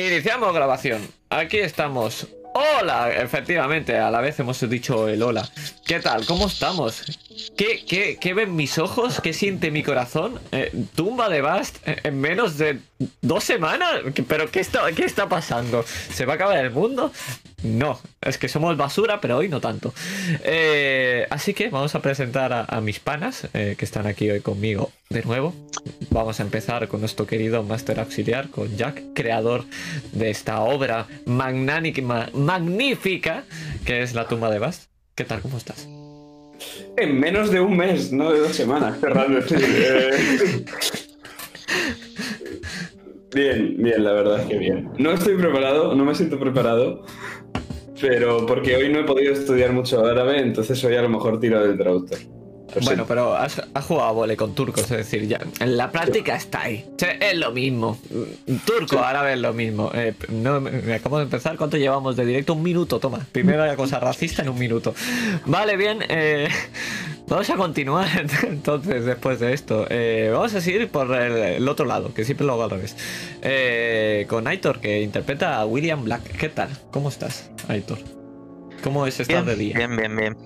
Iniciamos grabación. Aquí estamos. Hola, efectivamente, a la vez hemos dicho el hola. ¿Qué tal? ¿Cómo estamos? ¿Qué, ven mis ojos? ¿Qué siente mi corazón? Eh, tumba de Bast eh, en menos de dos semanas. ¿Pero qué está, pasando? ¿Se va a acabar el mundo? No, es que somos basura, pero hoy no tanto. Eh, así que vamos a presentar a, mis panas que están aquí hoy conmigo de nuevo. Vamos a empezar con nuestro querido Máster Auxiliar, con Jack, creador de esta obra magnánima, magnífica, que es La tumba de Bast. ¿Qué tal? ¿Cómo estás? En menos de un mes, no de dos semanas, Fernando. Eh, Bien, bien, la verdad es que bien. No estoy preparado, no me siento preparado, pero porque hoy no he podido estudiar mucho árabe, entonces hoy a lo mejor tiro del traductor. Bueno, pero has, has jugado a vole con turcos, es decir, ya en la práctica está ahí. O sea, es lo mismo. Turco, árabe es lo mismo. Eh, no, me me acabo de empezar. ¿Cuánto llevamos de directo? Un minuto, toma. Primera cosa racista en un minuto. Vale, bien. eh, vamos a continuar entonces después de esto. Eh, vamos a seguir por el, el otro lado, que siempre lo hago al revés. Eh, con Aitor, que interpreta a William Black. ¿Qué tal? ¿Cómo estás, Aitor? ¿Cómo es estar Bien, de día? bien, bien, bien.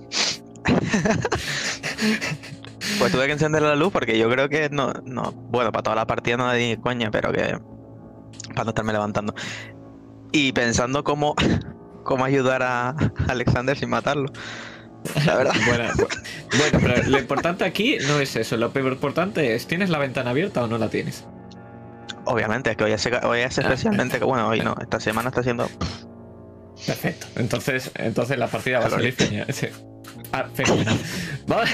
Pues tuve que encender la luz porque yo creo que no, no, bueno, para toda la partida no di coña, pero que para no estarme levantando. Y pensando cómo, cómo ayudar a Alexander sin matarlo. La verdad. Bueno, bu- bueno, pero lo importante aquí no es eso. Lo importante es, ¿tienes la ventana abierta o no la tienes? Obviamente, es que hoy es, hoy es especialmente que, bueno, hoy no, esta semana está siendo. Perfecto. Entonces, entonces la partida va a salir genial. Sí. Ah, fenomenal. Vale,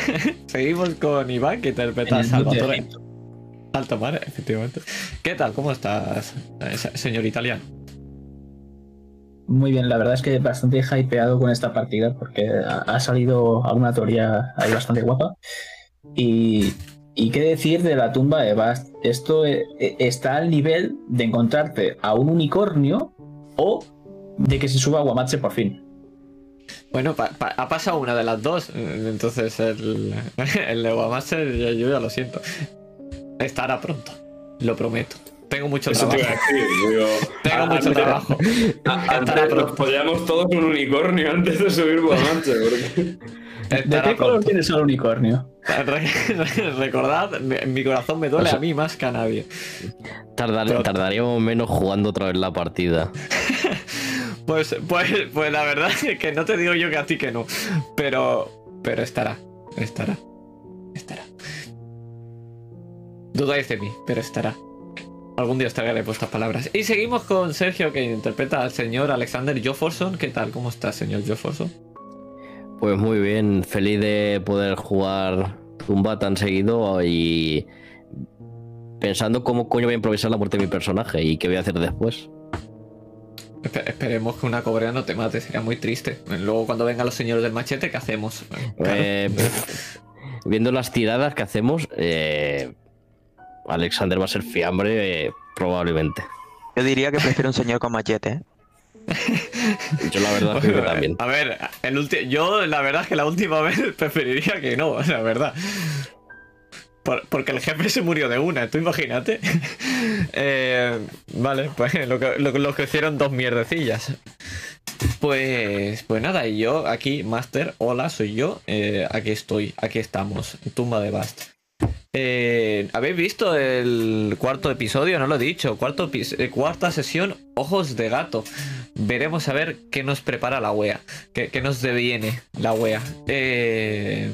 seguimos con Iván, que interpreta a Salvatore. Alto mar, efectivamente. ¿Qué tal? ¿Cómo estás, eh, se- señor italiano? Muy bien, la verdad es que bastante hypeado con esta partida porque ha, salido alguna teoría ahí bastante guapa. Y, y qué decir de la tumba de Bast. Esto eh, eh, está al nivel de encontrarte a un unicornio o de que se suba a Guamache por fin. Bueno, pa- pa- ha pasado una de las dos. Entonces, el, el de Guamaster, yo, yo ya lo siento. Estará pronto. Lo prometo. Tengo mucho Eso te trabajo. iba a decir, digo, Tengo a- mucho trabajo. Antes pronto. nos follamos todos un unicornio antes de subir Guamanche, porque... ¿De qué color tienes al unicornio? Re- Recordad, mi, mi corazón me duele O sea- a mí más que a nadie. Tardar- Pero- tardaríamos menos jugando otra vez la partida. Pues, pues, pues la verdad es que no te digo yo que a ti que no. Pero, pero estará, estará, estará. Dudáis de mí, pero estará. Algún día os traeré vuestras palabras. Y seguimos con Sergio, que interpreta al señor Alexander Jofforson. ¿Qué tal? ¿Cómo está, señor Jofforson? Pues muy bien, feliz de poder jugar Zumba tan seguido y pensando cómo coño voy a improvisar la muerte de mi personaje y qué voy a hacer después. Espe- esperemos que una cobrea no te mate, sería muy triste. Luego, cuando vengan los señores del machete, ¿qué hacemos? Claro. Eh, viendo las tiradas que hacemos, eh, Alexander va a ser fiambre eh, probablemente. Yo diría que prefiero un señor con machete. Yo la verdad creo que también. A ver, el yo la verdad es que la última vez preferiría que no, la verdad. Por- porque el jefe se murió de una, tú imagínate. Eh, vale, pues lo que, lo, que- hicieron dos mierdecillas. Pues, pues nada, y yo aquí, Master, hola, soy yo. eh, aquí estoy, aquí estamos, tumba de Bast. Eh, ¿Habéis visto el cuarto episodio? No lo he dicho. Cuarto cuarta sesión, Ojos de Gato. Veremos a ver qué nos prepara la wea. Qué, qué nos deviene la wea. Eh,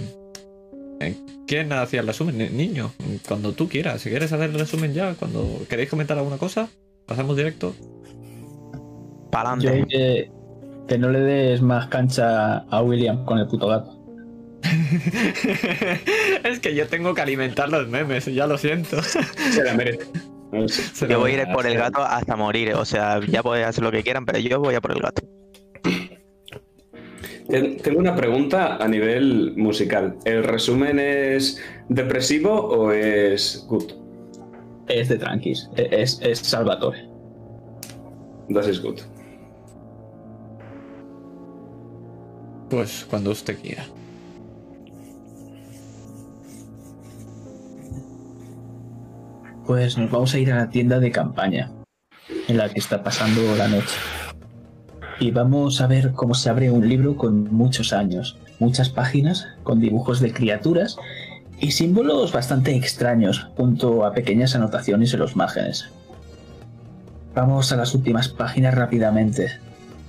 ¿Quién hacía el resumen? Ni- Niño, cuando tú quieras. Si quieres hacer el resumen ya, cuando queréis comentar alguna cosa, pasamos directo. Yo Pa'lante. que, que no le des más cancha a William con el puto gato. es que yo tengo que alimentar los memes, ya lo siento. Se la merece. Se Yo voy a ir por el gato hasta morir. O sea, ya podéis hacer lo que quieran, pero yo voy a por el gato. Ten- Tengo una pregunta a nivel musical. ¿El resumen es depresivo o es good? Es de tranquis, es, es Salvatore. That is good. Pues cuando usted quiera. Pues nos vamos a ir a la tienda de campaña. en la que está pasando la noche. Y vamos a ver cómo se abre un libro con muchos años, muchas páginas con dibujos de criaturas y símbolos bastante extraños, junto a pequeñas anotaciones en los márgenes. Vamos a las últimas páginas rápidamente.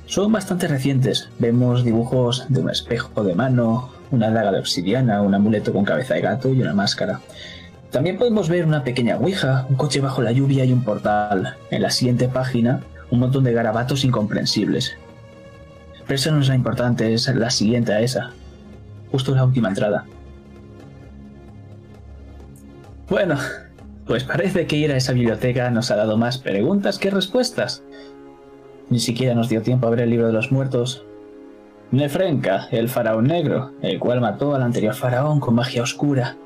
Son bastante recientes. Vemos dibujos de un espejo de mano, una daga de obsidiana, un amuleto con cabeza de gato y una máscara. También podemos ver una pequeña ouija, un coche bajo la lluvia y un portal. En la siguiente página, un montón de garabatos incomprensibles. Pero eso no es la importante, es la siguiente a esa. Justo la última entrada. Bueno, pues parece que ir a esa biblioteca nos ha dado más preguntas que respuestas. Ni siquiera nos dio tiempo a ver el libro de los muertos. Nefrenka, el faraón negro, el cual mató al anterior faraón con magia oscura.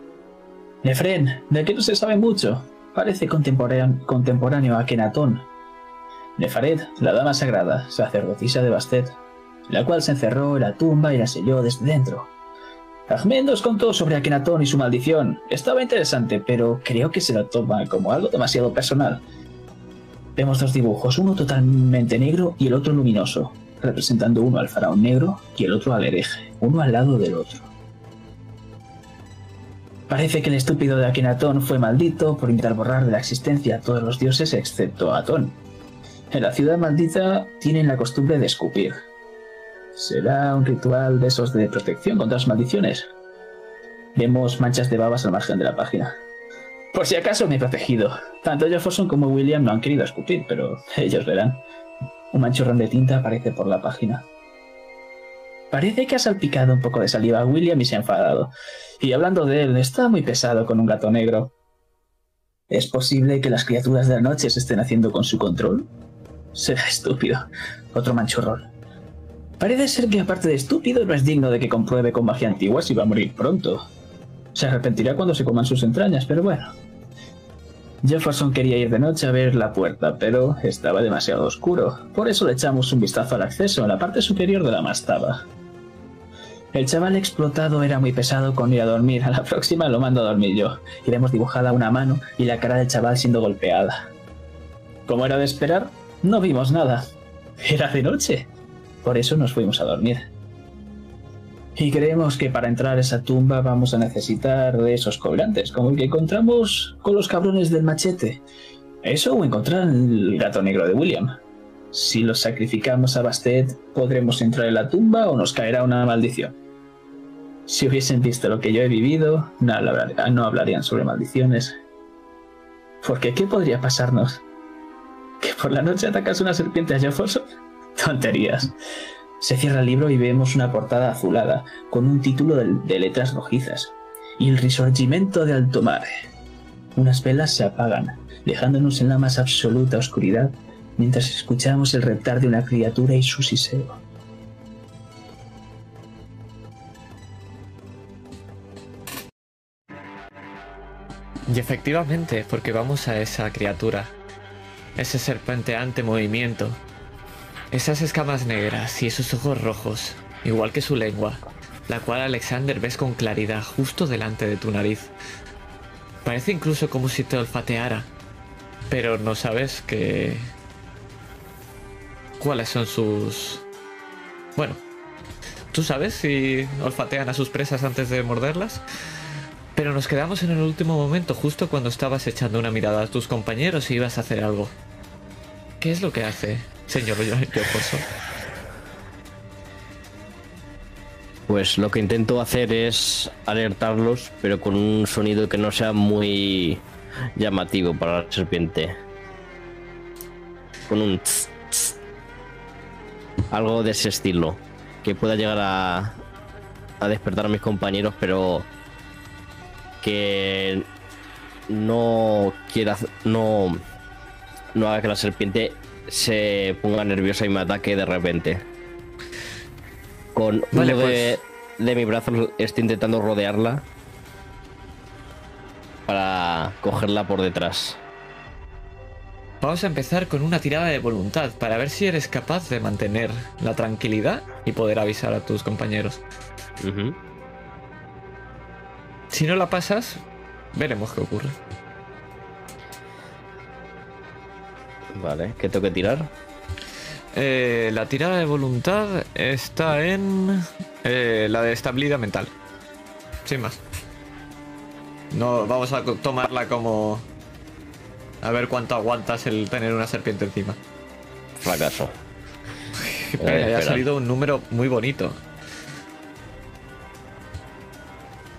Nefren, de que no se sabe mucho, parece contemporáneo, contemporáneo a Kenatón. Nefaret, la dama sagrada, sacerdotisa de Bastet, la cual se encerró en la tumba y la selló desde dentro. Ahmed nos contó sobre Akenatón y su maldición. Estaba interesante, pero creo que se lo toma como algo demasiado personal. Vemos dos dibujos, uno totalmente negro y el otro luminoso, representando uno al faraón negro y el otro al hereje, uno al lado del otro. Parece que el estúpido de Akenatón fue maldito por intentar borrar de la existencia a todos los dioses excepto a Atón. En la ciudad maldita tienen la costumbre de escupir, ¿Será un ritual de esos de protección contra las maldiciones? Vemos manchas de babas al margen de la página. Por si acaso me he protegido. Tanto Jefferson como William no han querido escupir, pero ellos verán. Un manchurrón de tinta aparece por la página. Parece que ha salpicado un poco de saliva a William y se ha enfadado. Y hablando de él, está muy pesado con un gato negro. ¿Es posible que las criaturas de la noche se estén haciendo con su control? Será estúpido. Otro manchurrón. Parece ser que aparte de estúpido no es digno de que compruebe con magia antigua si va a morir pronto. Se arrepentirá cuando se coman sus entrañas, pero bueno. Jefferson quería ir de noche a ver la puerta, pero estaba demasiado oscuro. Por eso le echamos un vistazo al acceso en la parte superior de la mastaba. El chaval explotado era muy pesado con ir a dormir. A la próxima lo mando a dormir yo. Iremos dibujada una mano y la cara del chaval siendo golpeada. Como era de esperar, no vimos nada. Era de noche. Por eso nos fuimos a dormir. Y creemos que para entrar a esa tumba vamos a necesitar de esos cobrantes, como el que encontramos con los cabrones del machete. Eso o encontrar el gato negro de William. Si los sacrificamos a Bastet, podremos entrar en la tumba o nos caerá una maldición. Si hubiesen visto lo que yo he vivido, no, hablarían sobre maldiciones. Porque ¿qué podría pasarnos? ¿Que por la noche atacas una serpiente a Jefferson? Tonterías. Se cierra el libro y vemos una portada azulada, con un título de, letras rojizas. El risorgimento de alto mar. Unas velas se apagan, dejándonos en la más absoluta oscuridad, mientras escuchamos el reptar de una criatura y su siseo. Y efectivamente, porque vamos a esa criatura, ese serpenteante movimiento, esas escamas negras y esos ojos rojos, igual que su lengua, la cual Alexander ves con claridad justo delante de tu nariz. Parece incluso como si te olfateara, pero no sabes que... cuáles son sus... Bueno, ¿tú sabes si olfatean a sus presas antes de morderlas? Pero nos quedamos en el último momento, justo cuando estabas echando una mirada a tus compañeros y ibas a hacer algo. ¿Qué es lo que hace? Señor. Pues lo que intento hacer es alertarlos, pero con un sonido que no sea muy llamativo para la serpiente. Con un algo de ese estilo, que pueda llegar a, a despertar a mis compañeros, pero que no quiera, no, no haga que la serpiente se ponga nerviosa y me ataque de repente. Con uno de, pues- de mi brazo estoy intentando rodearla para cogerla por detrás. Vamos a empezar con una tirada de voluntad para ver si eres capaz de mantener la tranquilidad y poder avisar a tus compañeros. Si no la pasas, veremos qué ocurre. Vale, ¿qué tengo que tirar? Eh, la tirada de voluntad está en eh, la de estabilidad mental. Sin más. No, vamos a tomarla como... A ver cuánto aguantas el tener una serpiente encima. Fracaso. Pena, ya ha salido un número muy bonito.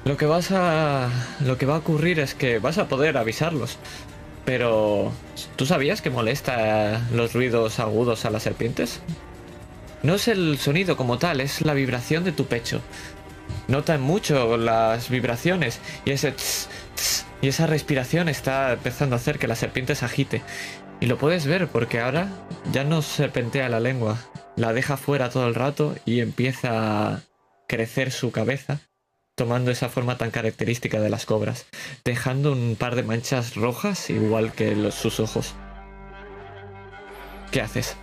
Lo que vas a. Lo que va a ocurrir es que vas a poder avisarlos. Pero. ¿Tú sabías que molesta los ruidos agudos a las serpientes? No es el sonido como tal, es la vibración de tu pecho. Notan mucho las vibraciones y ese y esa respiración está empezando a hacer que la serpiente se agite. Y lo puedes ver porque ahora ya no serpentea la lengua, la deja fuera todo el rato y empieza a crecer su cabeza, tomando esa forma tan característica de las cobras, dejando un par de manchas rojas igual que sus ojos. ¿Qué haces?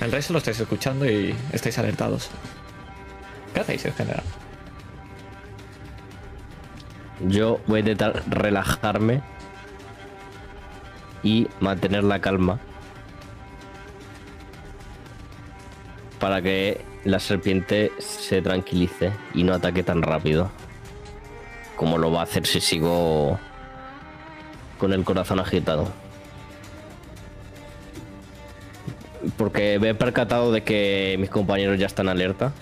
El resto lo estáis escuchando y estáis alertados. ¿Qué hacéis en general? Yo voy a intentar relajarme y mantener la calma para que la serpiente se tranquilice y no ataque tan rápido como lo va a hacer si sigo con el corazón agitado. Porque me he percatado de que mis compañeros ya están alerta.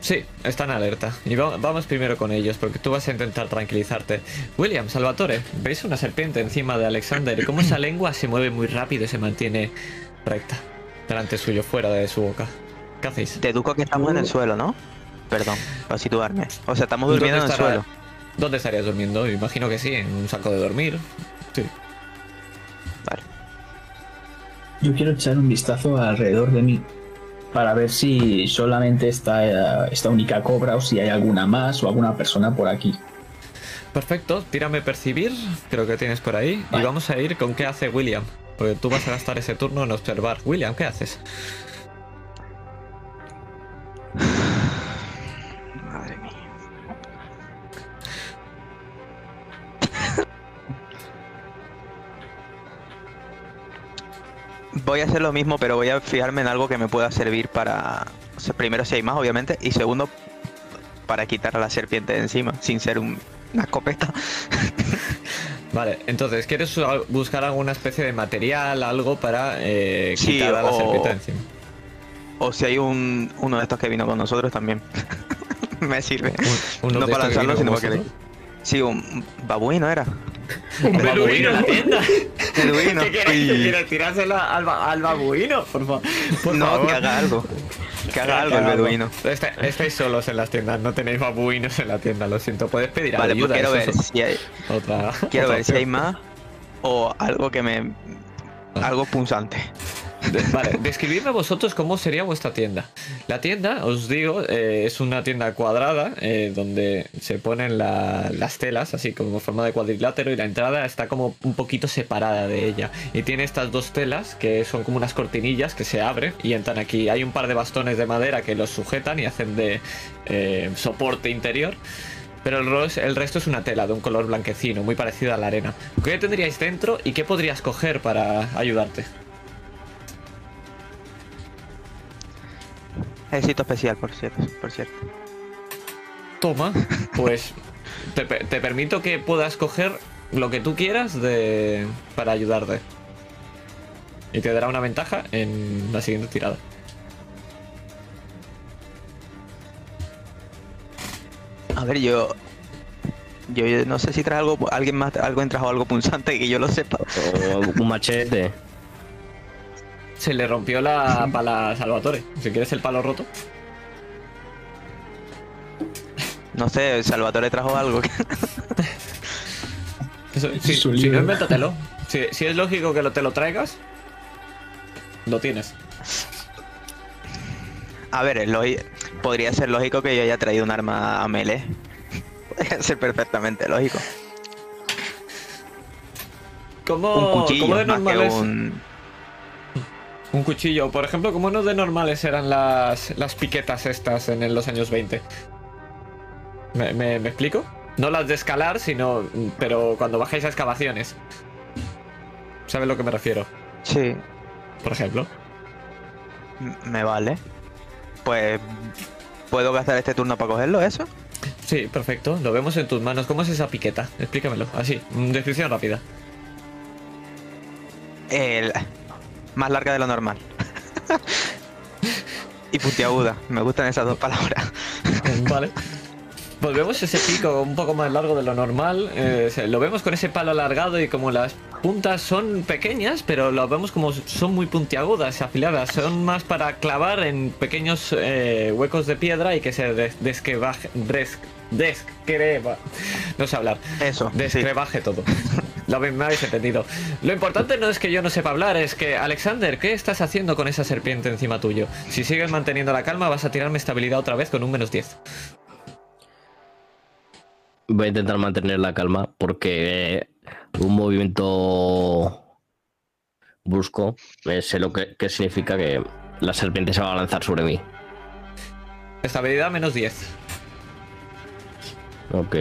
Sí, están alerta. Y va- vamos primero con ellos, porque tú vas a intentar tranquilizarte. William, Salvatore, veis una serpiente encima de Alexander cómo esa lengua se mueve muy rápido y se mantiene recta delante suyo, fuera de su boca. ¿Qué hacéis? Deduzco que estamos en el suelo, ¿no? Perdón, para situarme. O sea, estamos durmiendo en el ¿Dónde estará- suelo. ¿Dónde estarías durmiendo? Imagino que sí, en un saco de dormir. Sí. Vale. Yo quiero echar un vistazo alrededor de mí para ver si solamente está eh, esta única cobra o si hay alguna más o alguna persona por aquí. Perfecto, tírame percibir, creo que tienes por ahí. Y vamos a ir con qué hace William. Porque tú vas a gastar ese turno en observar. William, ¿qué haces? Madre mía. Voy a hacer lo mismo, pero voy a fijarme en algo que me pueda servir para. primero, si hay más, obviamente. Y segundo, para quitar a la serpiente de encima, sin ser un- una escopeta. Vale, entonces, ¿quieres buscar alguna especie de material, algo para eh, Sí, quitar a la o- serpiente encima? O si hay un, uno de estos que vino con nosotros también. me sirve. Un- uno no para lanzarlo, sino para que. Sí, un babuino era. Un beduino en la tienda. Beduino. ¿Qué quieres? Y- ¿Qué quieres? ¿Tirárselo al, ba- al babuino? Por, fa- por no, favor. que haga algo. Que haga algo el beduino. Está- estáis solos en las tiendas, no tenéis babuinos en la tienda, lo siento. Puedes pedir Vale, pues ayuda. quiero eso ver es si hay, otra, quiero otra ver si hay más o algo que me. Algo punzante. De- Vale, describidme vosotros cómo sería vuestra tienda. La tienda, os digo, eh, es una tienda cuadrada eh, donde se ponen la- las telas así como forma de cuadrilátero y la entrada está como un poquito separada de ella. Y tiene estas dos telas que son como unas cortinillas que se abren y entran aquí. Hay un par de bastones de madera que los sujetan y hacen de eh, soporte interior. Pero el resto es una tela de un color blanquecino, muy parecida a la arena. ¿Qué tendríais dentro y qué podrías coger para ayudarte? Éxito especial, por cierto. Por cierto. Toma, pues te, pe- te permito que puedas coger lo que tú quieras de para ayudarte. Y te dará una ventaja en la siguiente tirada. A ver, yo. Yo, yo no sé si trae algo. Alguien más algo en trajo algo punzante que yo lo sepa. O un machete. Se le rompió la pala a Salvatore. Si quieres el palo roto. No sé, Salvatore trajo algo. Eso, si, no, invéntatelo. Si, si es lógico que lo, te lo traigas, lo tienes. A ver, podría ser lógico que yo haya traído un arma a melee. Podría ser perfectamente lógico. ¿Cómo, un cuchillo cómo de más que normales? un. Un cuchillo. Por ejemplo, ¿cómo no de normales eran las, las piquetas estas en los años 20? ¿Me, me- me explico? No las de escalar, sino... Pero cuando bajáis a excavaciones. ¿Sabes a lo que me refiero? Sí, Por ejemplo. m- me vale. Pues. ¿Puedo gastar este turno para cogerlo, eso? Sí, perfecto. Lo vemos en tus manos. ¿Cómo es esa piqueta? Explícamelo. Así, mm, descripción rápida. El... Más larga de lo normal. y puntiaguda. Me gustan esas dos palabras. Vale. Pues vemos ese pico un poco más largo de lo normal. eh, lo vemos con ese palo alargado y como las puntas son pequeñas, pero lo vemos como son muy puntiagudas, afiladas. Son más para clavar en pequeños eh, huecos de piedra y que se des- desquebaje. Des. No sé hablar. Eso. sí. Descrebaje todo. Lo me habéis entendido. Lo importante no es que yo no sepa hablar, es que, Alexander, ¿qué estás haciendo con esa serpiente encima tuyo? Si sigues manteniendo la calma, vas a tirarme estabilidad otra vez con un menos 10. Voy a intentar mantener la calma porque eh, un movimiento brusco eh, sé lo que, que significa que la serpiente se va a lanzar sobre mí. Estabilidad menos 10. Ok.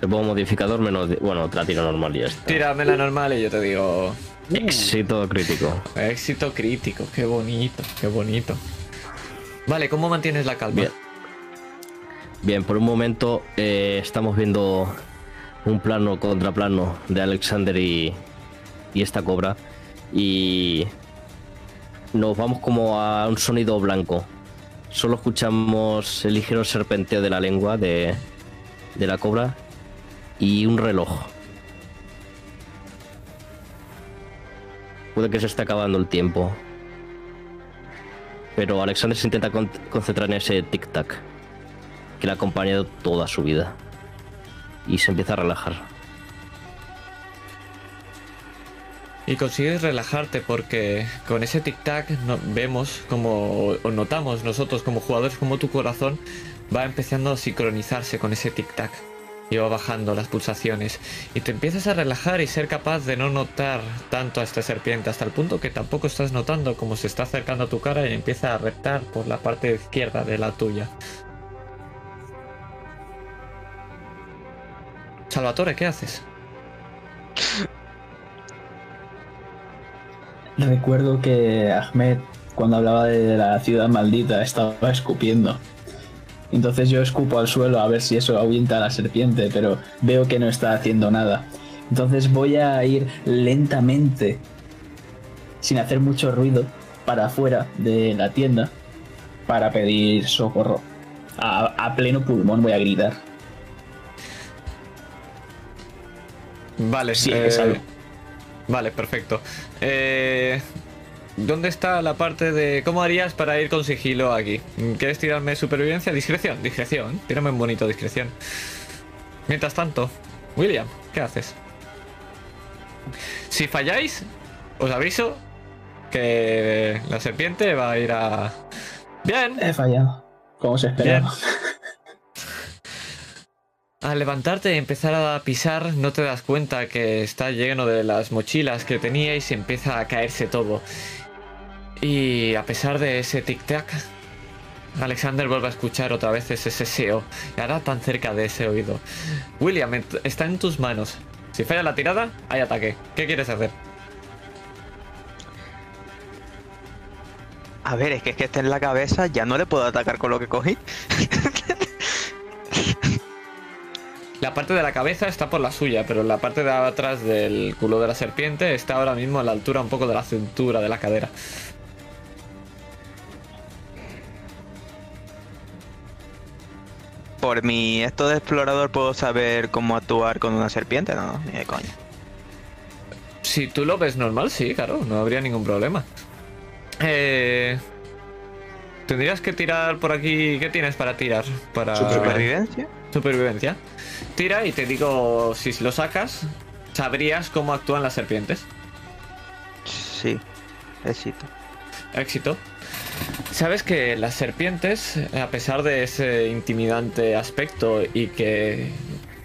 Le pongo modificador menos. Bueno, te la tiro normal y ya está. Tírame la normal y yo te digo. Éxito crítico. Éxito crítico, qué bonito, qué bonito. Vale, ¿cómo mantienes la calma? Bien. Bien, por un momento eh, estamos viendo un plano contraplano de Alexander y, y esta cobra. Y nos vamos como a un sonido blanco. Solo escuchamos el ligero serpenteo de la lengua de, de la cobra y un reloj. Puede que se esté acabando el tiempo. Pero Alexander se intenta con- concentrar en ese tic-tac que le ha acompañado toda su vida. Y se empieza a relajar. Y consigues relajarte porque con ese tic-tac no- vemos como, o notamos nosotros como jugadores, como tu corazón va empezando a sincronizarse con ese tic-tac. Y va bajando las pulsaciones. Y te empiezas a relajar y ser capaz de no notar tanto a esta serpiente hasta el punto que tampoco estás notando cómo se está acercando a tu cara y empieza a reptar por la parte izquierda de la tuya. Salvatore, ¿qué haces? Recuerdo que Ahmed, cuando hablaba de la ciudad maldita, estaba escupiendo. Entonces yo escupo al suelo a ver si eso ahuyenta a la serpiente, pero veo que no está haciendo nada. Entonces voy a ir lentamente, sin hacer mucho ruido, para afuera de la tienda para pedir socorro. A, a pleno pulmón voy a gritar. Vale, Sí, eh. Vale, perfecto. Eh, ¿Dónde está la parte de cómo harías para ir con sigilo aquí? ¿Quieres tirarme supervivencia? Discreción, discreción. Tírame un bonito discreción. Mientras tanto, William, ¿qué haces? Si falláis, os aviso que la serpiente va a ir a... Bien, He fallado. Como se esperaba. Al levantarte y empezar a pisar, no te das cuenta que está lleno de las mochilas que teníais y empieza a caerse todo. Y a pesar de ese tic-tac, Alexander vuelve a escuchar otra vez ese seseo. Y ahora tan cerca de ese oído. William, está en tus manos. Si falla la tirada, hay ataque. ¿Qué quieres hacer? A ver, es que es que esté en la cabeza, ya no le puedo atacar con lo que cogí. La parte de la cabeza está por la suya, pero la parte de atrás del culo de la serpiente está ahora mismo a la altura un poco de la cintura, de la cadera. Por mi esto de explorador puedo saber cómo actuar con una serpiente, no, ni de coña. Si tú lo ves normal, sí, claro, no habría ningún problema. Eh, tendrías que tirar por aquí. ¿Qué tienes para tirar? Para ¿Supervivencia? supervivencia. Tira y te digo si lo sacas, sabrías cómo actúan las serpientes. Sí, éxito. Éxito. Sabes que las serpientes, a pesar de ese intimidante aspecto y que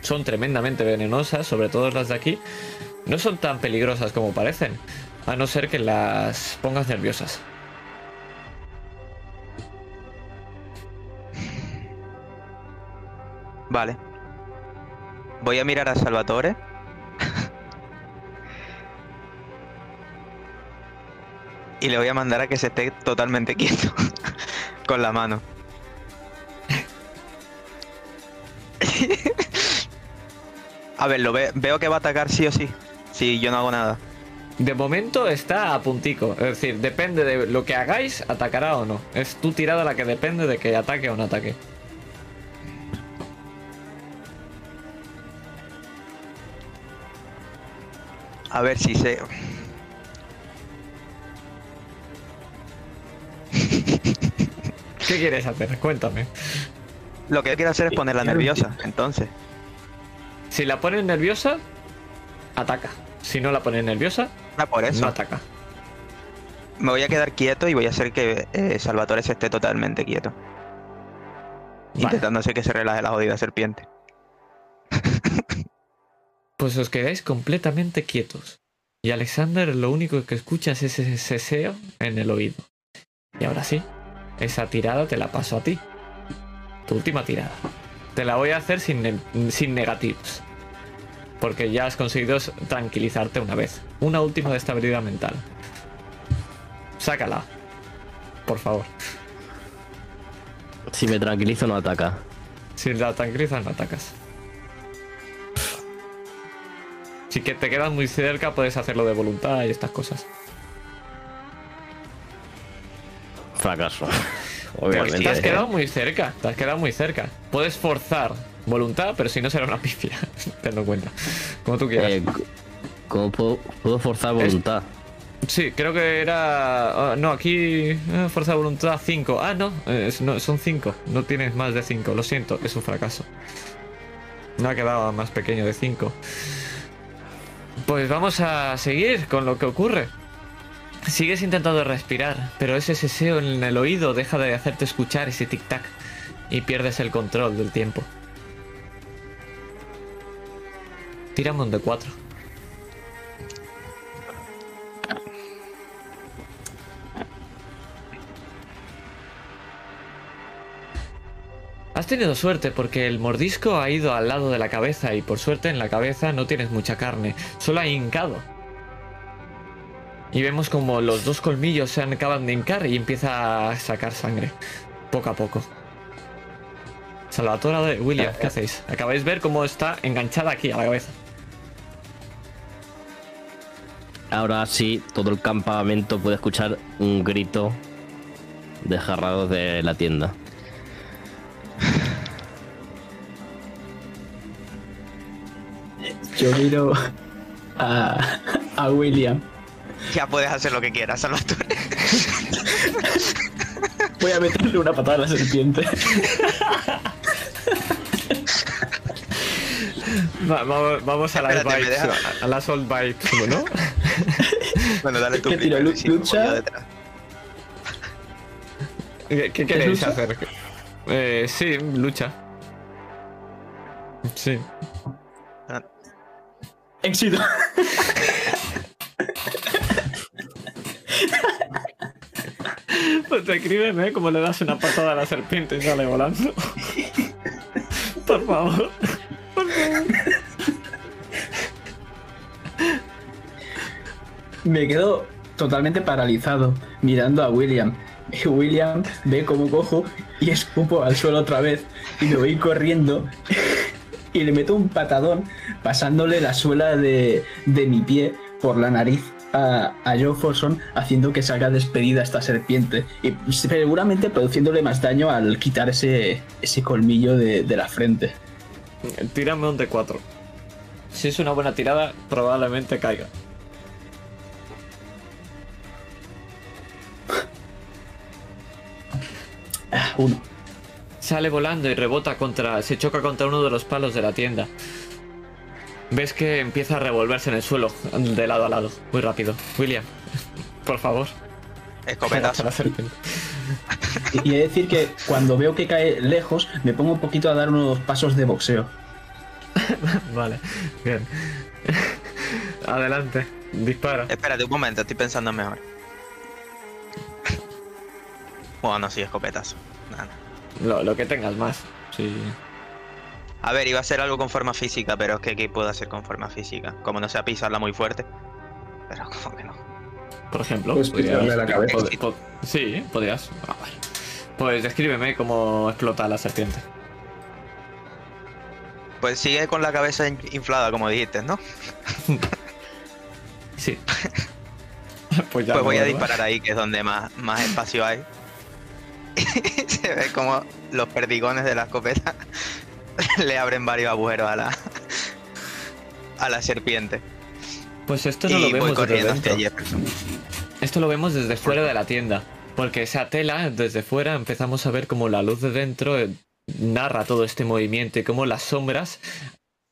son tremendamente venenosas, sobre todo las de aquí, no son tan peligrosas como parecen, a no ser que las pongas nerviosas. Vale. Voy a mirar a Salvatore. Y le voy a mandar a que se esté totalmente quieto. con la mano. a ver, lo ve- veo que va a atacar sí o sí. Si yo no hago nada. De momento está a puntico. Es decir, depende de lo que hagáis, atacará o no. Es tu tirada la que depende de que ataque o no ataque. A ver si se. ¿Qué quieres hacer? Cuéntame. Lo que yo quiero hacer es ponerla nerviosa, entonces. Si la pones nerviosa, ataca. Si no la pones nerviosa, Ah, por eso. no ataca. Me voy a quedar quieto y voy a hacer que eh, Salvatore se esté totalmente quieto. Vale. Intentando hacer que se relaje la jodida serpiente. Pues os quedáis completamente quietos. Y Alexander lo único que escuchas es ese seseo en el oído. Y ahora sí, esa tirada te la paso a ti. Tu última tirada. Te la voy a hacer sin, ne- sin negativos. Porque ya has conseguido tranquilizarte una vez. Una última de estabilidad mental. Sácala. Por favor. Si me tranquilizo, no ataca. Si la tranquilizas, no atacas. Si que te quedas muy cerca, puedes hacerlo de voluntad y estas cosas. Fracaso. Te Obviamente. has quedado muy cerca, te has quedado muy cerca. Puedes forzar voluntad, pero si no será una pifia. Tenlo en cuenta. Como tú quieras. Eh, ¿Cómo puedo, puedo forzar voluntad? Sí, creo que era. ah, no, aquí. ah, fuerza de voluntad 5. Ah, no, eh, es- no, son 5. No tienes más de 5. Lo siento, es un fracaso. No ha quedado más pequeño de 5. Pues vamos a seguir con lo que ocurre. Sigues intentando respirar, pero ese seseo en el oído deja de hacerte escuchar ese tic-tac y pierdes el control del tiempo. Tírame un de 4. Has tenido suerte porque el mordisco ha ido al lado de la cabeza y por suerte en la cabeza no tienes mucha carne, solo hay hincado. Y vemos como los dos colmillos se acaban de hincar y empieza a sacar sangre, poco a poco. Salvatore, William, ¿qué hacéis? Acabáis de ver cómo está enganchada aquí a la cabeza. Ahora sí, todo el campamento puede escuchar un grito desgarrado de la tienda. Yo miro a, a William. Ya puedes hacer lo que quieras, Salvatore. Voy a meterle una patada a la serpiente. Va- vamos, vamos a las Espérate, deja- a las old bites, ¿no? Bueno, dale tu ¿Qué tiro? primero, ¿Lu- sí, como lucha? ¿Qué, qué queréis lucha? hacer? Eh, sí, lucha. Sí. Éxito. Pues escríbeme ¿eh? como le das una patada a la serpiente y sale volando. Por favor. Me quedo totalmente paralizado mirando a William. Y William ve cómo cojo y escupo al suelo otra vez. Y me voy corriendo y le meto un patadón pasándole la suela de, de mi pie por la nariz a, a Joe Forson, haciendo que salga despedida esta serpiente. Y seguramente produciéndole más daño al quitar ese, ese colmillo de, de la frente. Tírame un D4. Si es una buena tirada, probablemente caiga. Ah, uno. Sale volando y rebota contra. se choca contra uno de los palos de la tienda. Ves que empieza a revolverse en el suelo, de lado a lado, muy rápido. William, por favor. Escopetazo. la serpiente. Y y he de decir que cuando veo que cae lejos, me pongo un poquito a dar unos pasos de boxeo. Vale, bien. Adelante, dispara. Espérate un momento, estoy pensando mejor. Bueno, sí, escopetazo. Nada. Lo, lo que tengas más. Sí. A ver, iba a ser algo con forma física, pero es que ¿qué puedo hacer con forma física? Como no sea pisarla muy fuerte. Pero como que no. Por ejemplo. Pues pisarle la cabeza. pod- pod- sí, podrías. Ah, vale. Pues descríbeme cómo explota la serpiente. Pues sigue con la cabeza in- inflada, como dijiste, ¿no? Sí. pues ya pues no, voy a disparar ahí, que es donde más, más espacio hay. Se ve como los perdigones de la escopeta le abren varios agujeros a la a la serpiente. Pues esto no y lo vemos desde corriendo hacia. Jefferson. Esto lo vemos desde fuera de la tienda. Porque esa tela, desde fuera, empezamos a ver como la luz de dentro eh, narra todo este movimiento y como las sombras.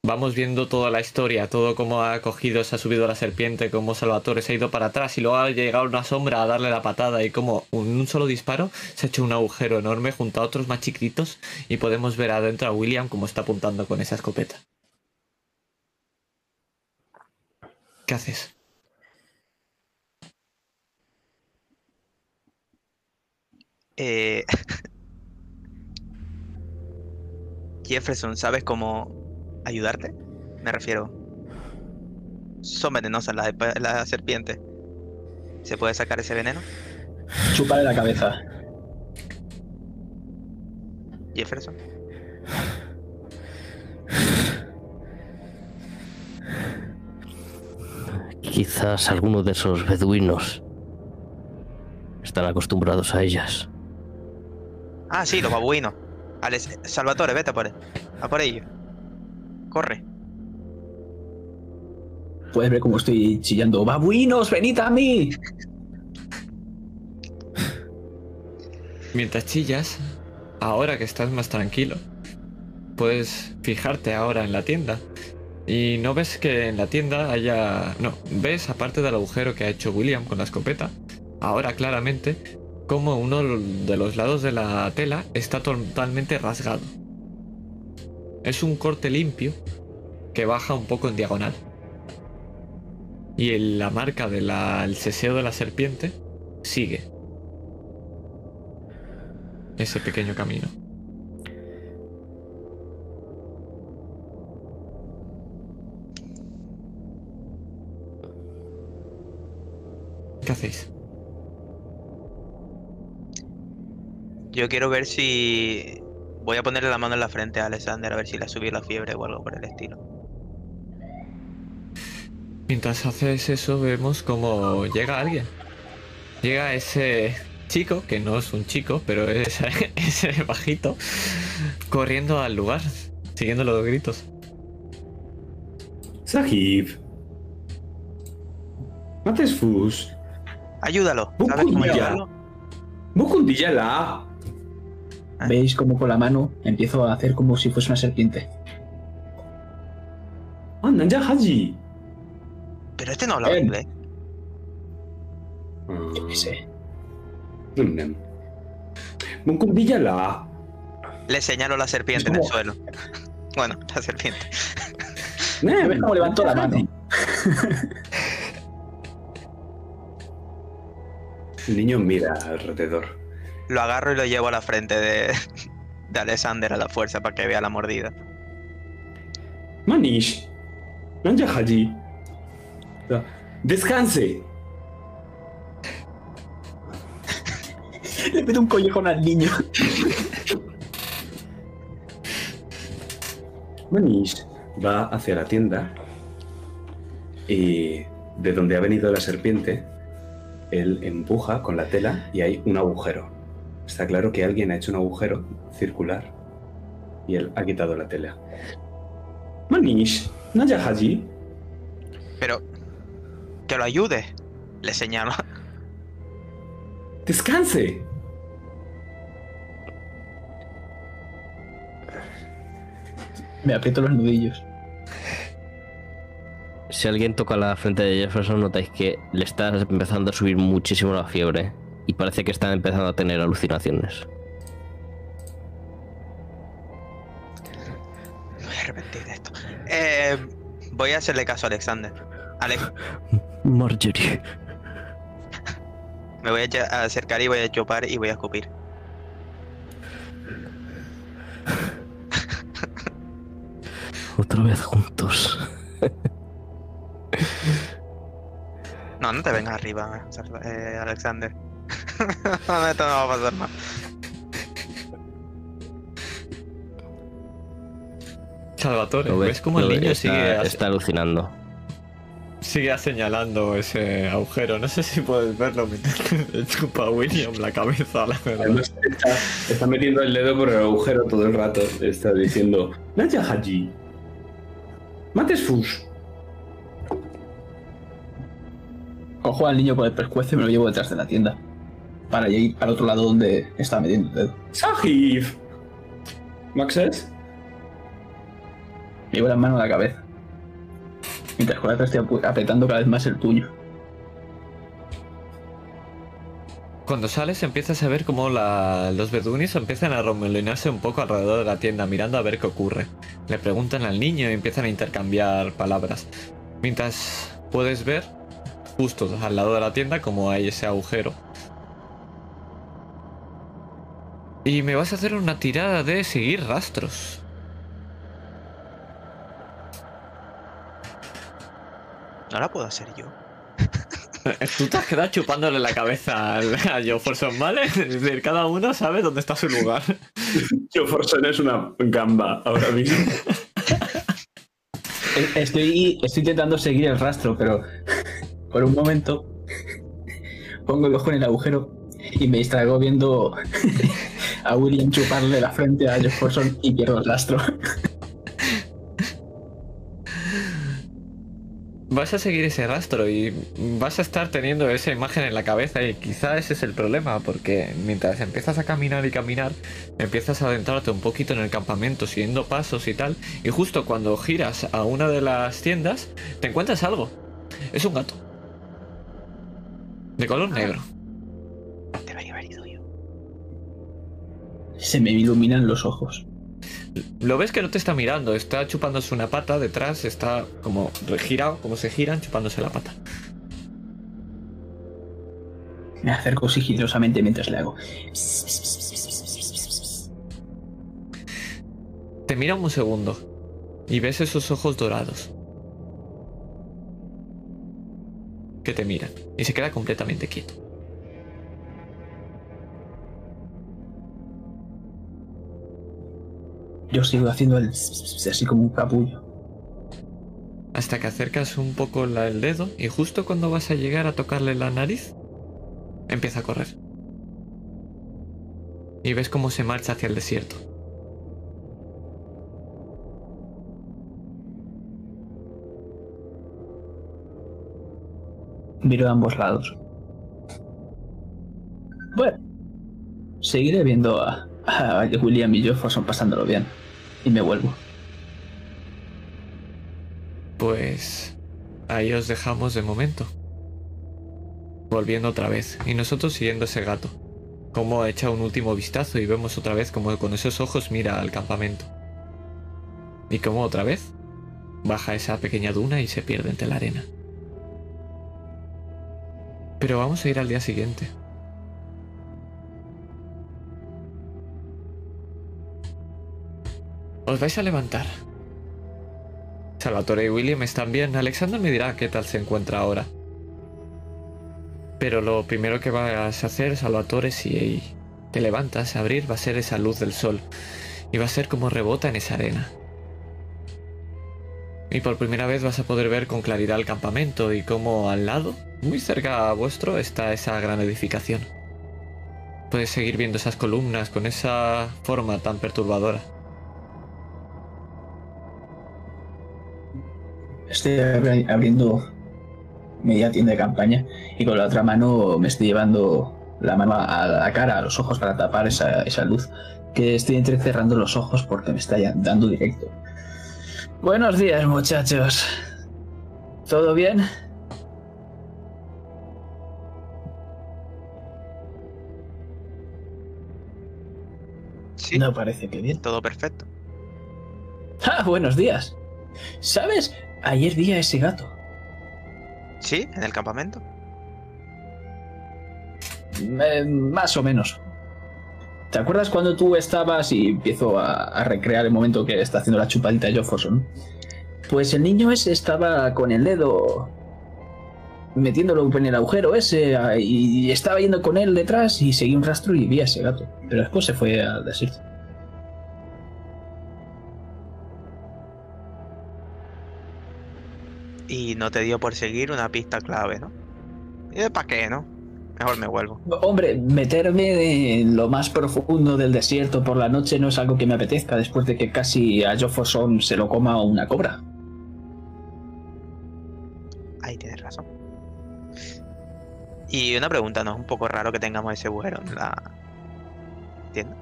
Vamos viendo toda la historia, todo cómo ha cogido, se ha subido la serpiente, cómo Salvatore se ha ido para atrás y luego ha llegado una sombra a darle la patada y como en un solo disparo se ha hecho un agujero enorme junto a otros más chiquititos y podemos ver adentro a William como está apuntando con esa escopeta. ¿Qué haces? Eh... Jefferson, ¿sabes cómo ayudarte? Me refiero. Son venenosas las, las serpientes. ¿Se puede sacar ese veneno? Chúpale la cabeza. Jefferson. Quizás algunos de esos beduinos están acostumbrados a ellas. Ah, sí, los babuinos. Alex, Salvatore, vete a por, a por ellos. Corre. Puedes ver cómo estoy chillando. ¡Babuinos, venid a mí! Mientras chillas, ahora que estás más tranquilo, puedes fijarte ahora en la tienda. Y no ves que en la tienda haya... No, ves, aparte del agujero que ha hecho William con la escopeta, ahora claramente, como uno de los lados de la tela está totalmente rasgado. Es un corte limpio que baja un poco en diagonal. Y la marca del seseo de la serpiente sigue ese pequeño camino. ¿Qué hacéis? Yo quiero ver si. Voy a ponerle la mano en la frente a Alexander a ver si le ha subido la fiebre o algo por el estilo. Mientras haces eso, vemos como llega alguien. Llega ese chico, que no es un chico, pero es ese bajito, corriendo al lugar, siguiendo los gritos. Sahib. Mates Fus. Ayúdalo. ¿Sabes cómo ayudarlo? Bukundiyala. Veis como con la mano empiezo a hacer como si fuese una serpiente. Ah, Nanja Haji. Pero este no habla Eh. inglés. Yo qué sé. Bukundiyala. Le señalo la serpiente en el suelo. Bueno, la serpiente. ¿Ves cómo levanto la mano? El niño mira alrededor. Lo agarro y lo llevo a la frente de, de Alexander a la fuerza para que vea la mordida. Manish. Nanja Haji. Descanse. Le meto un collejón al niño. Manish va hacia la tienda y de donde ha venido la serpiente, él empuja con la tela y hay un agujero. Está claro que alguien ha hecho un agujero circular y él ha quitado la tela. Manish, Naya Haji. Pero. Que lo ayude. Le señalo. Descanse. Me aprieto los nudillos. Si alguien toca la frente de Jefferson, notáis que le está empezando a subir muchísimo la fiebre y parece que está empezando a tener alucinaciones. Me voy a arrepentir de esto. Eh, voy a hacerle caso a Alexander. Alex, Marjorie. me voy a acercar y voy a chupar y voy a escupir. Otra vez juntos. No, no te vengas arriba, eh, Alexander. No, esto no va a pasar nada. Salvatore, ¿ves ves, cómo el niño está, sigue, está alucinando. sigue señalando ese agujero? No sé si puedes verlo mientras le chupa a William la cabeza, la verdad. Además, está, está metiendo el dedo por el agujero todo el rato. Está diciendo: Naya Haji. Mates Fus. Cojo al niño por el pescuezo y me lo llevo detrás de la tienda. Para ir al otro lado donde está metiendo el dedo. Sahib. Maxes. Me llevo la mano a la cabeza. Mientras con la otra estoy apretando cada vez más el puño. Cuando sales empiezas a ver cómo la- los bedunis empiezan a remolinarse un poco alrededor de la tienda, mirando a ver qué ocurre. Le preguntan al niño y empiezan a intercambiar palabras. Mientras puedes ver, justo al lado de la tienda, como hay ese agujero. Y me vas a hacer una tirada de seguir rastros. No la puedo hacer yo. Tú te has quedado chupándole la cabeza al- a Joe Forson, ¿vale? Es decir, cada uno sabe dónde está su lugar. Joe Forson es una gamba ahora mismo. E- Estoy, estoy intentando seguir el rastro, pero por un momento pongo el ojo en el agujero y me distraigo viendo a William chuparle la frente a Josh Forson y pierdo el rastro. Vas a seguir ese rastro y vas a estar teniendo esa imagen en la cabeza y quizá ese es el problema, porque mientras empiezas a caminar y caminar, empiezas a adentrarte un poquito en el campamento siguiendo pasos y tal, y justo cuando giras a una de las tiendas, te encuentras algo. Es un gato. De color negro. Se me iluminan los ojos. Lo ves que no te está mirando, está chupándose una pata detrás, está como girado, como se giran, chupándose la pata. Me acerco sigilosamente mientras le hago. Te mira un segundo y ves esos ojos dorados. Que te miran y se queda completamente quieto. Yo sigo haciendo el así como un capullo. Hasta que acercas un poco la- el dedo y justo cuando vas a llegar a tocarle la nariz, empieza a correr. Y ves cómo se marcha hacia el desierto. Miro a ambos lados. Bueno, seguiré viendo a, a William y Jefferson pasándolo bien. Y me vuelvo. Pues ahí os dejamos de momento. Volviendo otra vez. Y nosotros siguiendo ese gato. Como echa un último vistazo y vemos otra vez como con esos ojos mira al campamento. Y como otra vez baja esa pequeña duna y se pierde entre la arena. Pero vamos a ir al día siguiente. Os vais a levantar. Salvatore y William están bien. Alexander me dirá qué tal se encuentra ahora. Pero lo primero que vas a hacer, Salvatore, si te levantas a abrir, va a ser esa luz del sol. Y va a ser como rebota en esa arena. Y por primera vez vas a poder ver con claridad el campamento y cómo al lado, muy cerca a vuestro, está esa gran edificación. Puedes seguir viendo esas columnas con esa forma tan perturbadora. Estoy abri- abriendo media tienda de campaña y con la otra mano me estoy llevando la mano a la cara, a los ojos para tapar esa, esa luz. Que estoy entrecerrando los ojos porque me está dando directo. Buenos días, muchachos. ¿Todo bien? Sí, No parece que bien. todo perfecto. Ah, buenos días. ¿Sabes? Ayer vi a ese gato. Sí, en el campamento. Eh, más o menos. ¿Te acuerdas cuando tú estabas y empiezo a, a recrear el momento que está haciendo la chupadita de Jofferson? Pues el niño ese estaba con el dedo metiéndolo en el agujero ese ah, y estaba yendo con él detrás y seguí un rastro y vi a ese gato. Pero después se fue al desierto. No te dio por seguir una pista clave, ¿no? ¿Y para qué, no? Mejor me vuelvo. Hombre, meterme en lo más profundo del desierto por la noche no es algo que me apetezca después de que casi a Jofferson se lo coma una cobra. Ahí tienes razón. Y una pregunta, ¿no es un poco raro que tengamos ese agujero en la tienda?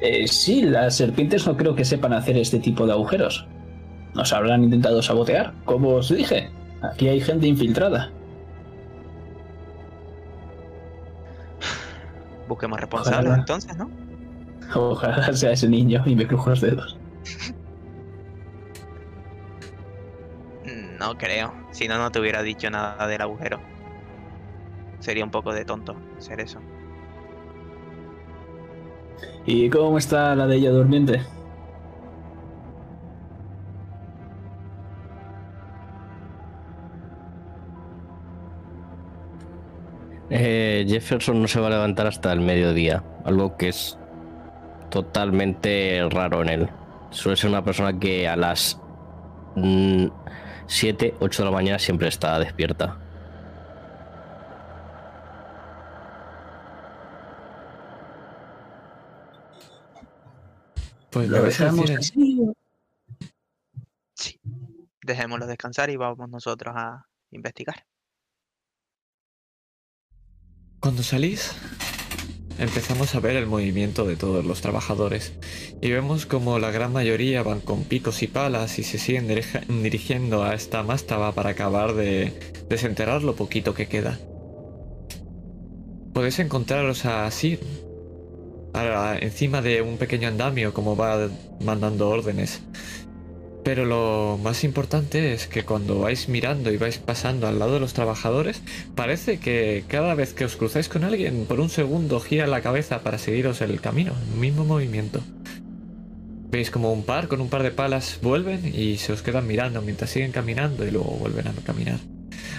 Eh, sí, las serpientes no creo que sepan hacer este tipo de agujeros. Nos habrán intentado sabotear, como os dije. Aquí hay gente infiltrada. Busquemos responsables Ojalá. entonces, ¿no? Ojalá sea ese niño y me crujo los dedos. No creo. Si no, no te hubiera dicho nada del agujero. Sería un poco de tonto hacer eso. ¿Y cómo está la de ella durmiente? Eh, Jefferson no se va a levantar hasta el mediodía, algo que es totalmente raro en él. Suele ser una persona que a las 7, 8 de la mañana siempre está despierta. Pues ¿Lo dejamos así? Sí. Dejémoslo descansar y vamos nosotros a investigar. Cuando salís, empezamos a ver el movimiento de todos los trabajadores y vemos como la gran mayoría van con picos y palas y se siguen dirigiendo a esta mástaba para acabar de desenterrar lo poquito que queda. Podéis encontraros a Sir a- encima de un pequeño andamio como va mandando órdenes. Pero lo más importante es que cuando vais mirando y vais pasando al lado de los trabajadores, Parece que cada vez que os cruzáis con alguien, por un segundo gira la cabeza para seguiros el camino, el mismo movimiento. Veis como un par con un par de palas vuelven y se os quedan mirando mientras siguen caminando y luego vuelven a caminar.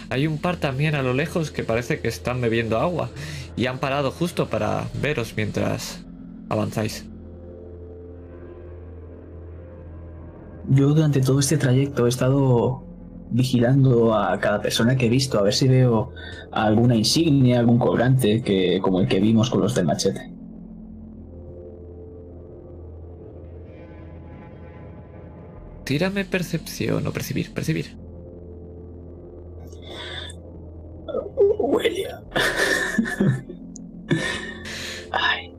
Hay un par también a lo lejos que parece que están bebiendo agua y han parado justo para veros mientras avanzáis. Yo durante todo este trayecto he estado vigilando a cada persona que he visto, a ver si veo alguna insignia, algún colgante, que, como el que vimos con los del machete. Tírame percepción o percibir, percibir. William. Ay.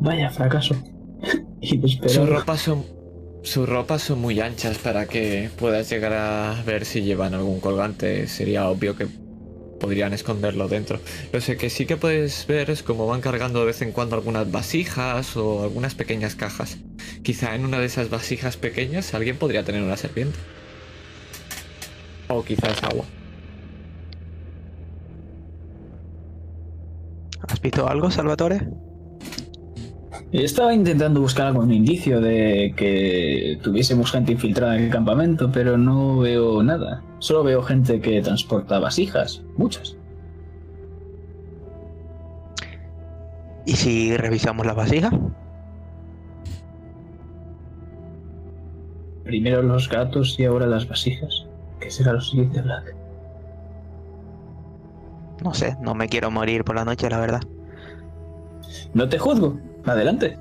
Vaya fracaso. Sus ropas son. Sus ropas son muy anchas para que puedas llegar a ver si llevan algún colgante. Sería obvio que podrían esconderlo dentro. Lo sé que sí que puedes ver es como van cargando de vez en cuando algunas vasijas o algunas pequeñas cajas. Quizá en una de esas vasijas pequeñas alguien podría tener una serpiente. O quizás agua. ¿Has visto algo, Salvatore? Estaba intentando buscar algún indicio de que tuviésemos gente infiltrada en el campamento, pero no veo nada. Solo veo gente que transporta vasijas, muchas. ¿Y si revisamos las vasijas? Primero los gatos y ahora las vasijas. ¿Qué será lo siguiente, Black? No sé, no me quiero morir por la noche, la verdad. No te juzgo. Adelante.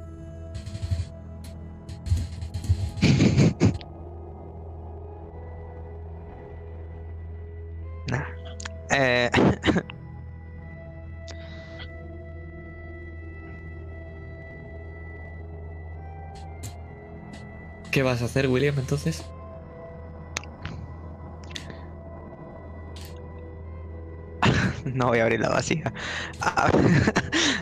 Eh, ¿Qué vas a hacer, William, entonces? no voy a abrir la vasija.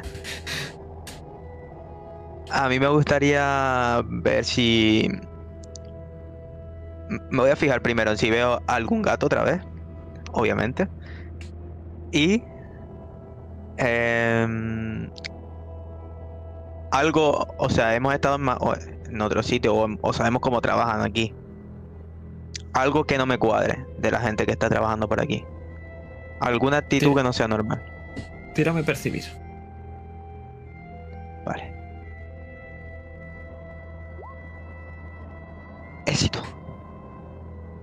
A, mí me gustaría ver si... Me voy a fijar primero en si veo algún gato otra vez, obviamente. Y Em, algo, o sea, hemos estado en, ma- o- en otro sitio o, o sabemos cómo trabajan aquí. Algo que no me cuadre de la gente que está trabajando por aquí. Alguna actitud que no sea normal. Tírame percibir.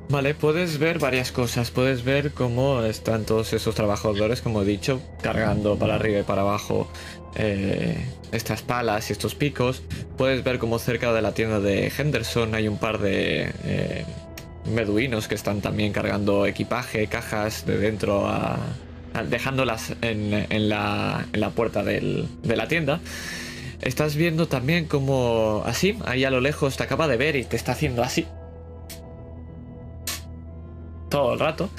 Vale, puedes ver varias cosas. Puedes ver cómo están todos esos trabajadores, como he dicho, cargando para arriba y para abajo eh, estas palas y estos picos. Puedes ver cómo cerca de la tienda de Henderson hay un par de eh, beduinos que están también cargando equipaje, cajas de dentro dejándolas en, en la, en la puerta de la tienda. Estás viendo también como así, ahí a lo lejos te acaba de ver y te está haciendo así todo el rato.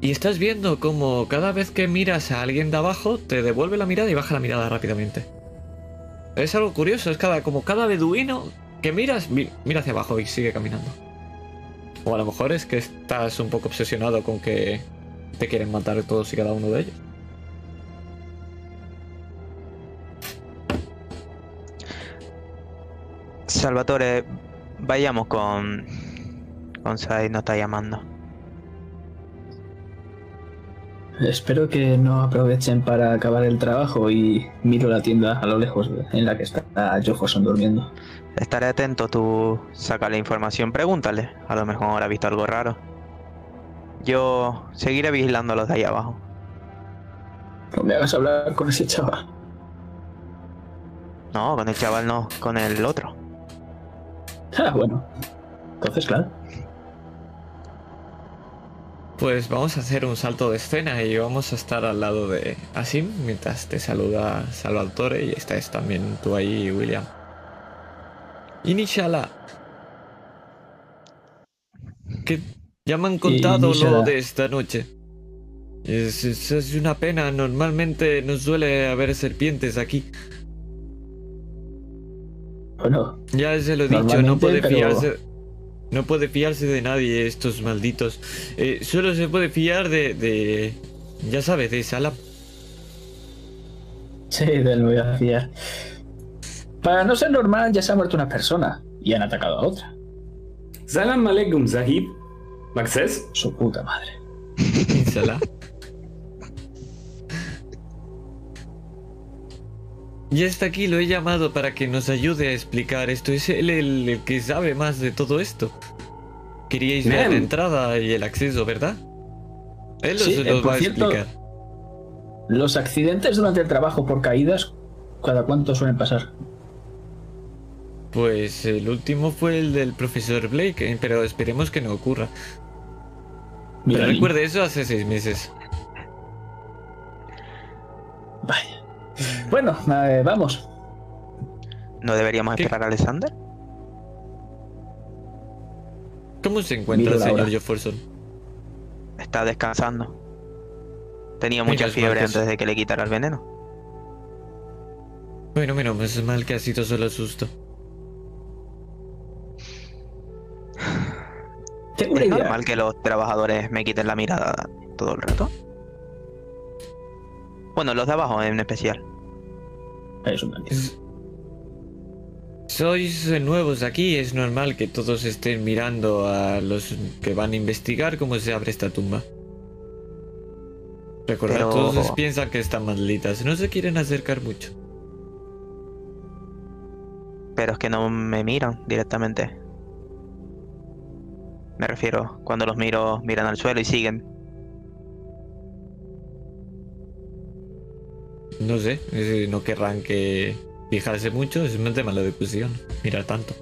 Y estás viendo como cada vez que miras a alguien de abajo, te devuelve la mirada y baja la mirada rápidamente. Es algo curioso, es cada, como cada beduino que miras, mi- mira hacia abajo y sigue caminando. O a lo mejor es que estás un poco obsesionado con que te quieren matar todos y cada uno de ellos. Salvatore, vayamos con. Con Sai, nos está llamando. Espero que no aprovechen para acabar el trabajo y miro la tienda a lo lejos en la que está Jefferson durmiendo. Estaré atento, tú saca la información, pregúntale. A lo mejor habrá visto algo raro. Yo seguiré vigilando a los de ahí abajo. No me hagas hablar con ese chaval. No, con el chaval no, con el otro. Ah, bueno. Entonces, claro. Pues vamos a hacer un salto de escena y vamos a estar al lado de Asim mientras te saluda Salvatore y estás también tú ahí, William. Inishala. Que ya me han contado lo de esta noche. Es, es- es una pena, normalmente no suele haber serpientes aquí. Bueno, Ya se lo he dicho, no puede pero- fiarse. No puede fiarse de nadie, estos malditos. Eh, solo se puede fiar de. de ya sabes, de Salam. sí, de él me voy a fiar. Para no ser normal, ya se ha muerto una persona y han atacado a otra. Salam alaikum, Sahib. ¿Access? Su puta madre. Salam. Ya está aquí, lo he llamado para que nos ayude a explicar esto. Es él el, el que sabe más de todo esto. Queríais ver la entrada y el acceso, ¿verdad? Él Sí, os lo por va a cierto- explicar. Los accidentes durante el trabajo por caídas, ¿cada cuánto suelen pasar? Pues el último fue el del profesor Blake, eh, pero esperemos que no ocurra. Pero recuerde eso hace seis meses. Vaya. Bueno, eh, vamos. ¿No deberíamos ¿Qué? esperar a Alexander? ¿Cómo se encuentra Miro el señor. Jefferson? Está descansando. Tenía mucha fiebre antes de que le quitara el veneno. Bueno, menos mal que ha sido solo susto. ¿Es normal que los trabajadores me quiten la mirada todo el rato? Bueno, los de abajo en especial. Sois nuevos aquí, es normal que todos estén mirando a los que van a investigar cómo se abre esta tumba. Recordad, Pero- todos piensan que están malditas, no se quieren acercar mucho. Pero es que no me miran directamente. Me refiero, cuando los miro, miran al suelo y siguen. No sé, no querrán que fijarse mucho, es un tema de discusión, mirar tanto.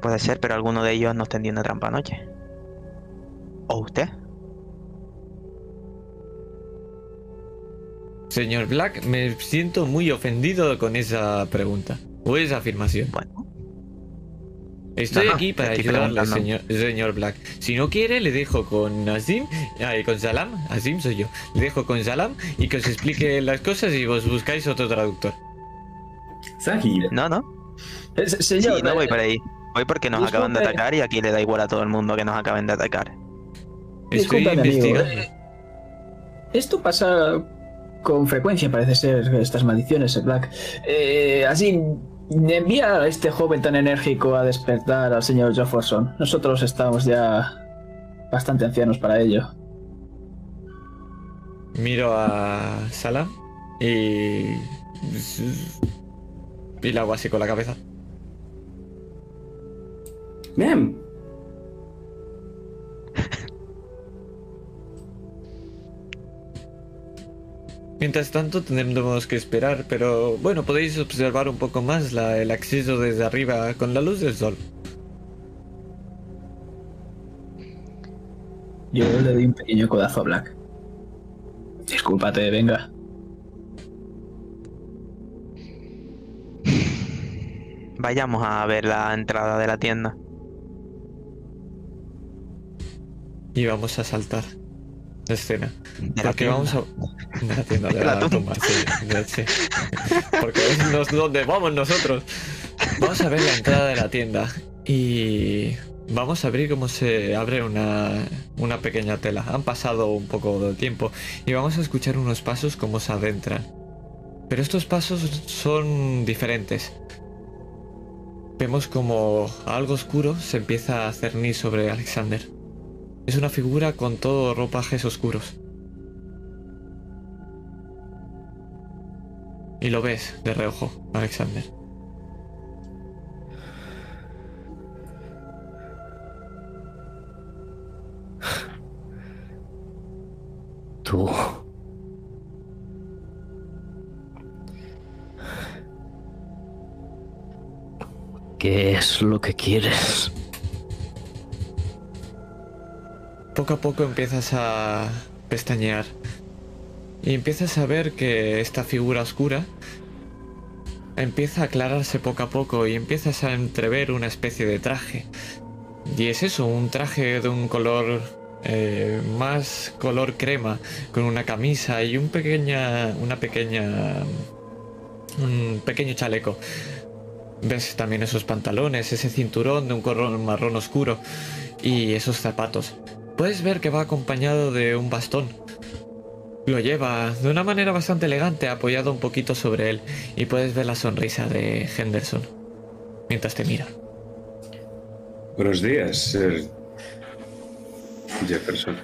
Puede ser, pero alguno de ellos nos tendió una trampa anoche. ¿O usted? Señor Black, me siento muy ofendido con esa pregunta, o esa afirmación. Bueno, Estoy No, no, aquí para estoy ayudarle, señor, señor Black. Si no quiere, le dejo con Azim, ay, con Salam, Azim soy yo. Le dejo con Salam y que os explique las cosas y vos buscáis otro traductor. Sahib. no, no. Eh, Sí, no voy eh, por ahí. Voy porque nos acaban de atacar y aquí le da igual a todo el mundo que nos acaben de atacar. Estoy Disculpa, mi amigo, investigando. eh, Esto pasa con frecuencia, parece ser, estas maldiciones, Black. Eh, así, envía a este joven tan enérgico a despertar al señor Jefferson. Nosotros estamos ya bastante ancianos para ello. Miro a Sala y. Y la hago así con la cabeza. Bien. Mientras tanto tendremos que esperar, pero bueno, podéis observar un poco más la- el acceso desde arriba con la luz del sol. Yo le doy un pequeño codazo a Black. Discúlpate, venga. Vayamos a ver la entrada de la tienda. Y vamos a saltar escena. De Porque vamos a. De la tienda, de De la, la tumba, sí, de- sí. Porque es donde vamos nosotros. Vamos a ver la entrada de la tienda. Y. Vamos a abrir cómo se abre una, una pequeña tela. Han pasado un poco de tiempo y vamos a escuchar unos pasos como se adentran. Pero estos pasos son diferentes. Vemos como algo oscuro se empieza a cernir sobre Alexander. Es una figura con todo ropajes oscuros. Y lo ves de reojo, Alexander. Tú. ¿Qué es lo que quieres? Poco a poco empiezas a pestañear. Y empiezas a ver que esta figura oscura empieza a aclararse poco a poco y empiezas a entrever una especie de traje. Y es eso, un traje de un color eh, más color crema, con una camisa y un pequeña, una pequeña, un pequeño chaleco. Ves también esos pantalones, ese cinturón de un color marrón oscuro y esos zapatos. Puedes ver que va acompañado de un bastón. Lo lleva de una manera bastante elegante, apoyado un poquito sobre él, y puedes ver la sonrisa de Henderson mientras te mira. Buenos días, Sir Jefferson.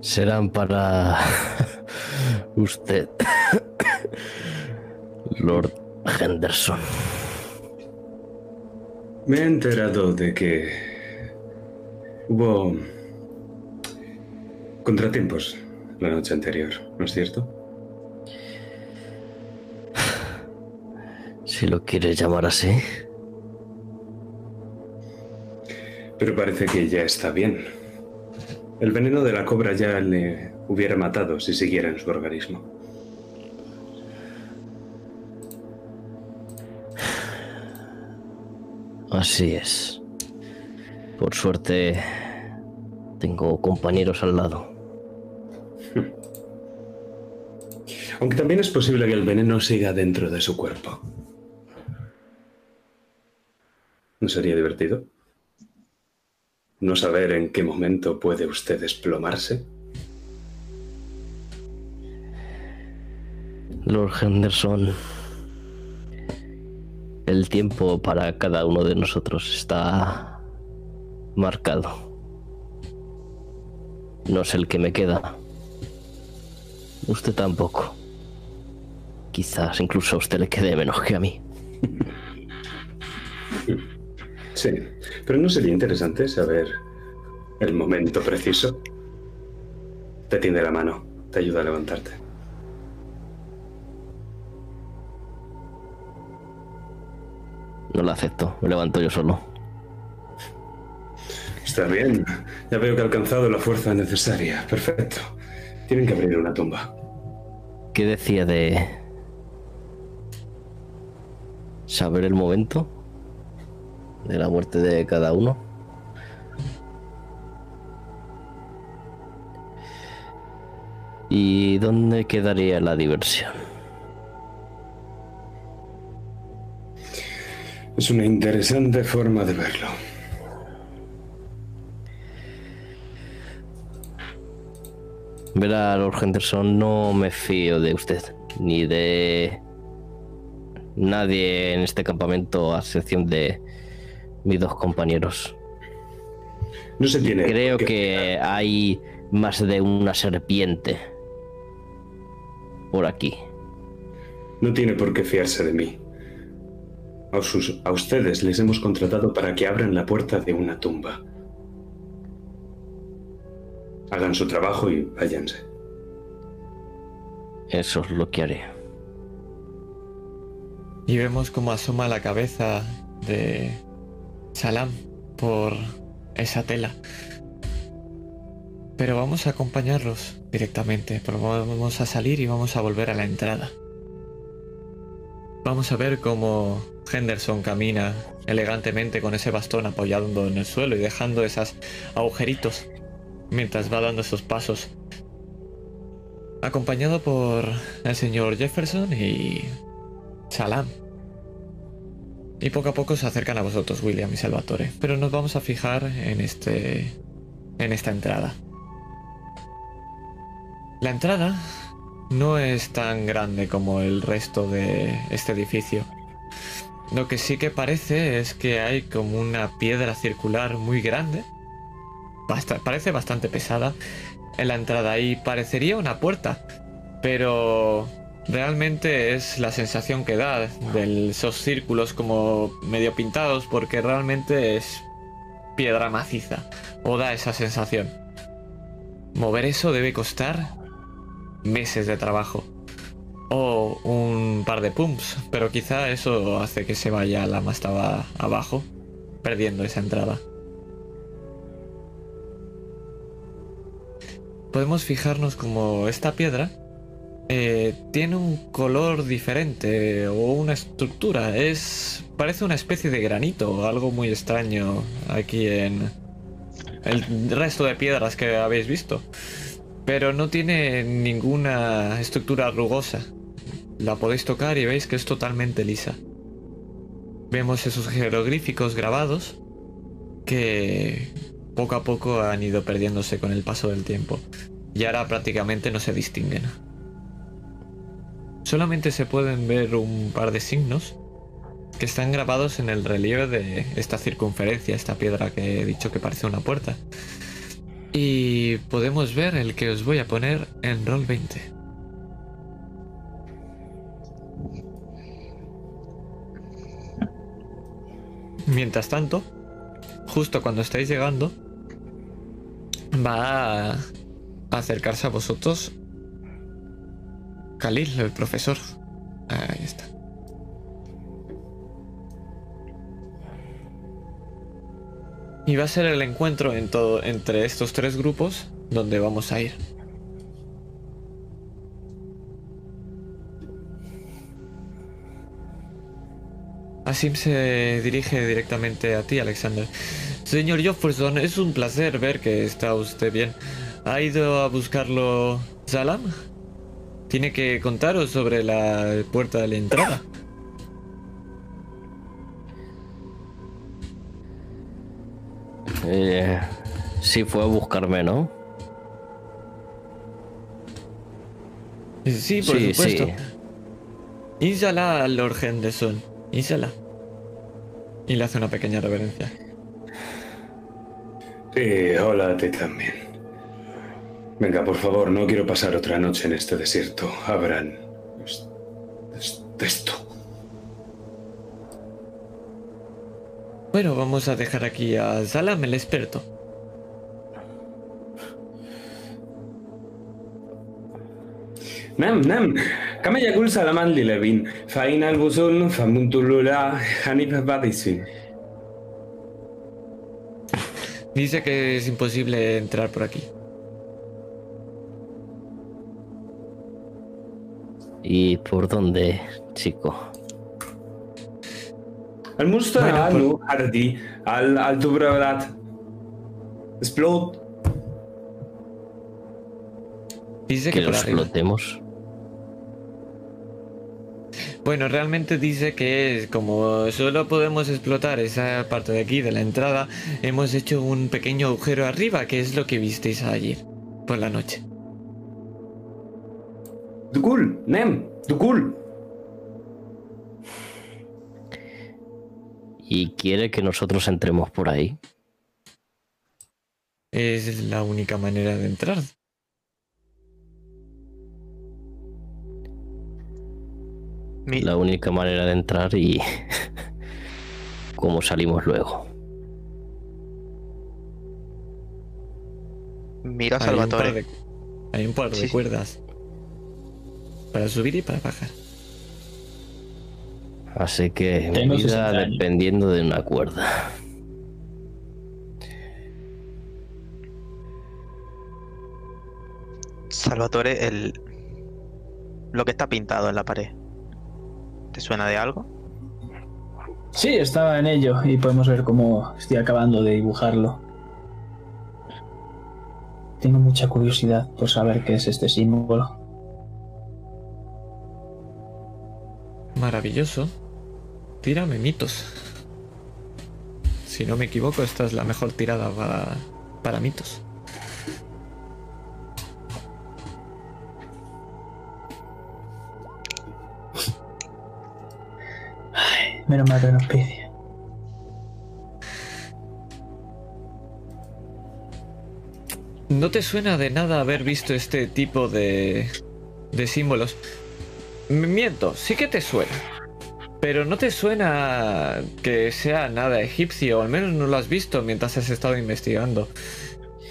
Serán para usted, Lord Henderson. Me he enterado de que hubo contratiempos la noche anterior, ¿no es cierto? Si lo quieres llamar así. Pero parece que ya está bien. El veneno de la cobra ya le hubiera matado si siguiera en su organismo. Así es. Por suerte, tengo compañeros al lado. Aunque también es posible que el veneno siga dentro de su cuerpo. ¿No sería divertido? ¿No saber en qué momento puede usted desplomarse? Lord Henderson, el tiempo para cada uno de nosotros está marcado. No es el que me queda. Usted tampoco. Quizás incluso a usted le quede menos que a mí. Sí, pero ¿no sería interesante saber el momento preciso? Te tiende la mano, te ayuda a levantarte. No lo acepto, me levanto yo solo. Está bien, ya veo que ha alcanzado la fuerza necesaria. Perfecto. Tienen que abrir una tumba. ¿Qué decía de saber el momento de la muerte de cada uno? ¿Y dónde quedaría la diversión? Es una interesante forma de verlo. Verá, Lord Henderson, no me fío de usted, ni de nadie en este campamento, a excepción de mis dos compañeros. No se tiene. Creo que hay más de una serpiente por aquí. No tiene por qué fiarse de mí. A, sus- a ustedes les hemos contratado para que abran la puerta de una tumba. Hagan su trabajo y váyanse. Eso es lo que haré. Y vemos cómo asoma la cabeza de Salam por esa tela. Pero vamos a acompañarlos directamente, pero vamos a salir y vamos a volver a la entrada. Vamos a ver cómo Henderson camina elegantemente con ese bastón apoyado en el suelo y dejando esos agujeritos mientras va dando esos pasos. Acompañado por el señor Jefferson y Salam. Y poco a poco se acercan a vosotros, William y Salvatore. Pero nos vamos a fijar en este. en esta entrada. La entrada no es tan grande como el resto de este edificio. Lo que sí que parece es que hay como una piedra circular muy grande. Parece bastante pesada en la entrada y parecería una puerta. Pero realmente es la sensación que da de esos círculos como medio pintados porque realmente es piedra maciza o da esa sensación. Mover eso debe costar meses de trabajo o un par de pumps, pero quizá eso hace que se vaya la mastaba abajo, perdiendo esa entrada. Podemos fijarnos como esta piedra eh, tiene un color diferente o una estructura. Es. parece una especie de granito algo muy extraño aquí en el resto de piedras que habéis visto. Pero no tiene ninguna estructura rugosa. La podéis tocar y veis que es totalmente lisa. Vemos esos jeroglíficos grabados que poco a poco han ido perdiéndose con el paso del tiempo. Y ahora prácticamente no se distinguen. Solamente se pueden ver un par de signos que están grabados en el relieve de esta circunferencia, esta piedra que he dicho que parece una puerta. Y podemos ver el que os voy a poner en rol 20. Mientras tanto, justo cuando estáis llegando, va a acercarse a vosotros Khalil, el profesor. Ahí está. Y va a ser el encuentro en todo, entre estos tres grupos donde vamos a ir. Asim se dirige directamente a ti, Alexander. Señor Jefferson, es un placer ver que está usted bien. ¿Ha ido a buscarlo Salam? Tiene que contaros sobre la puerta de la entrada. Eh, sí, fue a buscarme, ¿no? Sí, por Sí, supuesto. sí. Inshallah, Lord Henderson. Inshallah. Y le hace una pequeña reverencia. Sí, hola a ti también. Venga, por favor, no quiero pasar otra noche en este desierto. Abran. es- es- esto. Bueno, vamos a dejar aquí a Salam, el experto. نعم نعم كما يقول سلمان للبين فإن الوصول فمنتلولا حنيف باديسين Dice que es imposible entrar por aquí. ¿Y por dónde, chico? المستوى أنه هردي على التبرولات explode Dice Que que por lo arriba. explotemos. Bueno, realmente dice que como solo podemos explotar esa parte de aquí, de la entrada, hemos hecho un pequeño agujero arriba, que es lo que visteis ayer, por la noche. Dukul, Nem, Dukul. Y quiere que nosotros entremos por ahí. Es la única manera de entrar. Mi- La única manera de entrar y cómo salimos luego. Miro a Hay un par Salvatore. de, hay un par de Sí, cuerdas. Para subir y para bajar. Así que mi Tengo vida 60 años. dependiendo de una cuerda. Salvatore, el. Lo que está pintado en la pared. ¿Te suena de algo? Sí, estaba en ello y podemos ver cómo estoy acabando de dibujarlo. Tengo mucha curiosidad por saber qué es este símbolo. Maravilloso. Tírame mitos. Si no me equivoco, esta es la mejor tirada para, para mitos. Menos mal que nos pide. ¿No te suena de nada haber visto este tipo de, de símbolos? Miento, sí que te suena. Pero no te suena que sea nada egipcio, al menos no lo has visto mientras has estado investigando.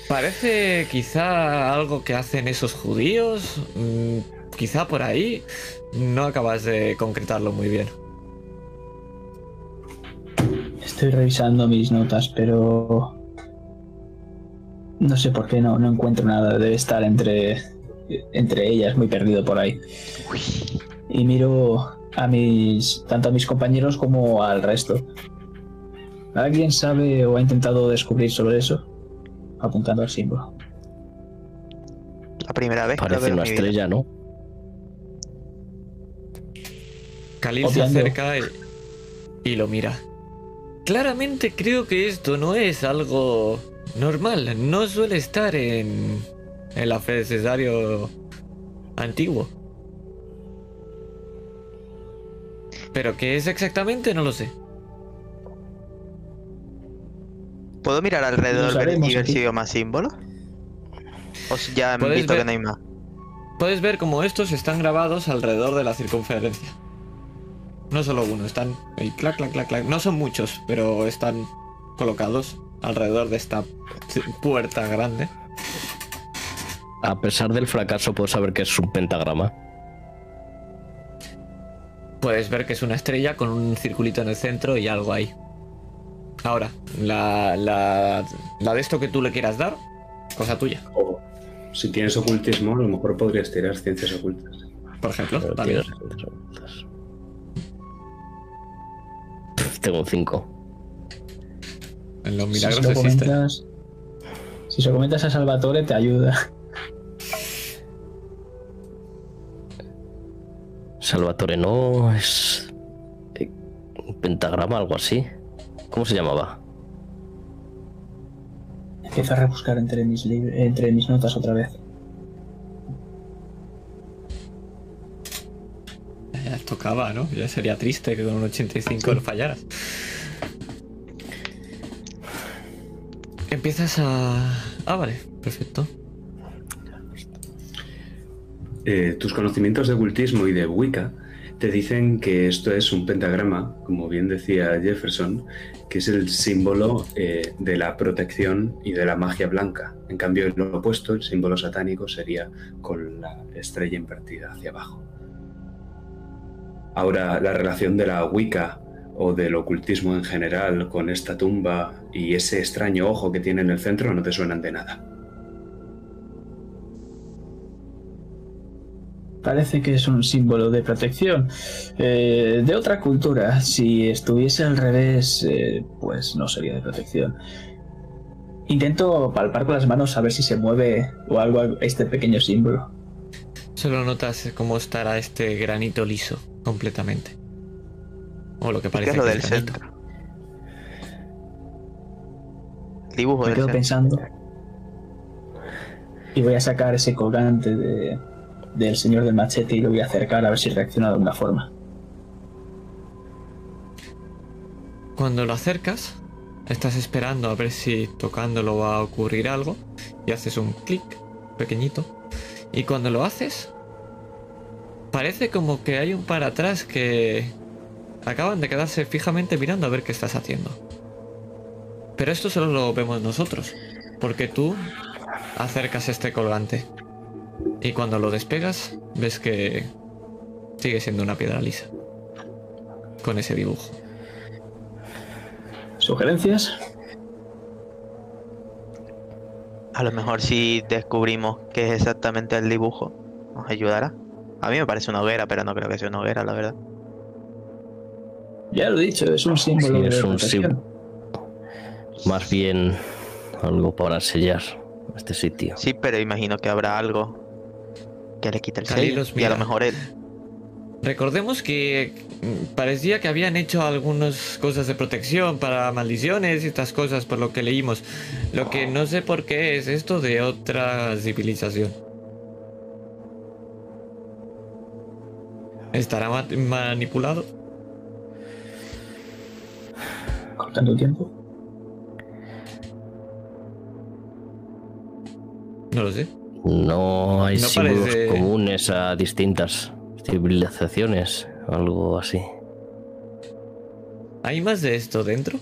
Parece quizá algo que hacen esos judíos, mm, quizá por ahí. No acabas de concretarlo muy bien. Estoy revisando mis notas, pero no sé por qué no, no encuentro nada. Debe estar entre, entre ellas, muy perdido por ahí. Y miro a mis tanto a mis compañeros como al resto. ¿Alguien sabe o ha intentado descubrir sobre eso? Apuntando al símbolo. La primera vez que lo Parece veo en una mi vida. estrella, ¿no? Khalil se acerca y, y lo mira. Claramente creo que esto no es algo normal. No suele estar en el abecedario antiguo. Pero qué es exactamente no lo sé. ¿Puedo mirar alrededor y ver si veo más símbolos? ¿O si ya han visto ver- que no hay más? Puedes ver cómo estos están grabados alrededor de la circunferencia. No solo uno, están ahí, clac, clac, clac, clac. No son muchos, pero están colocados alrededor de esta puerta grande. A pesar del fracaso, puedo saber que es un pentagrama. Puedes ver que es una estrella con un circulito en el centro y algo ahí. Ahora, la, la, la de esto que tú le quieras dar, cosa tuya, O si tienes ocultismo, a lo mejor podrías tirar ciencias ocultas. por ejemplo. Pero también. ciencias ocultas. Tengo un 5. En los Si milagros se comentas, si se lo comentas a Salvatore te ayuda. Salvatore no es. eh, Un pentagrama, algo así. ¿Cómo se llamaba? Empiezo a rebuscar entre mis, entre mis notas otra vez. Ya tocaba, ¿no? Ya sería triste que con un 85 lo fallaras. Empiezas a... Ah, vale, perfecto. Eh, tus conocimientos de ocultismo y de Wicca te dicen que esto es un pentagrama, como bien decía Jefferson, que es el símbolo eh, de la protección y de la magia blanca. En cambio, lo opuesto, el símbolo satánico, sería con la estrella invertida hacia abajo. Ahora, la relación de la Wicca o del ocultismo en general con esta tumba y ese extraño ojo que tiene en el centro no te suenan de nada. Parece que es un símbolo de protección. Eh, de otra cultura, si estuviese al revés, eh, pues no sería de protección. Intento palpar con las manos a ver si se mueve o algo este pequeño símbolo. Solo notas cómo estará este granito liso completamente. O lo que ¿Y parece ¿Qué es lo que del es granito. centro? Dibujo Me quedo centro. pensando. Y voy a sacar ese colgante de, del señor del machete y lo voy a acercar a ver si reacciona de alguna forma. Cuando lo acercas, estás esperando a ver si tocándolo va a ocurrir algo y haces un clic pequeñito. Y cuando lo haces, parece como que hay un para atrás que acaban de quedarse fijamente mirando a ver qué estás haciendo. Pero esto solo lo vemos nosotros, porque tú acercas este colgante y cuando lo despegas ves que sigue siendo una piedra lisa con ese dibujo. ¿Sugerencias? A lo mejor si descubrimos qué es exactamente el dibujo, nos ayudará. A mí me parece una hoguera, pero no creo que sea una hoguera, la verdad. Ya lo he dicho, es un símbolo Sí, de es un símbolo. Más bien algo para sellar este sitio. Sí, pero imagino que habrá algo que le quite el sello. Y a lo mejor él. Recordemos que mm, parecía que habían hecho algunas cosas de protección para maldiciones y estas cosas por lo que leímos. Lo que no sé por qué es esto de otra civilización. ¿Estará ma- manipulado? Cortando tiempo. No lo sé. No hay No símbolos parece- comunes a distintas civilizaciones, algo así. ¿Hay más de esto dentro?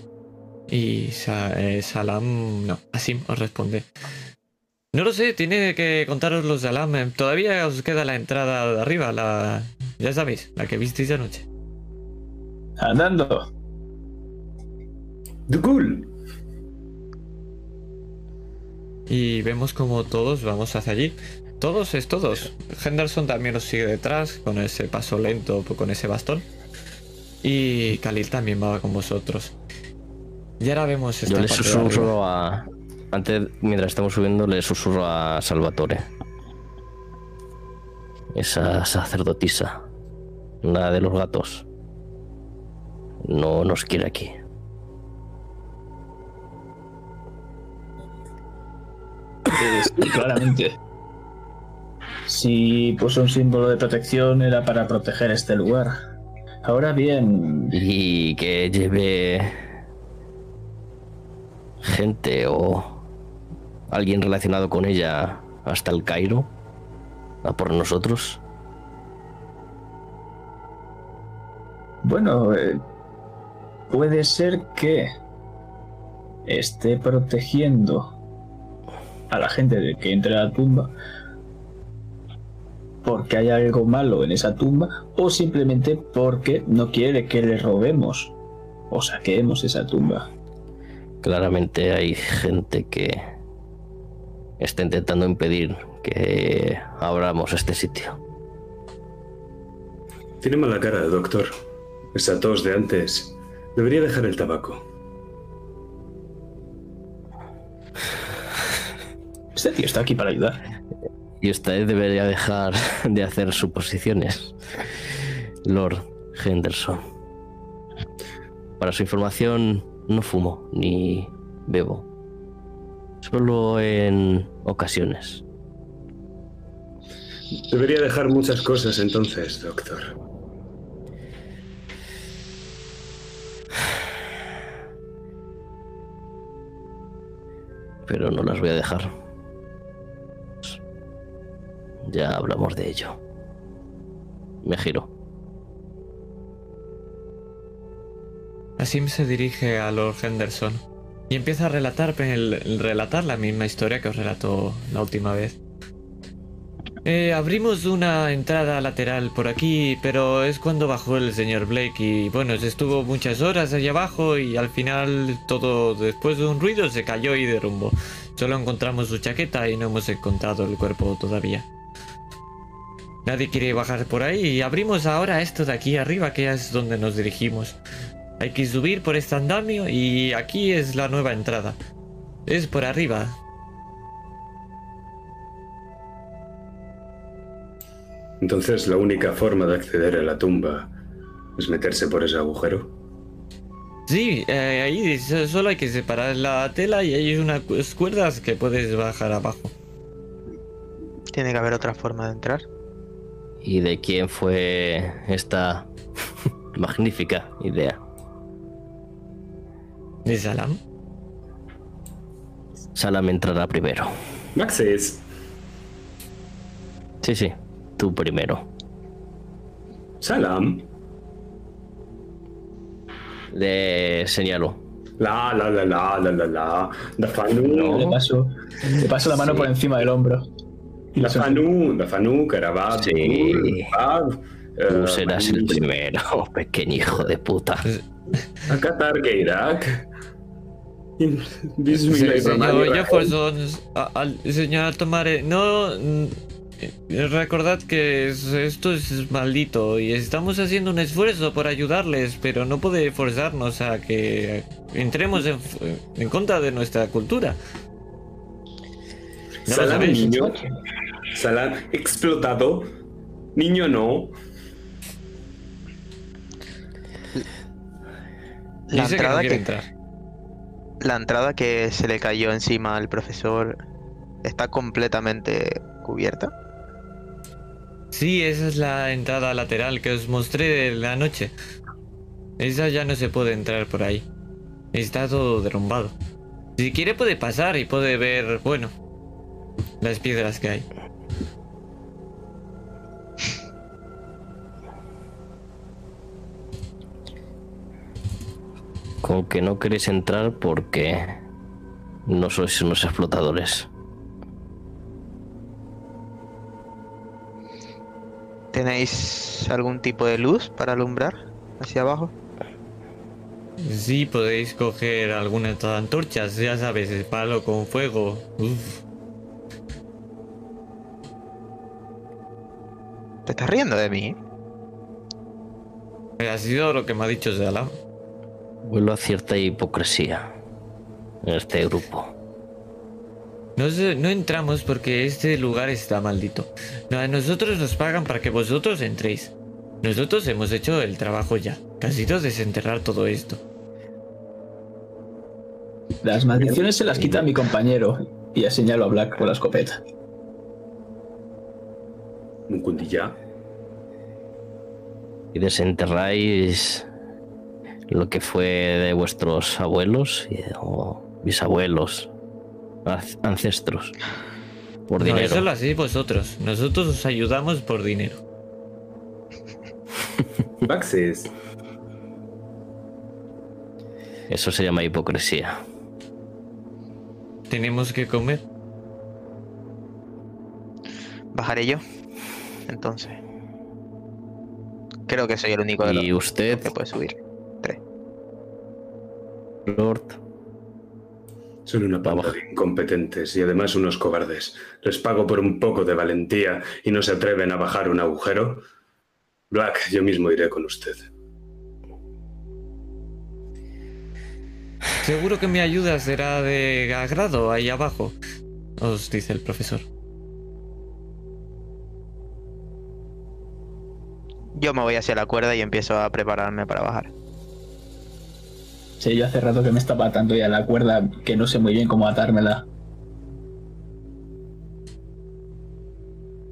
Y Sa- eh, Salam... No, Asim os responde. No lo sé, tiene que contaros los de Alam. eh, Todavía os queda la entrada de arriba, la... Ya sabéis, la que visteis anoche. Andando. ¡Dukul! Y vemos como todos vamos hacia allí. Todos es todos. Henderson también os sigue detrás con ese paso lento, con ese bastón. Y Khalil también va con vosotros. Y ahora vemos esta Yo le susurro a. Antes, mientras estamos subiendo, le susurro a Salvatore. Esa sacerdotisa. La de los gatos. No nos quiere aquí. Eh, claramente. Si puso un símbolo de protección era para proteger este lugar. Ahora bien, Y que lleve. gente o. alguien relacionado con ella hasta el Cairo. A por nosotros. bueno, eh, puede ser que esté protegiendo a la gente de que entre a la tumba porque hay algo malo en esa tumba o simplemente porque no quiere que le robemos o saqueemos esa tumba. Claramente hay gente que está intentando impedir que abramos este sitio. Tiene mala cara, doctor. Esa tos de antes. Debería dejar el tabaco. Este tío está aquí para ayudar. Y usted debería dejar de hacer suposiciones, Lord Henderson. Para su información, no fumo ni bebo. Solo en ocasiones. Debería dejar muchas cosas entonces, doctor. Pero no las voy a dejar. Ya hablamos de ello. Me giro. Asim se dirige a Lord Henderson y empieza a relatar, el- el relatar la misma historia que os relató la última vez. Eh, abrimos una entrada lateral por aquí, pero es cuando bajó el señor Blake y bueno, se estuvo muchas horas allá abajo y al final todo después de un ruido se cayó y derrumbó. Solo encontramos su chaqueta y no hemos encontrado el cuerpo todavía. Nadie quiere bajar por ahí y abrimos ahora esto de aquí arriba que es donde nos dirigimos. Hay que subir por este andamio y aquí es la nueva entrada. Es por arriba. Entonces la única forma de acceder a la tumba es meterse por ese agujero. Sí, eh, ahí so- solo hay que separar la tela y hay unas cu- cuerdas que puedes bajar abajo. Tiene que haber otra forma de entrar. ¿Y de quién fue esta magnífica idea? ¿De Salam? Salam entrará primero. Maxis, Sí, sí, tú primero. salam. Le señalo. La la la la la la la. No. Le paso, le paso la mano Sí. por encima del hombro. Y lo sonrío. Dafanu, Dafanu, Karabab, Sí. Bab, Tú serás el primero, pequeño hijo de puta. Akatar Geirak. Se- Señor Jefferson, a- al- señor Tomare, no. mm, Recordad que es- esto es maldito y estamos haciendo un esfuerzo por ayudarles, pero no puede forzarnos a que entremos en, en contra de nuestra cultura. Salam, niño. Salam, explotado. Niño no. La Dice que no entrada quiere que, entrar. la entrada que se le cayó encima al profesor está completamente cubierta. Sí, esa es la entrada lateral que os mostré de la noche. Esa ya no se puede entrar por ahí. Está todo derrumbado. Si quiere puede pasar y puede ver, bueno, las piedras que hay. Con que no queréis entrar porque no sois unos explotadores. ¿Tenéis algún tipo de luz para alumbrar hacia abajo? Sí, podéis coger algunas antorchas, ya sabes, el palo con fuego. Uf. ¿Te estás riendo de mí? Ha sido lo que me ha dicho Salam. Vuelvo a cierta hipocresía en este grupo. No, se- no entramos porque este lugar está maldito. No, a nosotros nos pagan para que vosotros entréis. Nosotros hemos hecho el trabajo ya. Casi todo desenterrar todo esto. Las maldiciones se las quita mi compañero. Y ya señalo a Black con la escopeta. Un cundilla. Y desenterráis lo que fue de vuestros abuelos o bisabuelos, ancestros, por No, dinero. eso lo hacéis vosotros. Nosotros os ayudamos por dinero. Maxis. Eso se llama hipocresía. Tenemos que comer. Bajaré yo. Entonces. Creo que soy el único de los Y usted, que puede subir. Lord, Son una panda de incompetentes y además unos cobardes. Les pago por un poco de valentía y no se atreven a bajar un agujero. Black, yo mismo iré con usted. Seguro que mi ayuda será de agrado ahí abajo. Os dice el profesor. Yo me voy hacia la cuerda y empiezo a prepararme para bajar. Sí, yo hace rato que me estaba atando ya la cuerda, que no sé muy bien cómo atármela.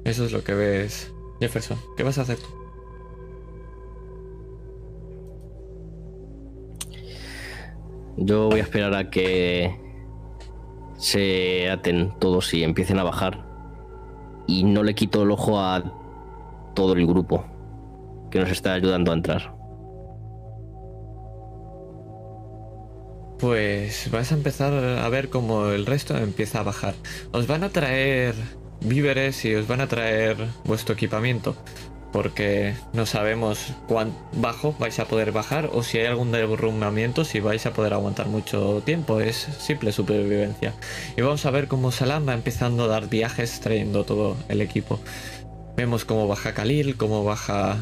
Eso es lo que ves, Jefferson. ¿Qué vas a hacer tú? yo voy a esperar a que se aten todos y empiecen a bajar. Y no le quito el ojo a todo el grupo que nos está ayudando a entrar. Pues vais a empezar a ver cómo el resto empieza a bajar. Os van a traer víveres y os van a traer vuestro equipamiento. Porque no sabemos cuán bajo vais a poder bajar o si hay algún derrumbamiento, si vais a poder aguantar mucho tiempo. Es simple supervivencia. Y vamos a ver cómo Salam va empezando a dar viajes trayendo todo el equipo. Vemos cómo baja Khalil, cómo baja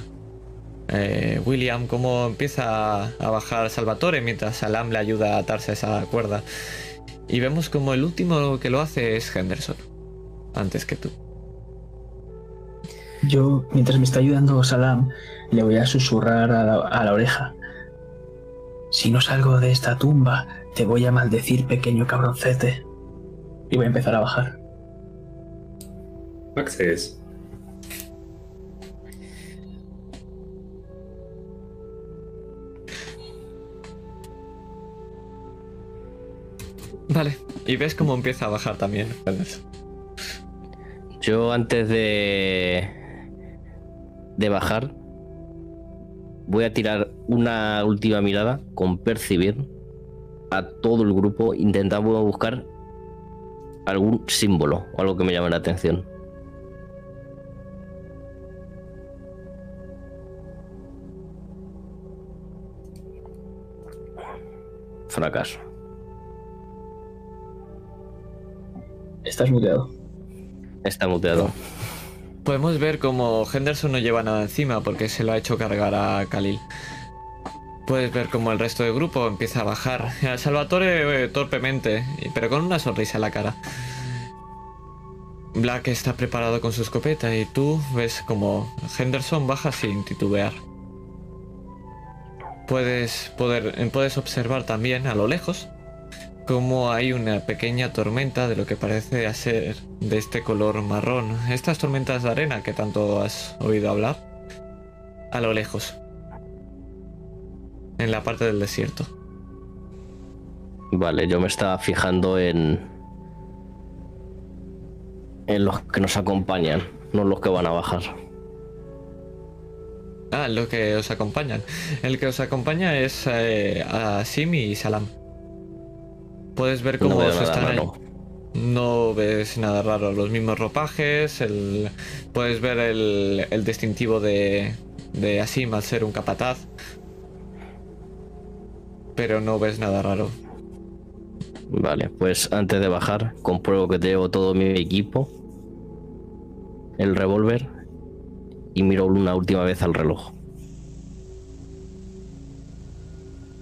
eh, William, cómo empieza a bajar Salvatore mientras Salam le ayuda a atarse a esa cuerda. Y vemos como el último que lo hace es Henderson, antes que tú. Yo, mientras me está ayudando Salam, le voy a susurrar a la, a la oreja. Si no salgo de esta tumba, te voy a maldecir, pequeño cabroncete. Y voy a empezar a bajar. Maxis. Vale, y ves cómo empieza a bajar también. Yo antes de. de bajar. Voy a tirar una última mirada con percibir a todo el grupo, intentando buscar algún símbolo o algo que me llame la atención. Fracaso. Estás muteado. Está muteado. Podemos ver como Henderson no lleva nada encima porque se lo ha hecho cargar a Khalil. Puedes ver como el resto del grupo empieza a bajar. A Salvatore eh, torpemente, pero con una sonrisa en la cara. Black está preparado con su escopeta y tú ves como Henderson baja sin titubear. Puedes, poder, puedes observar también a lo lejos como hay una pequeña tormenta de lo que parece ser de este color marrón. Estas tormentas de arena que tanto has oído hablar. A lo lejos. En la parte del desierto. Vale, yo me estaba fijando en. en los que nos acompañan, no los que van a bajar. Ah, los que os acompañan. El que os acompaña es eh, a Simi y Salam. Puedes ver cómo No están ahí. No ves nada raro, los mismos ropajes, el... puedes ver el, el distintivo de, de Asim al ser un capataz, pero no ves nada raro. Vale, pues antes de bajar, compruebo que llevo todo mi equipo, el revólver y miro una última vez al reloj.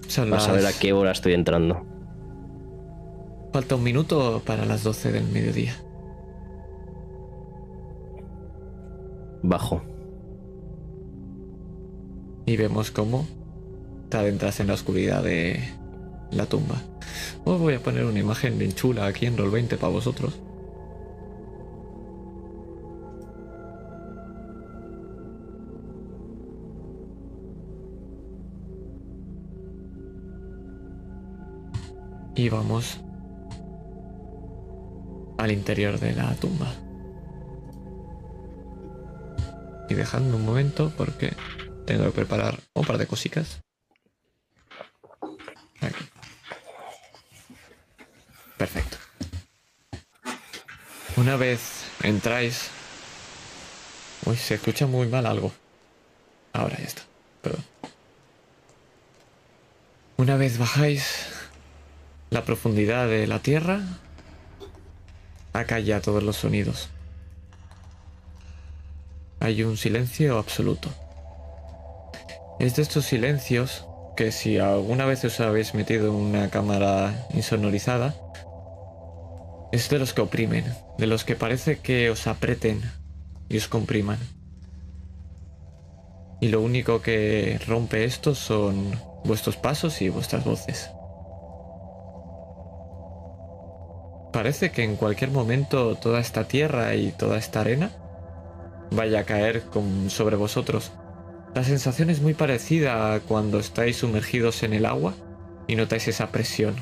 Son Para saber a qué hora estoy entrando. Falta un minuto para las 12 del mediodía. Bajo. Y vemos cómo te adentras en la oscuridad de la tumba. Os voy a poner una imagen bien chula aquí en Roll20 para vosotros. Y vamos al interior de la tumba. Y dejadme un momento porque tengo que preparar un par de cositas. Perfecto. Una vez entráis... Uy, se escucha muy mal algo. Ahora ya está. Perdón. Una vez bajáis la profundidad de la tierra, acalla todos los sonidos. Hay un silencio absoluto. Es de estos silencios que si alguna vez os habéis metido en una cámara insonorizada, es de los que oprimen, de los que parece que os aprieten y os compriman. Y lo único que rompe esto son vuestros pasos y vuestras voces. Parece que en cualquier momento toda esta tierra y toda esta arena vaya a caer sobre vosotros. La sensación es muy parecida a cuando estáis sumergidos en el agua y notáis esa presión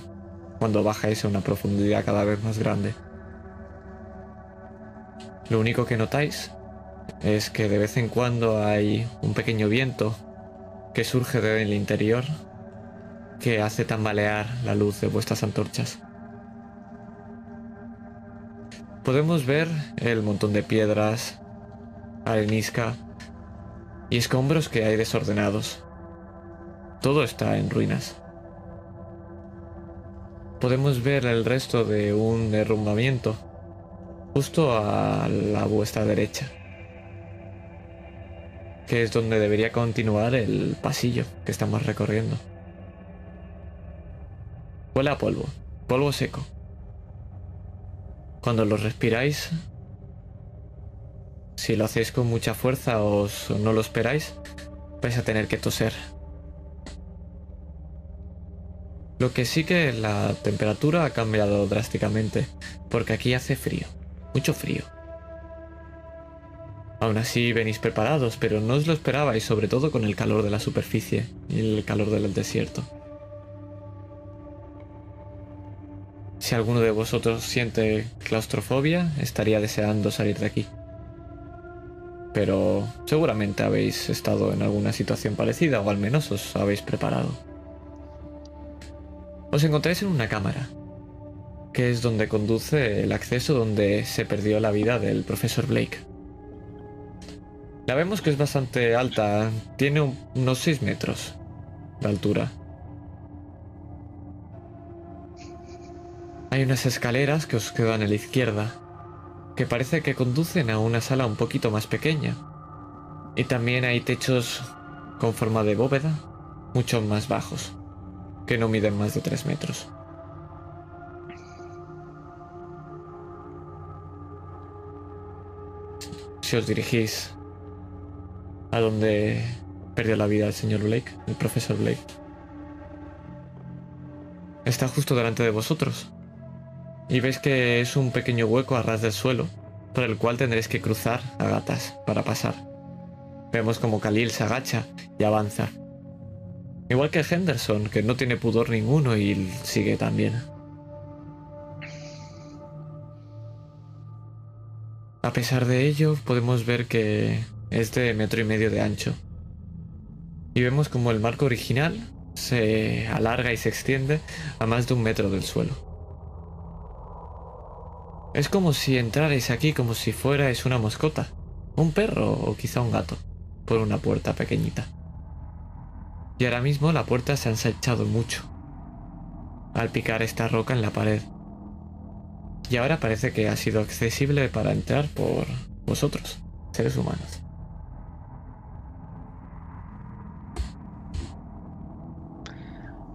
cuando bajáis a una profundidad cada vez más grande. Lo único que notáis es que de vez en cuando hay un pequeño viento que surge del interior que hace tambalear la luz de vuestras antorchas. Podemos ver el montón de piedras, arenisca y escombros que hay desordenados. Todo está en ruinas. Podemos ver el resto de un derrumbamiento justo a la vuestra derecha, que es donde debería continuar el pasillo que estamos recorriendo. Huele a polvo, polvo seco. Cuando lo respiráis, si lo hacéis con mucha fuerza o no lo esperáis, vais a tener que toser. Lo que sí que la temperatura ha cambiado drásticamente, porque aquí hace frío, mucho frío. Aún así venís preparados, pero no os lo esperabais, sobre todo con el calor de la superficie y el calor del desierto. Si alguno de vosotros siente claustrofobia, estaría deseando salir de aquí. Pero seguramente habéis estado en alguna situación parecida o al menos os habéis preparado. Os encontráis en una cámara, que es donde conduce el acceso donde se perdió la vida del profesor Blake. La vemos que es bastante alta, tiene un- unos 6 metros de altura. Hay unas escaleras que os quedan a la izquierda, que parece que conducen a una sala un poquito más pequeña. Y también hay techos con forma de bóveda, mucho más bajos, que no miden más de 3 metros. Si os dirigís a donde perdió la vida el señor Blake, el profesor Blake, está justo delante de vosotros. Y veis que es un pequeño hueco a ras del suelo, por el cual tendréis que cruzar a gatas para pasar. Vemos como Khalil se agacha y avanza. Igual que Henderson, que no tiene pudor ninguno y sigue también. A pesar de ello, podemos ver que es de metro y medio de ancho. Y vemos como el marco original se alarga y se extiende a más de un metro del suelo. Es como si entrarais aquí como si fuerais una mascota, un perro o quizá un gato, por una puerta pequeñita. Y ahora mismo la puerta se ha ensanchado mucho al picar esta roca en la pared. Y ahora parece que ha sido accesible para entrar por vosotros, seres humanos.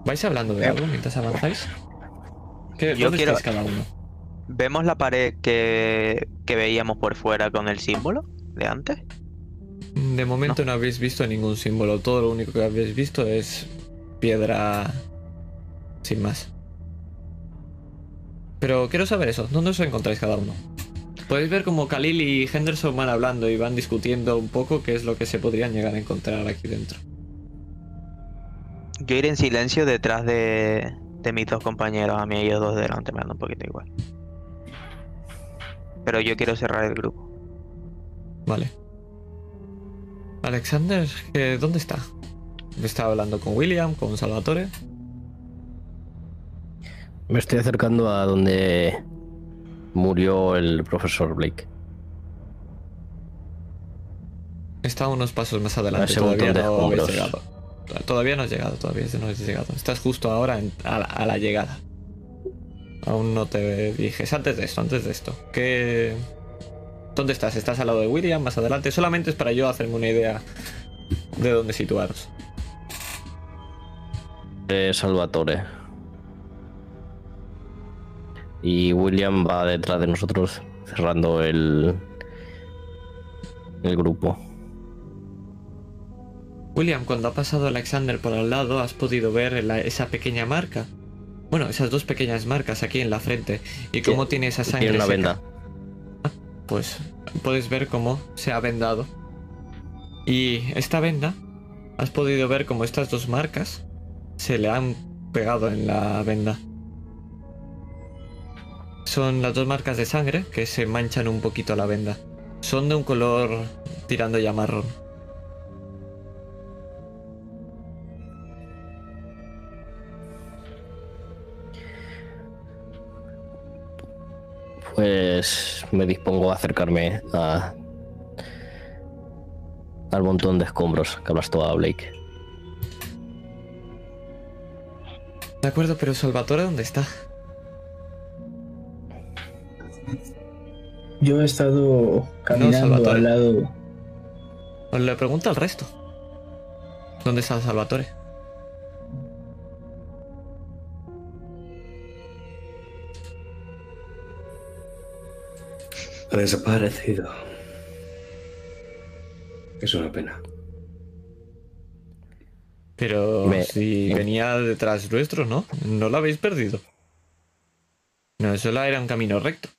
¿Vais hablando de algo mientras avanzáis? ¿Qué, Yo ¿Dónde quiero- estáis cada uno? ¿Vemos la pared que, que veíamos por fuera con el símbolo de antes? De momento no. habéis visto ningún símbolo. Todo lo único que habéis visto es piedra sin más. Pero quiero saber eso. ¿Dónde os encontráis cada uno? Podéis ver como Khalil y Henderson van hablando y van discutiendo un poco qué es lo que se podrían llegar a encontrar aquí dentro. Yo iré en silencio detrás de, de mis dos compañeros, a mí ellos dos delante, me dan un poquito igual. Pero yo quiero cerrar el grupo. Vale. Alexander, ¿qué- ¿dónde está? ¿Está hablando con William, con Salvatore? Me estoy acercando a donde murió el profesor Blake. Está unos pasos más adelante, ese todavía no llegado. Todavía no has llegado, todavía no has llegado. Estás justo ahora en- a, la, a la llegada. Aún no te dije. Antes de esto, antes de esto. ¿Qué... ¿Dónde estás? ¿Estás al lado de William? Más adelante. Solamente es para yo hacerme una idea de dónde situaros. Eh, Salvatore. Y William va detrás de nosotros cerrando el, el grupo. William, cuando ha pasado Alexander por al lado, has podido ver la- esa pequeña marca. Bueno, esas dos pequeñas marcas aquí en la frente. Y cómo tiene esa sangre. Tiene una seca. venda. pues puedes ver cómo se ha vendado. Y esta venda, has podido ver cómo estas dos marcas se le han pegado en la venda. Son las dos marcas de sangre que se manchan un poquito la venda. Son de un color tirando ya marrón. Pues me dispongo a acercarme a, al montón de escombros que aplastó a Blake. De acuerdo, pero Salvatore, ¿dónde está? Yo he estado caminando al lado. Os le pregunto al resto. ¿Dónde está Salvatore? Ha desaparecido. Es una pena. Pero Me- si venía detrás nuestro, ¿no? No lo habéis perdido. No, eso era un camino recto.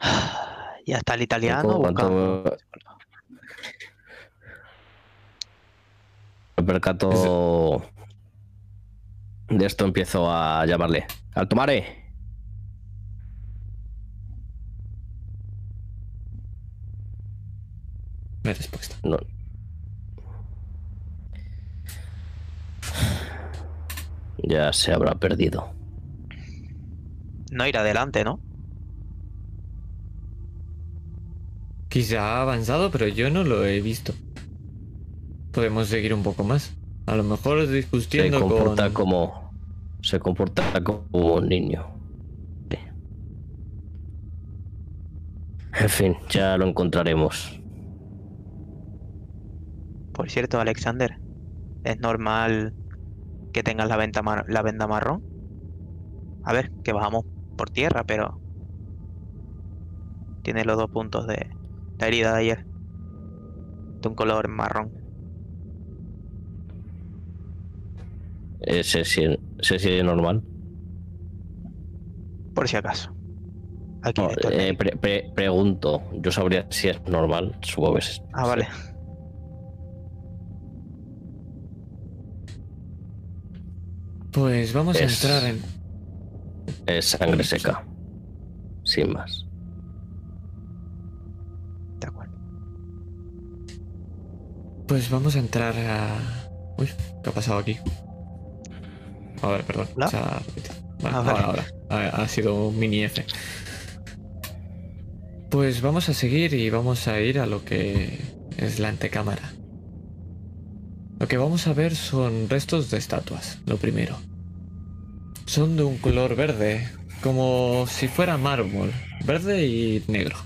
Ya está el italiano buscando. me percato de esto empiezo a llamarle. ¡Alto mare! No hay respuesta. No. Ya se habrá perdido. No ir adelante, ¿no? Quizá ha avanzado, pero yo no lo he visto. Podemos seguir un poco más. A lo mejor Se discutiendo comporta con... como. Se comporta como un niño. En fin, ya lo encontraremos. Por cierto, Alexander, ¿es normal que tengas la, venta la venda marrón? A ver, que bajamos por tierra, pero... Tiene los dos puntos de la herida de ayer. De un color marrón. Ese sí es normal. Por si acaso. Aquí No, eh, pre- pre- pregunto, yo sabría si es normal, supongo que es. Ah, vale. Pues vamos Es- a entrar en... Es sangre seca. Sin más. De acuerdo. Pues vamos a entrar a... Uy, ¿qué ha pasado aquí? A ver, perdón. Se ha- Vale, Ah, vale. ahora, ha sido un mini F. Pues vamos a seguir y vamos a ir a lo que es la antecámara. Lo que vamos a ver son restos de estatuas, lo primero. Son de un color verde, como si fuera mármol, verde y negro.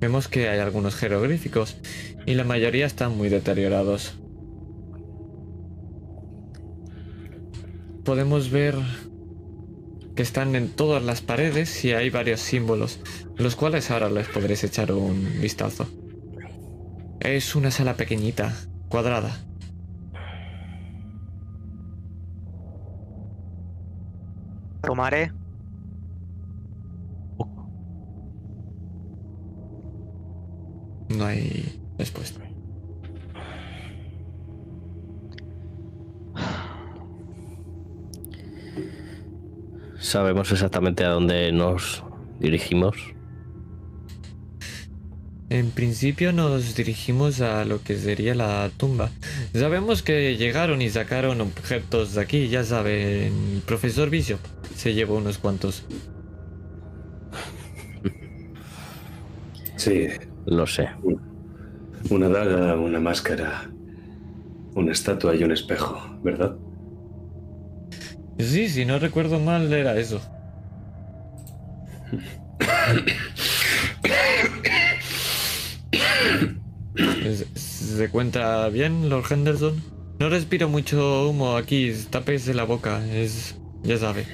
Vemos que hay algunos jeroglíficos y la mayoría están muy deteriorados. Podemos ver que están en todas las paredes y hay varios símbolos, los cuales ahora les podréis echar un vistazo. Es una sala pequeñita, cuadrada. Tomaré. No hay respuesta. ¿Sabemos exactamente a dónde nos dirigimos? En principio nos dirigimos a lo que sería la tumba. Sabemos que llegaron y sacaron objetos de aquí, ya saben, el profesor Bishop se llevó unos cuantos. Sí, Lo sé. una daga, una máscara, una estatua y un espejo, ¿verdad? Sí, si no recuerdo mal era eso. ¿Se- ¿Se cuenta bien, Lord Henderson? No respiro mucho humo aquí, tapese la boca, es... ya sabe.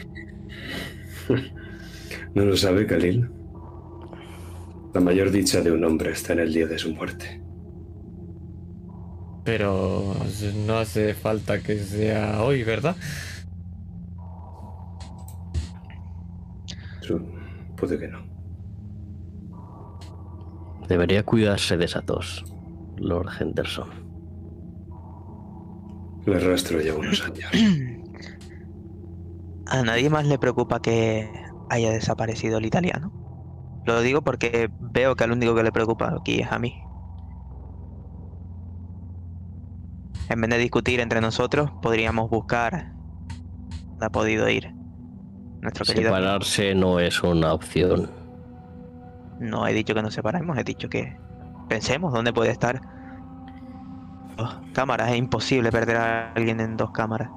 ¿No lo sabe Khalil? La mayor dicha de un hombre está en el día de su muerte. Pero no hace falta que sea hoy, ¿verdad? Puede que no. Debería cuidarse de esa tos, Lord Henderson. Le arrastro ya unos años. A nadie más le preocupa que haya desaparecido el italiano. Lo digo porque veo que al único que le preocupa aquí es a mí. En vez de discutir entre nosotros, podríamos buscar dónde ha podido ir nuestro querido. Separarse no es una opción. No he dicho que nos separemos, he dicho que pensemos dónde puede estar. Dos cámaras, es imposible perder a alguien en dos cámaras.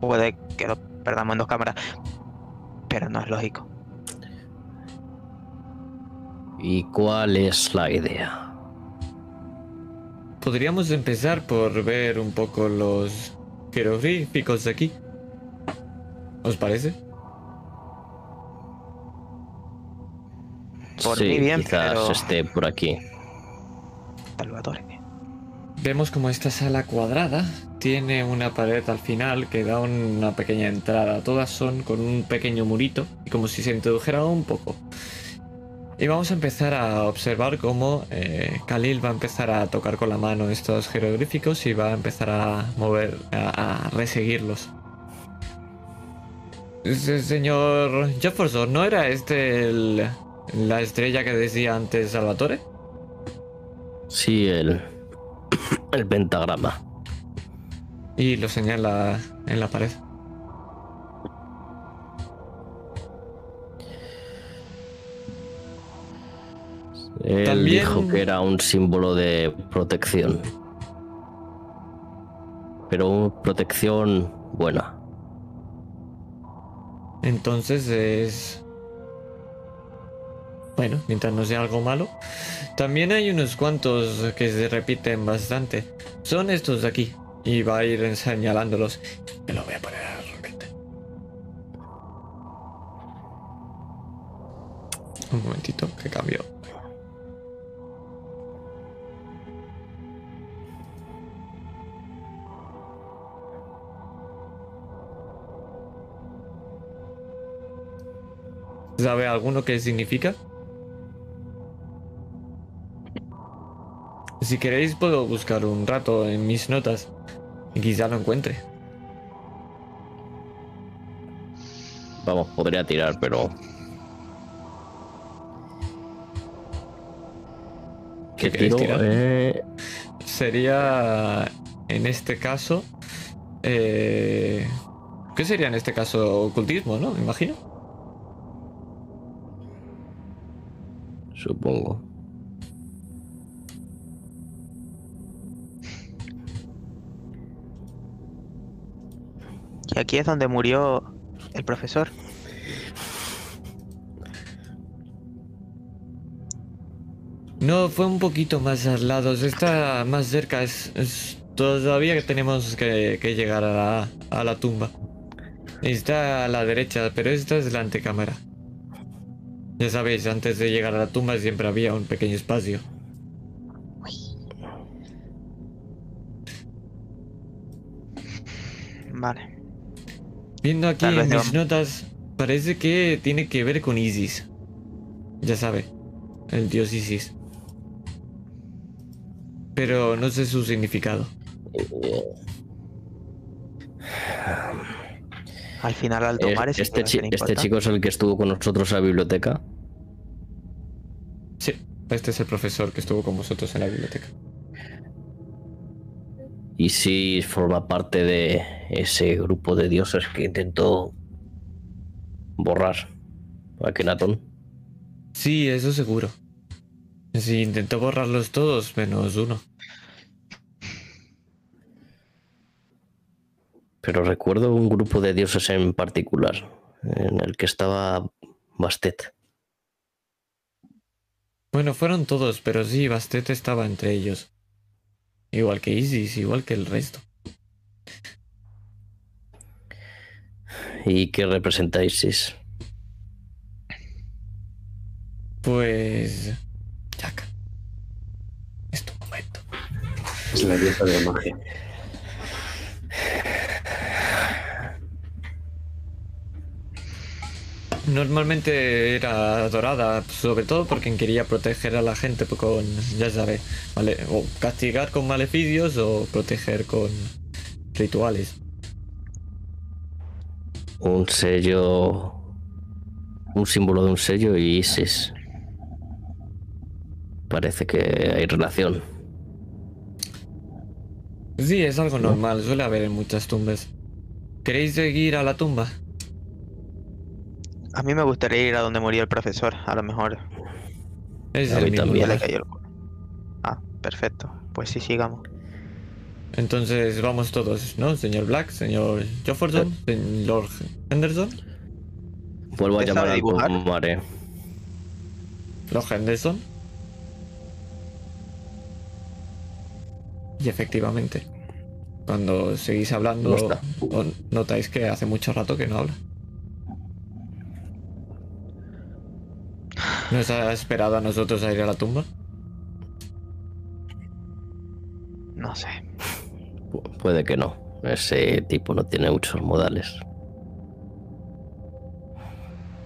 Puede que lo perdamos en dos cámaras, pero no es lógico. ¿Y cuál es la idea? Podríamos empezar por ver un poco los jeroglíficos de aquí. ¿Os parece? Por sí, mí bien, quizás pero- esté por aquí. Salvatore. Vemos como esta sala cuadrada tiene una pared al final que da una pequeña entrada. Todas son con un pequeño murito y como si se introdujera un poco. Y vamos a empezar a observar cómo eh, Khalil va a empezar a tocar con la mano estos jeroglíficos y va a empezar a mover, a, a reseguirlos. Se- Señor Jefferson, ¿no era este el- la estrella que decía antes Salvatore? Sí, el, el pentagrama. Y lo señala en la pared. Él También- dijo que era un símbolo de protección. Pero una protección buena. Entonces es... Bueno, mientras no sea algo malo. También hay unos cuantos que se repiten bastante. Son estos de aquí. Y va a ir señalándolos. Me lo voy a poner a repente. Un momentito, que cambio. ¿Sabe alguno qué significa? Si queréis puedo buscar un rato en mis notas y quizá lo encuentre. Vamos, podría tirar, pero. ¿Qué ¿Qué queréis tiro? tirar? Eh, Sería en este caso... eh, ¿Qué sería en este caso? Ocultismo, ¿no? Me imagino. Supongo. Y aquí es donde murió el profesor. No, fue un poquito más al lado. Está más cerca. Es, es- todavía que tenemos que, que llegar a la, a la tumba. Está a la derecha, pero esta es la antecámara. Ya sabéis, antes de llegar a la tumba siempre había un pequeño espacio. Vale. Viendo aquí en mis vamos- notas, parece que tiene que ver con Isis. Ya sabe, el dios Isis. Pero no sé su significado. Al final, al tomar Es- ese este, chi- este chico es el que estuvo con nosotros en la biblioteca. Sí, este es el profesor que estuvo con vosotros en la biblioteca. Y sí forma parte de ese grupo de dioses que intentó borrar a Kenaton. Sí, eso seguro. Sí, intentó borrarlos todos menos uno. Pero recuerdo un grupo de dioses en particular, en el que estaba Bastet. Bueno, fueron todos, pero sí, Bastet estaba entre ellos. Igual que Isis, igual que el resto. ¿Y qué representa Isis? Pues... Jack. Es tu momento. Es la diosa de la magia. Normalmente era adorada, sobre todo porque quería proteger a la gente con, ya sabe, vale, o castigar con maleficios o proteger con rituales. Un sello. Un símbolo de un sello y Isis. Parece que hay relación. Sí, es algo normal, suele haber en muchas tumbas. ¿Queréis seguir a la tumba? A mí me gustaría ir a donde murió el profesor. A lo mejor Es A el mí mismo también. ya le lugar. cayó el... Ah, perfecto. Pues sí, sigamos. Entonces vamos todos, ¿no? Señor Black, señor Jefferson, señor Henderson. Vuelvo a ¿Usted llamar al dibujar? Mare. Lord Henderson. Y efectivamente, cuando seguís hablando, notáis que hace mucho rato que no habla. ¿Nos ha esperado a nosotros a ir a la tumba? No sé. Pu- Puede que no. Ese tipo no tiene muchos modales.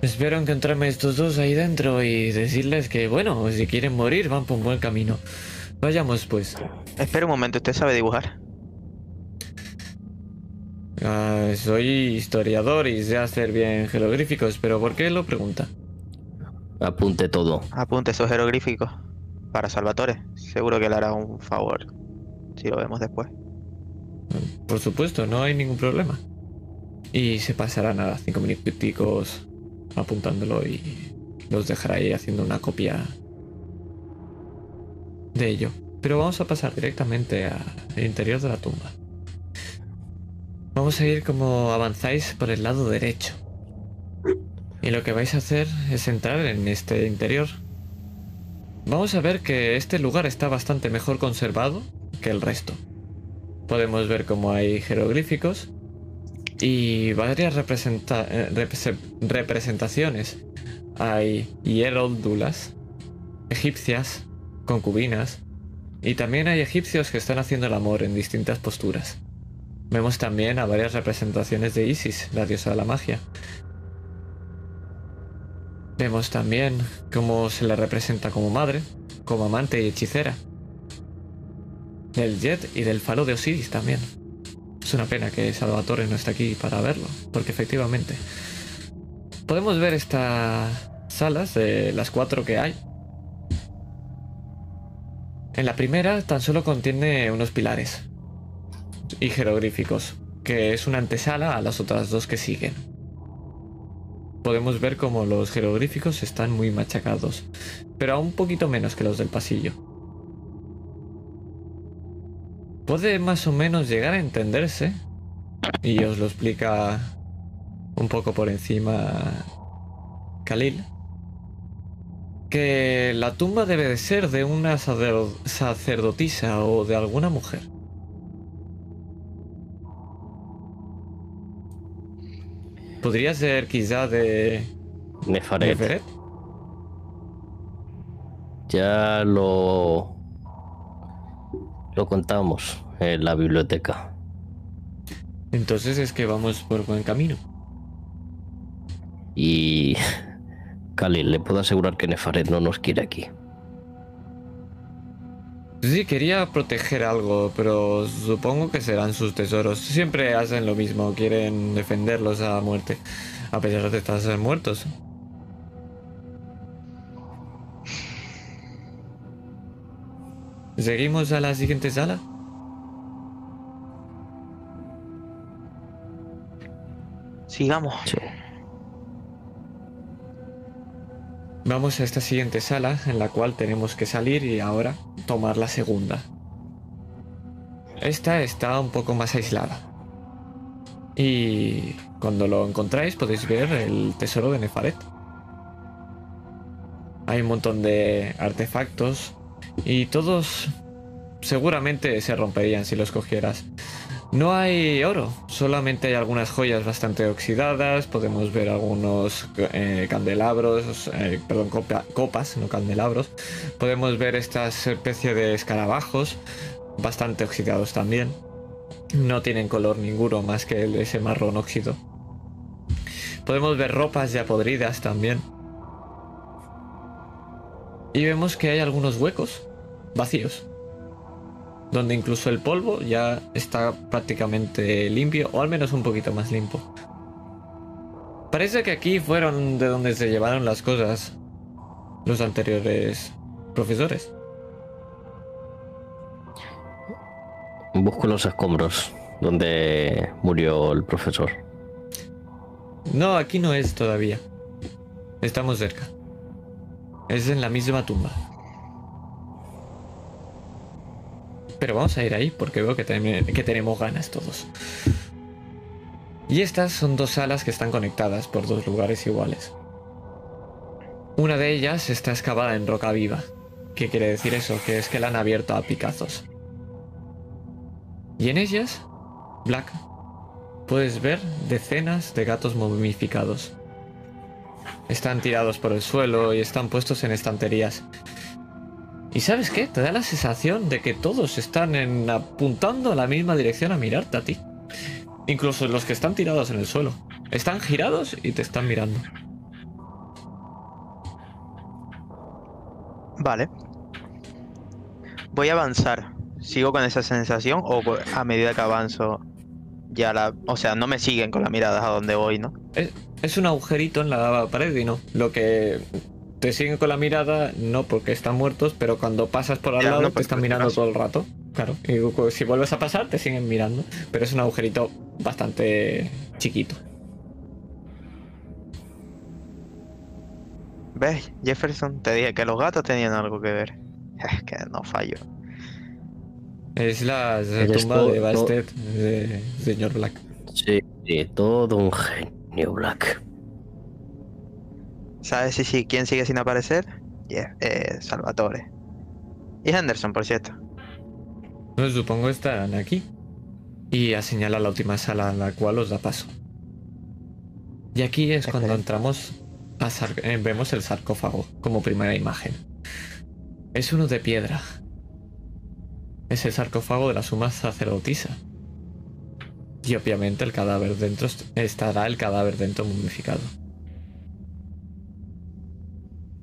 Espero encontrarme estos dos ahí dentro y decirles que, bueno, si quieren morir, van por un buen camino. Vayamos, pues. Espera un momento, ¿usted sabe dibujar? Ah, soy historiador y sé hacer bien jeroglíficos, pero ¿por qué lo pregunta? Apunte todo. Apunte esos jeroglíficos para Salvatore. Seguro que le hará un favor si lo vemos después. Por supuesto, no hay ningún problema. Y se pasará nada, cinco minuticos apuntándolo y los dejará ahí haciendo una copia de ello. Pero vamos a pasar directamente al interior de la tumba. Vamos a ir como avanzáis por el lado derecho. Y lo que vais a hacer es entrar en este interior. Vamos a ver que este lugar está bastante mejor conservado que el resto. Podemos ver cómo hay jeroglíficos y varias eh, representaciones. Hay hieróldulas, egipcias, concubinas y también hay egipcios que están haciendo el amor en distintas posturas. Vemos también a varias representaciones de Isis, la diosa de la magia. Vemos también cómo se le representa como madre, como amante y hechicera. Del Jet y del falo de Osiris también. Es una pena que Salvatore no esté aquí para verlo, porque efectivamente podemos ver estas salas de las cuatro que hay. En la primera tan solo contiene unos pilares y jeroglíficos, que es una antesala a las otras dos que siguen. Podemos ver como los jeroglíficos están muy machacados, pero aún un poquito menos que los del pasillo. Puede más o menos llegar a entenderse, y os lo explica un poco por encima Khalil, que la tumba debe de ser de una sacer- sacerdotisa o de alguna mujer. Podría ser quizá de Nefaret. Neferet. Ya lo. Lo contamos en la biblioteca. Entonces es que vamos por buen camino. Y. Khalil, le puedo asegurar que Nefaret no nos quiere aquí. Sí, quería proteger algo, pero supongo que serán sus tesoros. Siempre hacen lo mismo, quieren defenderlos a muerte, a pesar de estar muertos. ¿Seguimos a la siguiente sala? Sigamos. Vamos a esta siguiente sala en la cual tenemos que salir y ahora tomar la segunda. Esta está un poco más aislada. Y cuando lo encontráis podéis ver el tesoro de Nefaret. Hay un montón de artefactos y todos seguramente se romperían si los cogieras. No hay oro, solamente hay algunas joyas bastante oxidadas, podemos ver algunos eh, candelabros, eh, perdón, copa- copas, no candelabros. Podemos ver esta especie de escarabajos, bastante oxidados también. No tienen color ninguno más que ese marrón óxido. Podemos ver ropas ya podridas también. Y vemos que hay algunos huecos vacíos donde incluso el polvo ya está prácticamente limpio, o al menos un poquito más limpio. Parece que aquí fueron de donde se llevaron las cosas los anteriores profesores. Busco los escombros donde murió el profesor. No, aquí no es todavía. Estamos cerca. Es en la misma tumba. Pero vamos a ir ahí porque veo que, ten- que tenemos ganas todos. Y estas son dos salas que están conectadas por dos lugares iguales. Una de ellas está excavada en roca viva. ¿Qué quiere decir eso? Que es que la han abierto a picazos. Y en ellas, Black, puedes ver decenas de gatos momificados. Están tirados por el suelo y están puestos en estanterías. Y sabes qué, te da la sensación de que todos están apuntando a la misma dirección a mirarte a ti. Incluso los que están tirados en el suelo. Están girados y te están mirando. Vale. Voy a avanzar. ¿Sigo con esa sensación o a medida que avanzo ya la... O sea, no me siguen con la mirada a donde voy, ¿no? Es, es un agujerito en la pared y no. Lo que te siguen con la mirada, no porque están muertos, pero cuando pasas por al Ya, lado no, te pues, están pues, mirando todo el rato. Claro. Y si vuelves a pasar, te siguen mirando. Pero es un agujerito bastante chiquito. ¿Ves, Jefferson? Te dije que los gatos tenían algo que ver. Es que no fallo. Es la tumba todo- de Bastet, de señor Black. Sí, sí, todo un genio, Black. ¿Sabes si sí, quién sigue sin aparecer? Eh, Salvatore. Y Henderson, por cierto. Pues supongo estarán aquí. Y a señalar la última sala a la cual os da paso. Y aquí es cuando entramos a eh, vemos el sarcófago como primera imagen. Es uno de piedra. Es el sarcófago de la suma sacerdotisa. Y obviamente el cadáver dentro est- estará el cadáver dentro mumificado.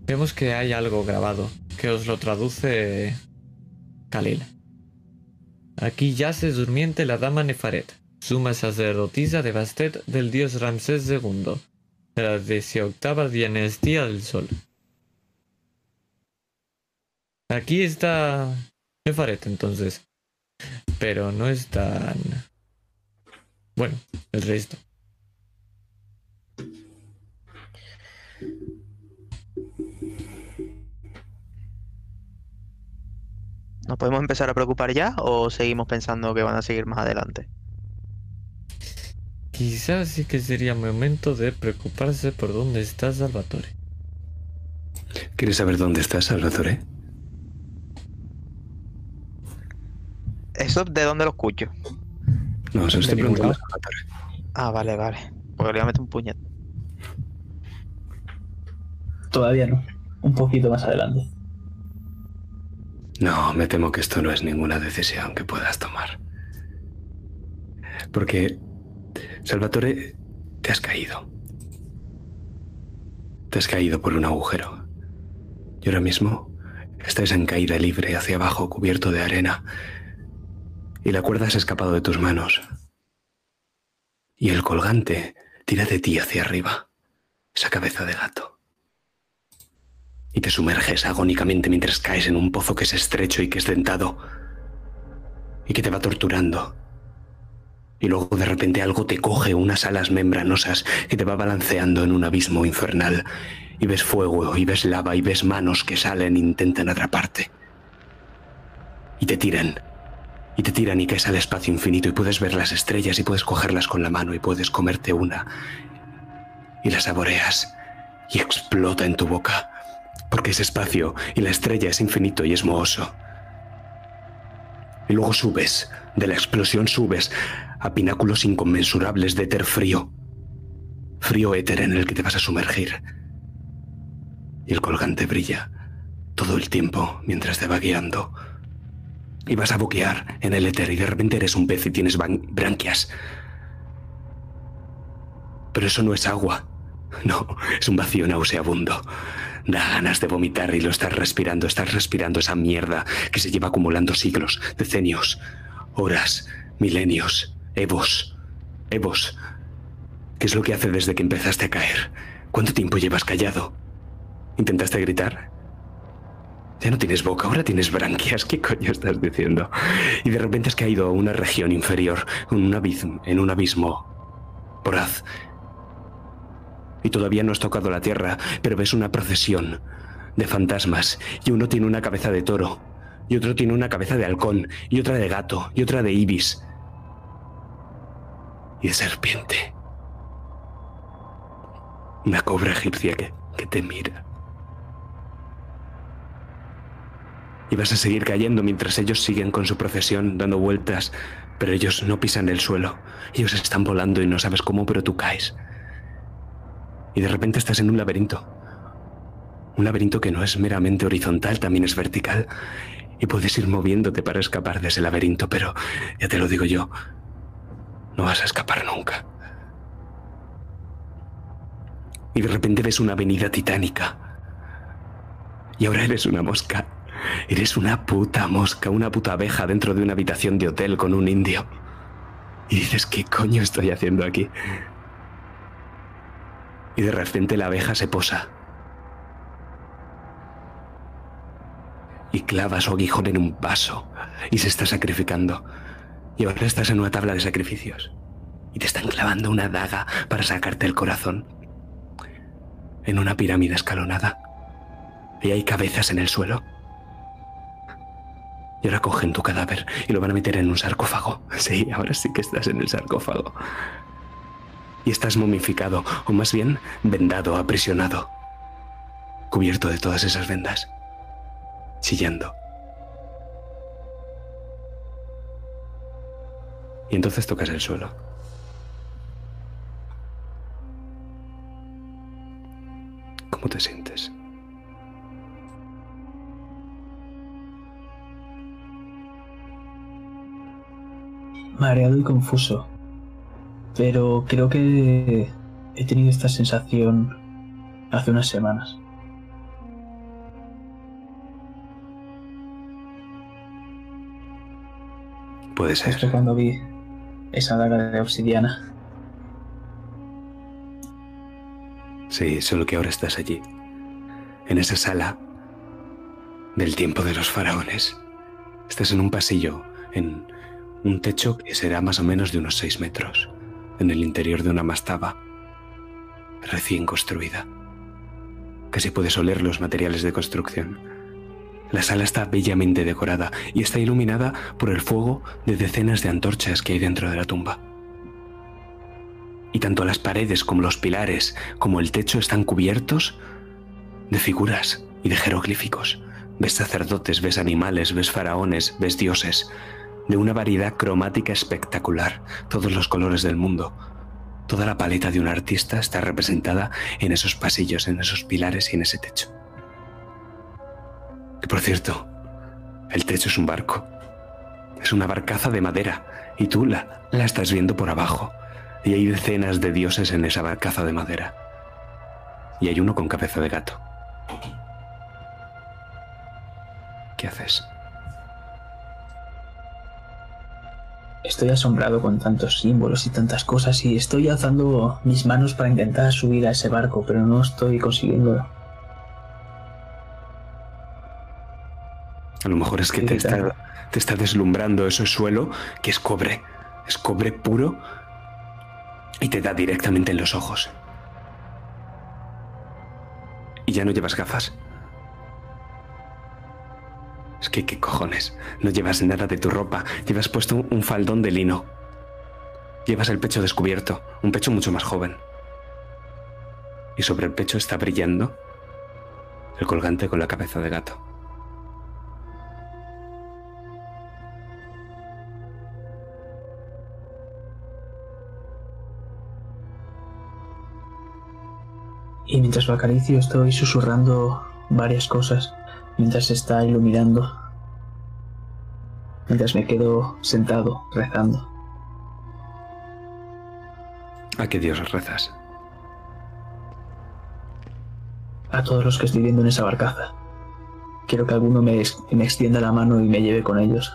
Vemos que hay algo grabado que os lo traduce Khalil. Aquí yace durmiente la dama Nefaret, suma sacerdotisa de Bastet del dios Ramsés II, de la 18 dinastía del Sol. Aquí está Nefaret entonces, pero no es tan... Bueno, el resto. ¿Nos podemos empezar a preocupar ya o seguimos pensando que van a seguir más adelante? Quizás sí que sería momento de preocuparse por dónde está Salvatore. ¿Quieres saber dónde estás, Salvatore? ¿Eso de dónde lo escucho? No, se lo estoy preguntando a lado. Salvatore. Ah, vale, vale. Porque le voy a meter un puñet. Todavía no. Un poquito más adelante. No, me temo que esto no es ninguna decisión que puedas tomar. Porque, Salvatore, te has caído. Te has caído por un agujero. Y ahora mismo estás en caída libre hacia abajo, cubierto de arena. Y la cuerda se ha escapado de tus manos. Y el colgante tira de ti hacia arriba. Esa cabeza de gato y te sumerges agónicamente mientras caes en un pozo que es estrecho y que es dentado y que te va torturando. Y luego de repente algo te coge unas alas membranosas que te va balanceando en un abismo infernal y ves fuego y ves lava y ves manos que salen e intentan atraparte. Y te tiran. Y te tiran y caes al espacio infinito y puedes ver las estrellas y puedes cogerlas con la mano y puedes comerte una. Y la saboreas y explota en tu boca porque es espacio y la estrella es infinito y es mohoso. Y luego subes, de la explosión subes a pináculos inconmensurables de éter frío. Frío éter en el que te vas a sumergir. Y el colgante brilla todo el tiempo mientras te va guiando. Y vas a boquear en el éter y de repente eres un pez y tienes branquias. Pero eso no es agua. No, es un vacío nauseabundo. Da ganas de vomitar y lo estás respirando, estás respirando esa mierda que se lleva acumulando siglos, decenios, horas, milenios, evos, evos. ¿Qué es lo que hace desde que empezaste a caer? ¿Cuánto tiempo llevas callado? ¿Intentaste gritar? Ya no tienes boca, ahora tienes branquias. ¿Qué coño estás diciendo? Y de repente has caído a una región inferior, en un abismo, en un abismo voraz y todavía no has tocado la tierra, pero ves una procesión de fantasmas y uno tiene una cabeza de toro y otro tiene una cabeza de halcón y otra de gato y otra de ibis y de serpiente. Una cobra egipcia que, que te mira. Y vas a seguir cayendo mientras ellos siguen con su procesión dando vueltas, pero ellos no pisan el suelo. Ellos están volando y no sabes cómo, pero tú caes y de repente estás en un laberinto. Un laberinto que no es meramente horizontal, también es vertical. Y puedes ir moviéndote para escapar de ese laberinto, pero ya te lo digo yo, no vas a escapar nunca. Y de repente ves una avenida titánica. Y ahora eres una mosca. Eres una puta mosca, una puta abeja dentro de una habitación de hotel con un indio. Y dices, ¿qué coño estoy haciendo aquí? Y de repente la abeja se posa. Y clava su aguijón en un vaso. Y se está sacrificando. Y ahora estás en una tabla de sacrificios. Y te están clavando una daga para sacarte el corazón. En una pirámide escalonada. Y hay cabezas en el suelo. Y ahora cogen tu cadáver y lo van a meter en un sarcófago. Sí, ahora sí que estás en el sarcófago. Y estás momificado, o más bien vendado, aprisionado. Cubierto de todas esas vendas. Chillando. Y entonces tocas el suelo. ¿Cómo te sientes? Mareado y confuso. Pero creo que he tenido esta sensación hace unas semanas. Puede ser. Justo cuando vi esa daga de obsidiana. Sí, solo que ahora estás allí, en esa sala del tiempo de los faraones. Estás en un pasillo, en un techo que será más o menos de unos 6 metros, en el interior de una mastaba recién construida. Casi puedes oler los materiales de construcción. La sala está bellamente decorada y está iluminada por el fuego de decenas de antorchas que hay dentro de la tumba. Y tanto las paredes como los pilares como el techo están cubiertos de figuras y de jeroglíficos. Ves sacerdotes, ves animales, ves faraones, ves dioses, de una variedad cromática espectacular, todos los colores del mundo. Toda la paleta de un artista está representada en esos pasillos, en esos pilares y en ese techo. Que por cierto, el techo es un barco. Es una barcaza de madera y tú la, la estás viendo por abajo. Y hay decenas de dioses en esa barcaza de madera. Y hay uno con cabeza de gato. ¿Qué haces? Estoy asombrado con tantos símbolos y tantas cosas y estoy alzando mis manos para intentar subir a ese barco, pero no estoy consiguiendo. A lo mejor es que te está, te está deslumbrando ese suelo que es cobre. Es cobre puro y te da directamente en los ojos. Y ya no llevas gafas. Es que, ¿qué cojones? No llevas nada de tu ropa. Llevas puesto un faldón de lino. Llevas el pecho descubierto, un pecho mucho más joven. Y sobre el pecho está brillando el colgante con la cabeza de gato. Y mientras lo acaricio estoy susurrando varias cosas mientras se está iluminando. Mientras me quedo sentado rezando. ¿A qué Dios rezas? A todos los que estoy viendo en esa barcaza. Quiero que alguno me, me extienda la mano y me lleve con ellos.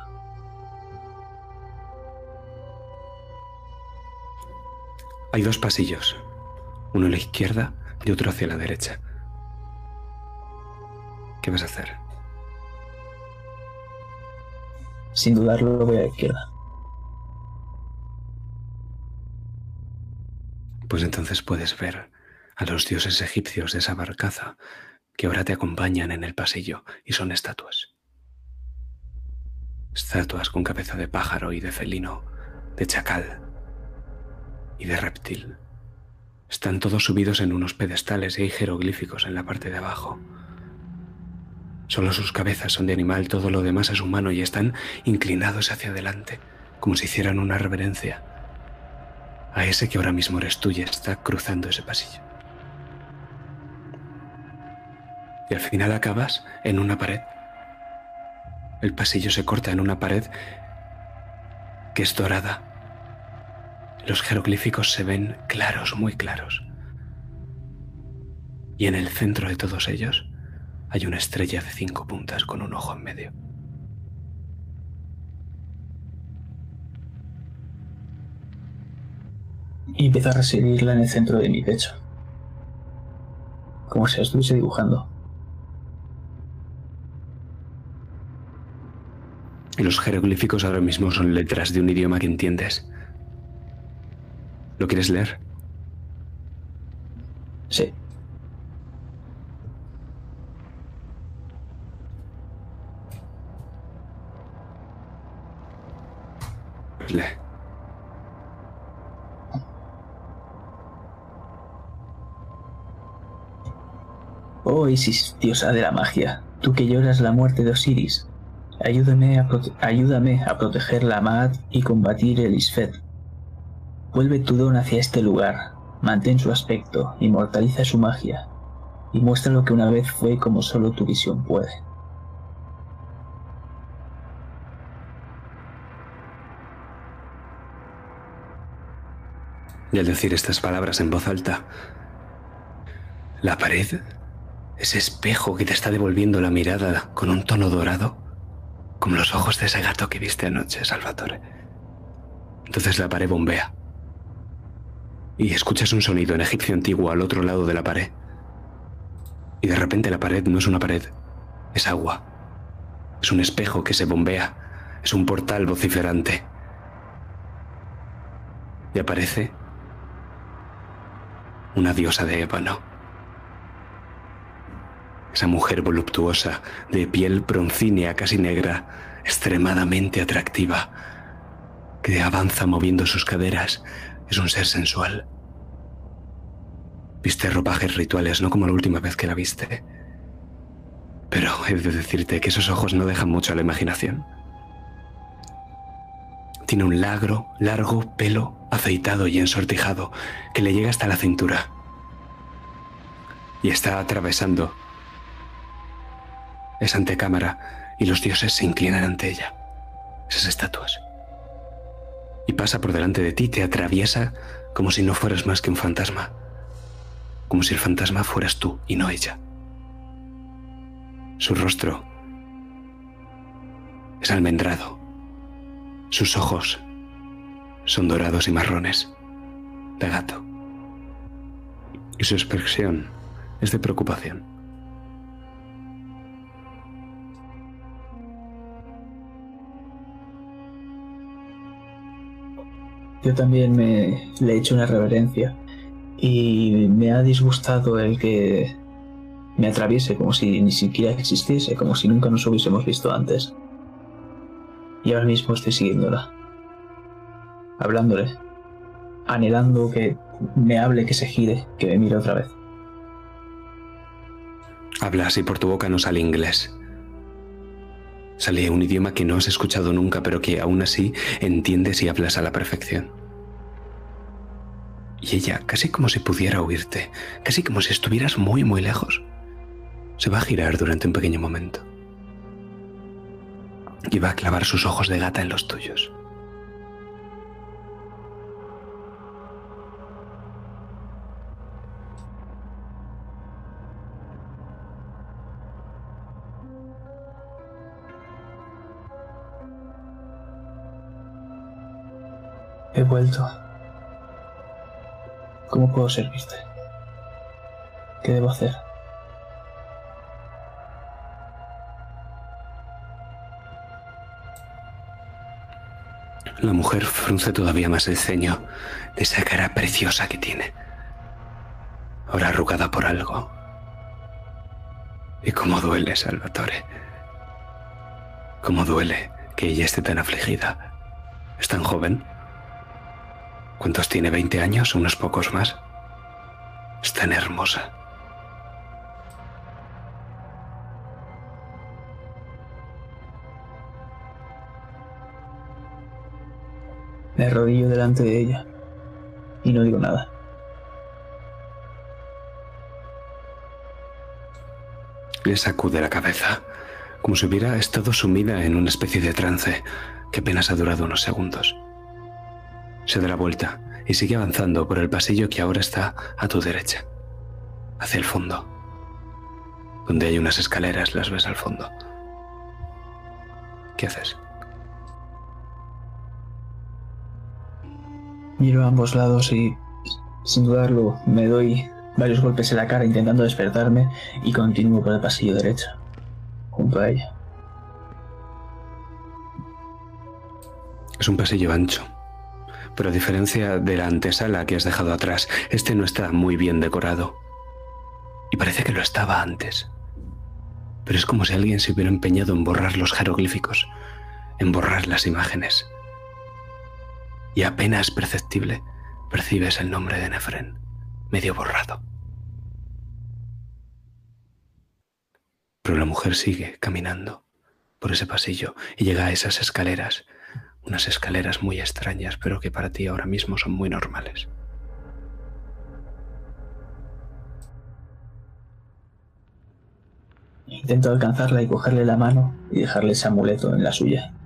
Hay dos pasillos, uno a la izquierda y otro hacia la derecha. ¿Qué vas a hacer? Sin dudarlo voy a la izquierda. Pues entonces puedes ver a los dioses egipcios de esa barcaza que ahora te acompañan en el pasillo y son estatuas. Estatuas con cabeza de pájaro y de felino, de chacal y de reptil. Están todos subidos en unos pedestales y hay jeroglíficos en la parte de abajo. Solo sus cabezas son de animal, todo lo demás es humano y están inclinados hacia adelante, como si hicieran una reverencia a ese que ahora mismo eres tú y está cruzando ese pasillo. Y al final acabas en una pared. El pasillo se corta en una pared que es dorada. Los jeroglíficos se ven claros, muy claros. Y en el centro de todos ellos hay una estrella de cinco puntas con un ojo en medio. Y empiezo a residirla en el centro de mi pecho. Como si la estuviese dibujando. Y los jeroglíficos ahora mismo son letras de un idioma que entiendes. ¿Lo quieres leer? Sí. Oh Isis, diosa de la magia, tú que lloras la muerte de Osiris, ayúdame a, ayúdame a proteger la Maat y combatir el Isfet. Vuelve tu don hacia este lugar, mantén su aspecto, inmortaliza su magia, y muestra lo que una vez fue como solo tu visión puede. Y al decir estas palabras en voz alta, la pared, ese espejo que te está devolviendo la mirada con un tono dorado, como los ojos de ese gato que viste anoche, Salvatore. Entonces la pared bombea. Y escuchas un sonido en egipcio antiguo al otro lado de la pared. Y de repente la pared no es una pared, es agua. Es un espejo que se bombea, es un portal vociferante. Y aparece una diosa de ébano. Esa mujer voluptuosa, de piel broncínea casi negra, extremadamente atractiva, que avanza moviendo sus caderas, es un ser sensual. Viste ropajes rituales, no como la última vez que la viste. Pero he de decirte que esos ojos no dejan mucho a la imaginación. Tiene un largo, largo pelo aceitado y ensortijado que le llega hasta la cintura. Y está atravesando esa antecámara y los dioses se inclinan ante ella, esas estatuas. Y pasa por delante de ti, te atraviesa como si no fueras más que un fantasma, como si el fantasma fueras tú y no ella. Su rostro es almendrado, sus ojos son dorados y marrones, de gato. Y su expresión es de preocupación. Yo también me le he hecho una reverencia y me ha disgustado el que me atraviese como si ni siquiera existiese, como si nunca nos hubiésemos visto antes. Y ahora mismo estoy siguiéndola, hablándole, anhelando que me hable, que se gire, que me mire otra vez. Hablas y por tu boca no sale inglés. Sale un idioma que no has escuchado nunca, pero que aún así entiendes y hablas a la perfección. Y ella, casi como si pudiera oírte, casi como si estuvieras muy, muy lejos, se va a girar durante un pequeño momento. Y va a clavar sus ojos de gata en los tuyos. He vuelto. ¿Cómo puedo servirte? ¿Qué debo hacer? La mujer frunce todavía más el ceño de esa cara preciosa que tiene. Ahora arrugada por algo. Y cómo duele, Salvatore. Cómo duele que ella esté tan afligida. Es tan joven. ¿Cuántos tiene? ¿20 años? ¿Unos pocos más? Es tan hermosa. Me arrodillo delante de ella y no digo nada. Le sacude la cabeza, como si hubiera estado sumida en una especie de trance que apenas ha durado unos segundos. Se da la vuelta y sigue avanzando por el pasillo que ahora está a tu derecha, hacia el fondo. donde hay unas escaleras, las ves al fondo. ¿Qué haces? Miro a ambos lados y, sin dudarlo, me doy varios golpes en la cara intentando despertarme y continúo por el pasillo derecho, junto a ella. Es un pasillo ancho, pero a diferencia de la antesala que has dejado atrás, este no está muy bien decorado. Y parece que lo estaba antes. Pero es como si alguien se hubiera empeñado en borrar los jeroglíficos, en borrar las imágenes. Y apenas perceptible percibes el nombre de Nefren, medio borrado. Pero la mujer sigue caminando por ese pasillo y llega a esas escaleras unas escaleras muy extrañas, pero que para ti ahora mismo son muy normales. Intento alcanzarla y cogerle la mano y dejarle ese amuleto en la suya.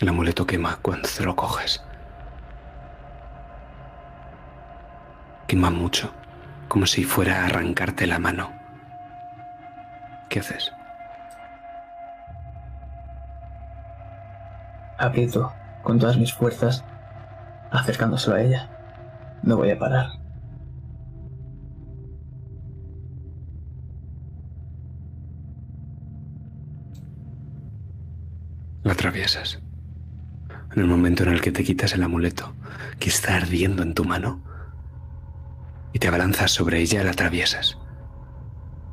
El amuleto quema cuando te lo coges. Quema mucho, como si fuera a arrancarte la mano. ¿Qué haces? aprieto con todas mis fuerzas, acercándoselo a ella. No voy a parar. La atraviesas. En el momento en el que te quitas el amuleto, que está ardiendo en tu mano, y te abalanzas sobre ella, la atraviesas.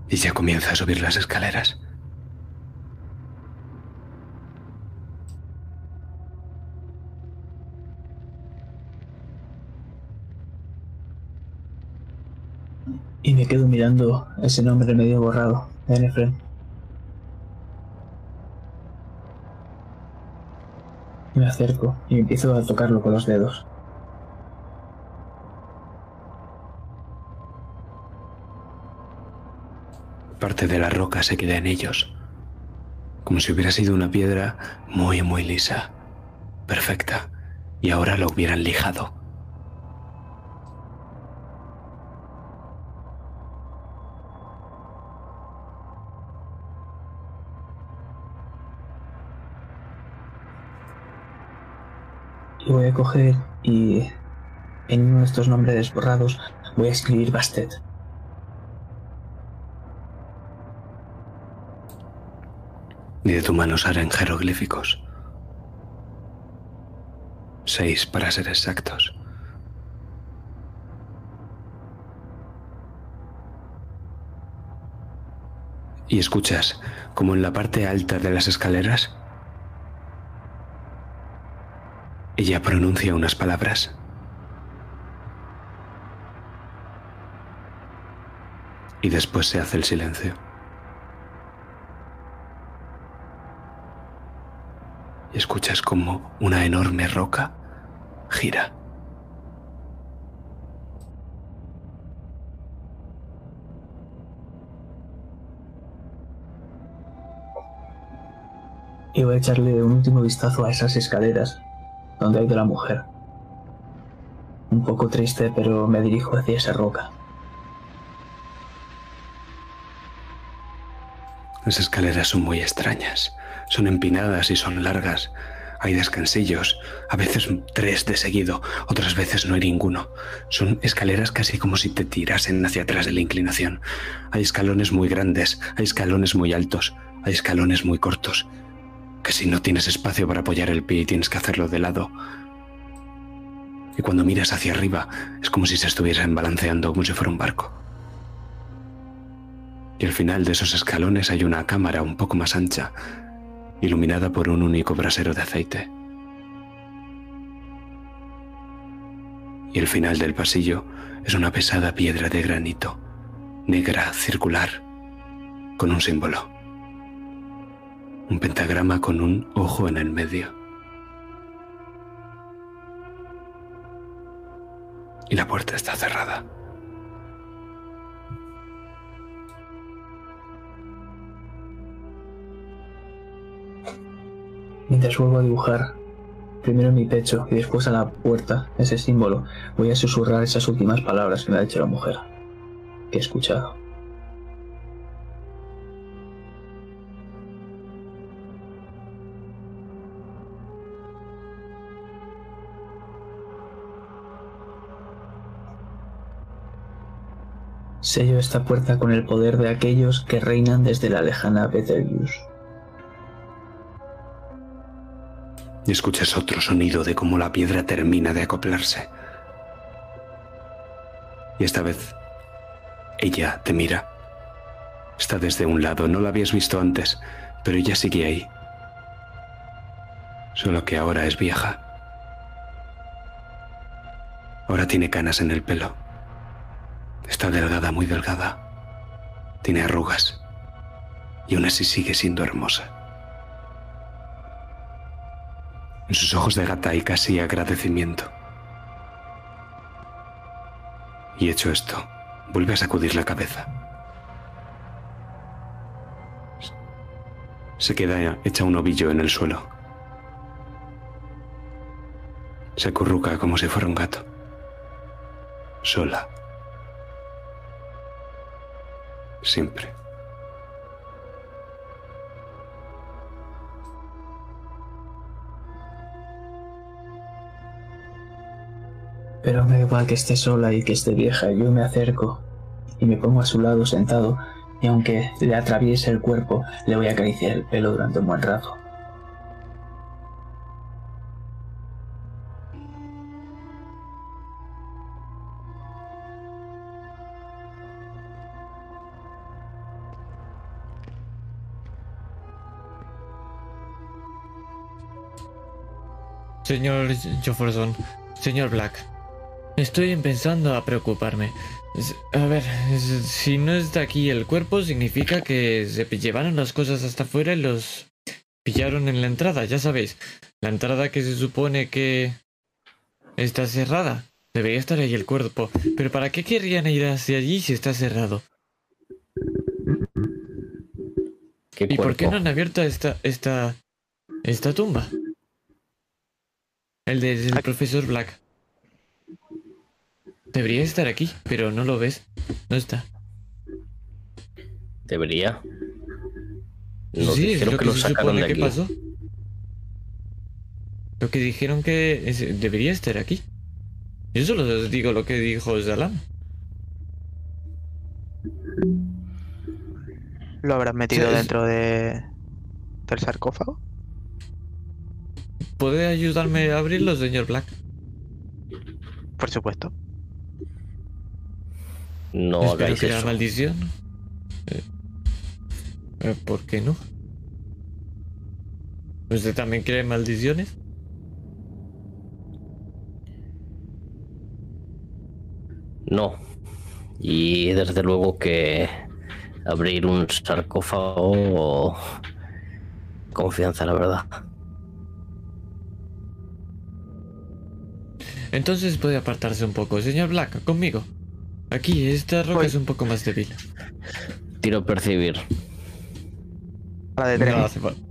Y ya comienza a subir las escaleras. Y me quedo mirando ese nombre medio borrado, Nefren. Me acerco y empiezo a tocarlo con los dedos. Parte de la roca se queda en ellos, como si hubiera sido una piedra muy, muy lisa, perfecta, y ahora lo hubieran lijado. Voy a coger y en uno de estos nombres borrados voy a escribir Bastet. Y de tu mano salen jeroglíficos. Seis para ser exactos. Y escuchas como en la parte alta de las escaleras ella pronuncia unas palabras. Y después se hace el silencio. Y escuchas como una enorme roca gira. Y voy a echarle un último vistazo a esas escaleras donde ha ido la mujer. Un poco triste, pero me dirijo hacia esa roca. Las escaleras son muy extrañas. Son empinadas y son largas. Hay descansillos, a veces tres de seguido, otras veces no hay ninguno. Son escaleras casi como si te tirasen hacia atrás de la inclinación. Hay escalones muy grandes, hay escalones muy altos, hay escalones muy cortos, que si no tienes espacio para apoyar el pie tienes que hacerlo de lado. Y cuando miras hacia arriba es como si se estuviesen balanceando como si fuera un barco. Y al final de esos escalones hay una cámara un poco más ancha, iluminada por un único brasero de aceite. Y el final del pasillo es una pesada piedra de granito, negra, circular, con un símbolo. Un pentagrama con un ojo en el medio. Y la puerta está cerrada. Mientras vuelvo a dibujar, primero en mi pecho y después a la puerta, ese símbolo, voy a susurrar esas últimas palabras que me ha dicho la mujer. que he escuchado. Sello esta puerta con el poder de aquellos que reinan desde la lejana Betelgeuse. Y escuchas otro sonido de cómo la piedra termina de acoplarse. Y esta vez ella te mira. Está desde un lado, no la habías visto antes, pero ella sigue ahí. Solo que ahora es vieja. Ahora tiene canas en el pelo. Está delgada, muy delgada. Tiene arrugas. Y aún así sigue siendo hermosa. En sus ojos de gata hay casi agradecimiento. Y hecho esto, vuelve a sacudir la cabeza. Se queda hecha un ovillo en el suelo. Se acurruca como si fuera un gato. Sola. Siempre. Pero me da igual que esté sola y que esté vieja, yo me acerco y me pongo a su lado sentado, y aunque le atraviese el cuerpo, le voy a acariciar el pelo durante un buen rato. Señor Jefferson, señor Black, estoy empezando a preocuparme. A ver, si no está aquí el cuerpo, significa que se llevaron las cosas hasta afuera y los pillaron en la entrada, ya sabéis. La entrada que se supone que está cerrada. Debería estar ahí el cuerpo. Pero ¿para qué querrían ir hacia allí si está cerrado? ¿Qué ¿Y por qué no han abierto esta, esta, esta tumba? El del Aquí. profesor Black. Debería estar aquí, pero no lo ves. No está. Debería. Nos sí, es dijeron lo que que, lo se sacaron supone de que aquí. pasó. Lo que dijeron que es- debería estar aquí. Yo solo os digo lo que dijo Zalam. ¿Lo habrás metido Sí, es- dentro de del sarcófago? ¿Puede ayudarme a abrirlo, señor Black? Por supuesto. No hagáis que la eso. maldición. Eh, eh, ¿Por qué no? ¿Usted también quiere maldiciones? No. Y desde luego que abrir un sarcófago. Confianza, la verdad. Entonces puede apartarse un poco. Señor Black, conmigo. Aquí, esta roca Voy. es un poco más débil. Tiro percibir. A la de tres. No hace falta.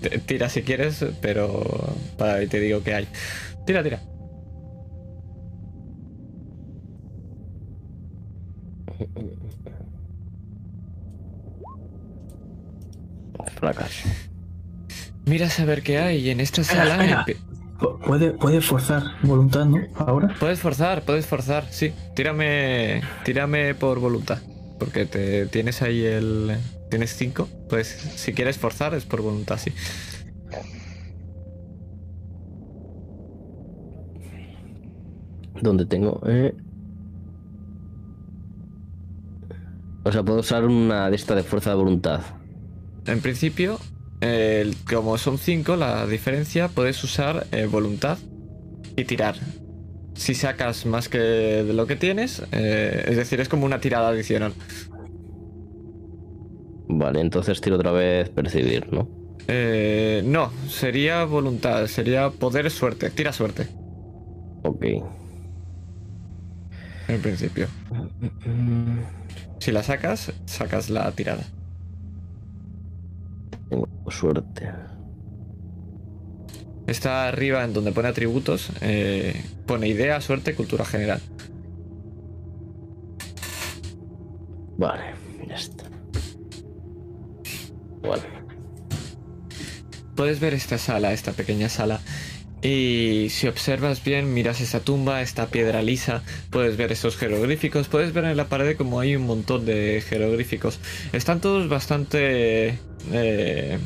T- t- Tira si quieres, pero para ahí te digo que hay. Tira, tira. Fracaso. Mira a saber qué hay en esta sala. espera. Puede, puede forzar voluntad, ¿no? Ahora. Puedes forzar, puedes forzar, sí. Tírame, tírame por voluntad. Porque te tienes ahí el. Tienes 5. Pues si quieres forzar es por voluntad, sí. ¿Dónde tengo? Eh. O sea, puedo usar una de esta de fuerza de voluntad. En principio, como son 5, la diferencia puedes usar eh, voluntad y tirar. Si sacas más que de lo que tienes, eh, es decir, es como una tirada adicional. Vale, entonces tiro otra vez percibir, ¿no? Eh, no, sería voluntad, sería poder suerte. Tira suerte, Ok. en principio. Si la sacas, sacas la tirada. Tengo suerte. Está arriba en donde pone atributos, eh, pone idea, suerte, cultura general. Vale, ya está. Bueno, Puedes ver esta sala, esta pequeña sala. Y si observas bien, miras esa tumba, esta piedra lisa, puedes ver esos jeroglíficos, puedes ver en la pared como hay un montón de jeroglíficos. Están todos bastante... Eh,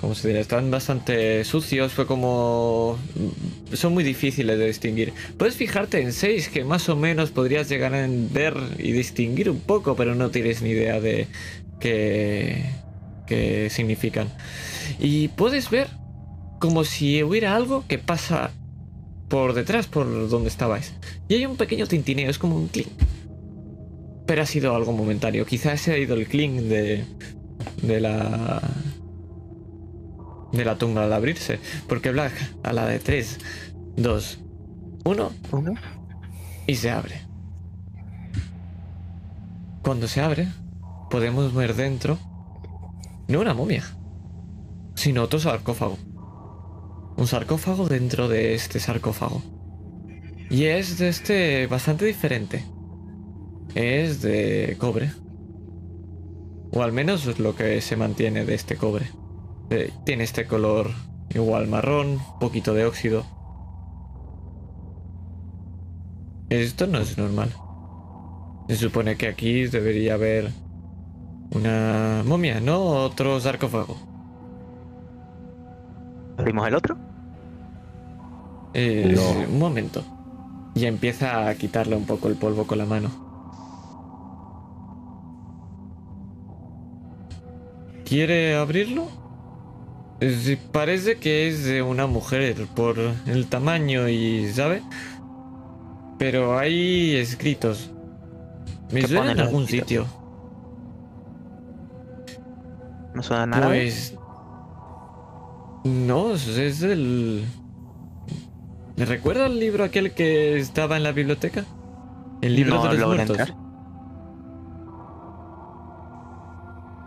¿Cómo se diría? Están bastante sucios, fue como... Son muy difíciles de distinguir. Puedes fijarte en seis que más o menos podrías llegar a ver y distinguir un poco, pero no tienes ni idea de qué, qué significan. Y puedes ver como si hubiera algo que pasa por detrás, por donde estabais. Y hay un pequeño tintineo, es como un clink. Pero ha sido algo momentáneo. Quizás ha ido el clink de, de la de la tumba al abrirse. Porque Black a la de 3, 2, 1 Uno. y se abre. Cuando se abre, podemos ver dentro no una momia, sino otro sarcófago. Un sarcófago dentro de este sarcófago. Y es de este bastante diferente. Es de cobre. O al menos es lo que se mantiene de este cobre. Eh, tiene este color igual marrón, poquito de óxido. Esto no es normal. Se supone que aquí debería haber una momia, no otro sarcófago. ¿Abrimos el otro? Eh, No. Un momento. Y empieza a quitarle un poco el polvo con la mano. ¿Quiere abrirlo? Eh, Parece que es de una mujer por el tamaño y, ¿sabe? Pero hay escritos. Me ¿Qué suena en algún escritos? sitio. ¿No suena nada? Pues. No, es el. ¿Me recuerda el libro aquel que estaba en la biblioteca? El libro No de los muertos. entrar.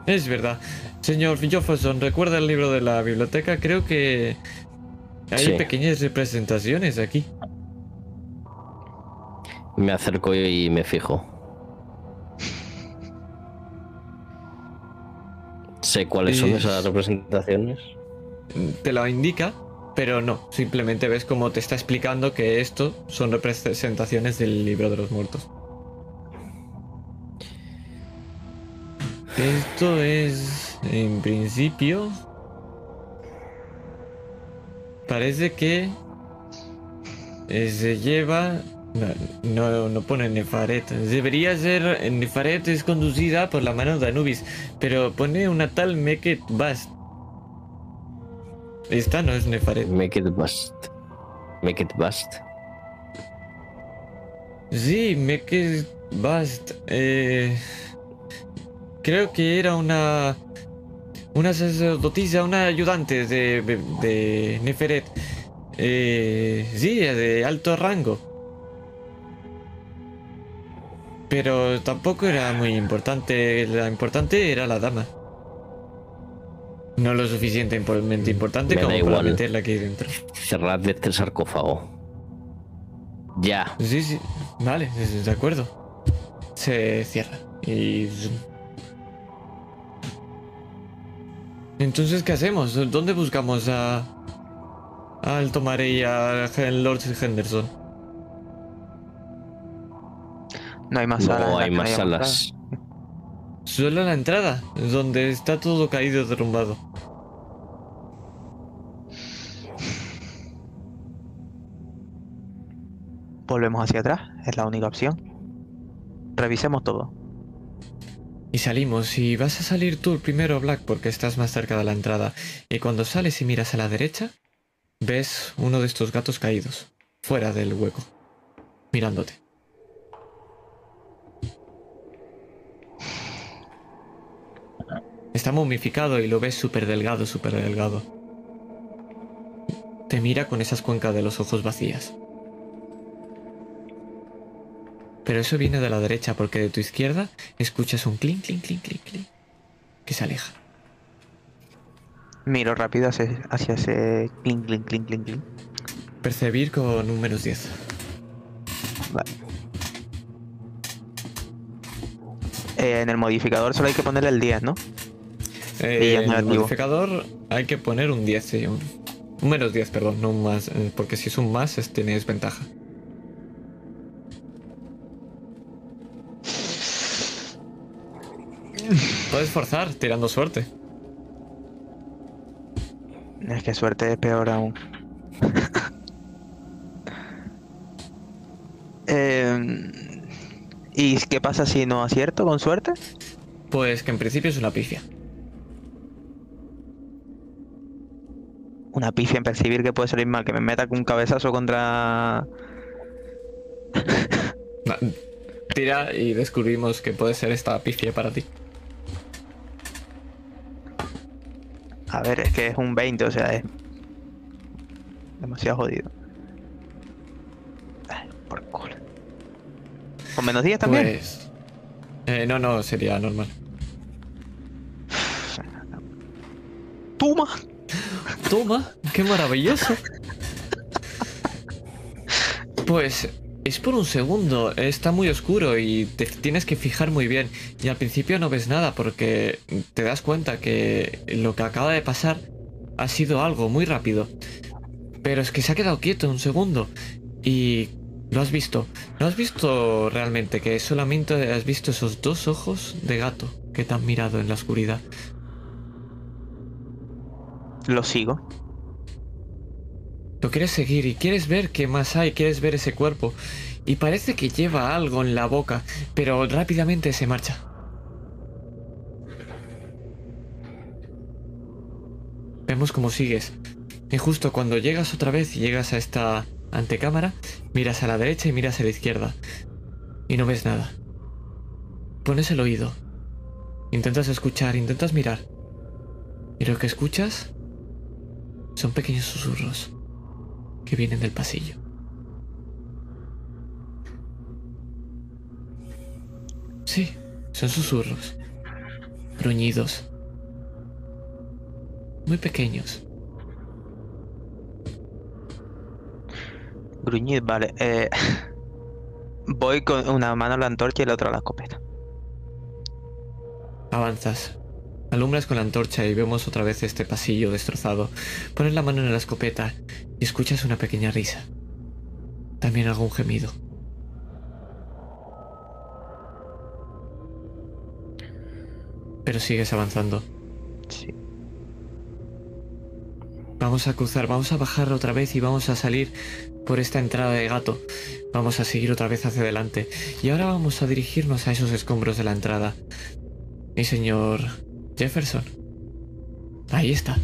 Es verdad. Señor Jefferson, ¿recuerda el libro de la biblioteca? Creo que hay Sí. pequeñas representaciones aquí. me acerco y me fijo. Sé cuáles son Es- esas representaciones. Te lo indica, pero no. Simplemente ves cómo te está explicando que esto son representaciones del libro de los muertos. Esto es, en principio, parece que eh, se lleva, no, no, pone Nefaret. Debería ser, Nefaret es conducida por la mano de Anubis, pero pone una tal Meket Bast. Esta no es Nefaret. Make it bust. Make it bust. Sí, Meket Bast. Eh, creo que era una. Una sacerdotisa, una ayudante de, de, de Neferet. Eh, sí, de alto rango. Pero tampoco era muy importante. La importante era la dama. No lo suficientemente importante Me da como para meterla aquí dentro. Cerrad este sarcófago. Ya. Sí, sí. Vale, de acuerdo. Se cierra. Y. Entonces, ¿qué hacemos? ¿Dónde buscamos a. al Tomare y a Lord Henderson? No hay más salas. No hay más salas. Solo la entrada, donde está todo caído derrumbado. Volvemos hacia atrás. Es la única opción. Revisemos todo. Y salimos, y vas a salir tú primero, Black, porque estás más cerca de la entrada. Y cuando sales y miras a la derecha, ves uno de estos gatos caídos, fuera del hueco, mirándote. Está momificado y lo ves súper delgado, súper delgado. Te mira con esas cuencas de los ojos vacías. Pero eso viene de la derecha porque de tu izquierda escuchas un clink, clink, clink, clink, clink. Que se aleja. Miro rápido hacia, hacia ese clink, clink, clink, clink, clink. Percibir con un menos 10. Vale. Eh, en el modificador solo hay que ponerle el 10, ¿no? Eh, en el modificador hay que poner un 10, sí, un, un menos 10, perdón, no un más, eh, porque si es un más es- tienes ventaja. Puedes forzar tirando suerte. Es que suerte es peor aún. Em, ¿Y qué pasa si no acierto con suerte? Pues que en principio es una pifia. Una pifia en percibir que puede salir mal, que me meta con un cabezazo contra... Tira y descubrimos que puede ser esta pifia para ti. A ver, es que es un 20, o sea, es demasiado jodido. Ay, por culo. ¿Con menos 10 también? Pues... eh, no, no, sería normal. ¡Toma! Toma, qué maravilloso. Pues es por un segundo, está muy oscuro y te tienes que fijar muy bien. Y al principio no ves nada porque te das cuenta que lo que acaba de pasar ha sido algo muy rápido. Pero es que se ha quedado quieto un segundo y lo has visto. No has visto realmente que solamente has visto esos dos ojos de gato que te han mirado en la oscuridad. Lo sigo. Lo quieres seguir y quieres ver qué más hay, quieres ver ese cuerpo. Y parece que lleva algo en la boca, pero rápidamente se marcha. Vemos cómo sigues. Y justo cuando llegas otra vez y llegas a esta antecámara, miras a la derecha y miras a la izquierda. Y no ves nada. Pones el oído. Intentas escuchar, intentas mirar. Y lo que escuchas son pequeños susurros que vienen del pasillo. Sí, son susurros. Gruñidos. Muy pequeños. Gruñid, vale. eh, voy con una mano a la antorcha y la otra a la escopeta. Avanzas. Alumbras con la antorcha y vemos otra vez este pasillo destrozado. Pones la mano en la escopeta y escuchas una pequeña risa. También algún gemido. Pero sigues avanzando. Sí. Vamos a cruzar, vamos a bajar otra vez y vamos a salir por esta entrada de gato. Vamos a seguir otra vez hacia adelante. Y ahora vamos a dirigirnos a esos escombros de la entrada. Mi señor Jefferson. Ahí está.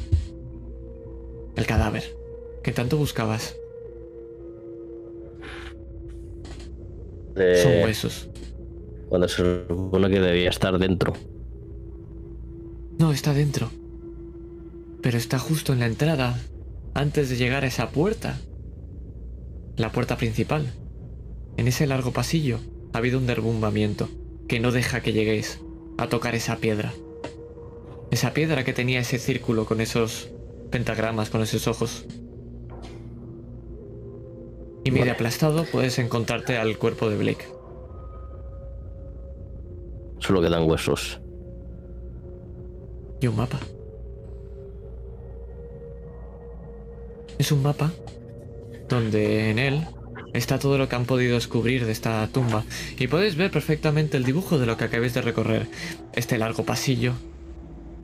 El cadáver. Que tanto buscabas. Son huesos. Cuando se supone que debía estar dentro. No, está dentro. Pero está justo en la entrada. Antes de llegar a esa puerta. La puerta principal. En ese largo pasillo ha habido un derrumbamiento que no deja que lleguéis a tocar esa piedra. Esa piedra que tenía ese círculo con esos pentagramas, con esos ojos. Y medio aplastado puedes encontrarte al cuerpo de Blake. Solo quedan huesos. y un mapa. Es un mapa donde en él está todo lo que han podido descubrir de esta tumba y puedes ver perfectamente el dibujo de lo que acabéis de recorrer. Este largo pasillo,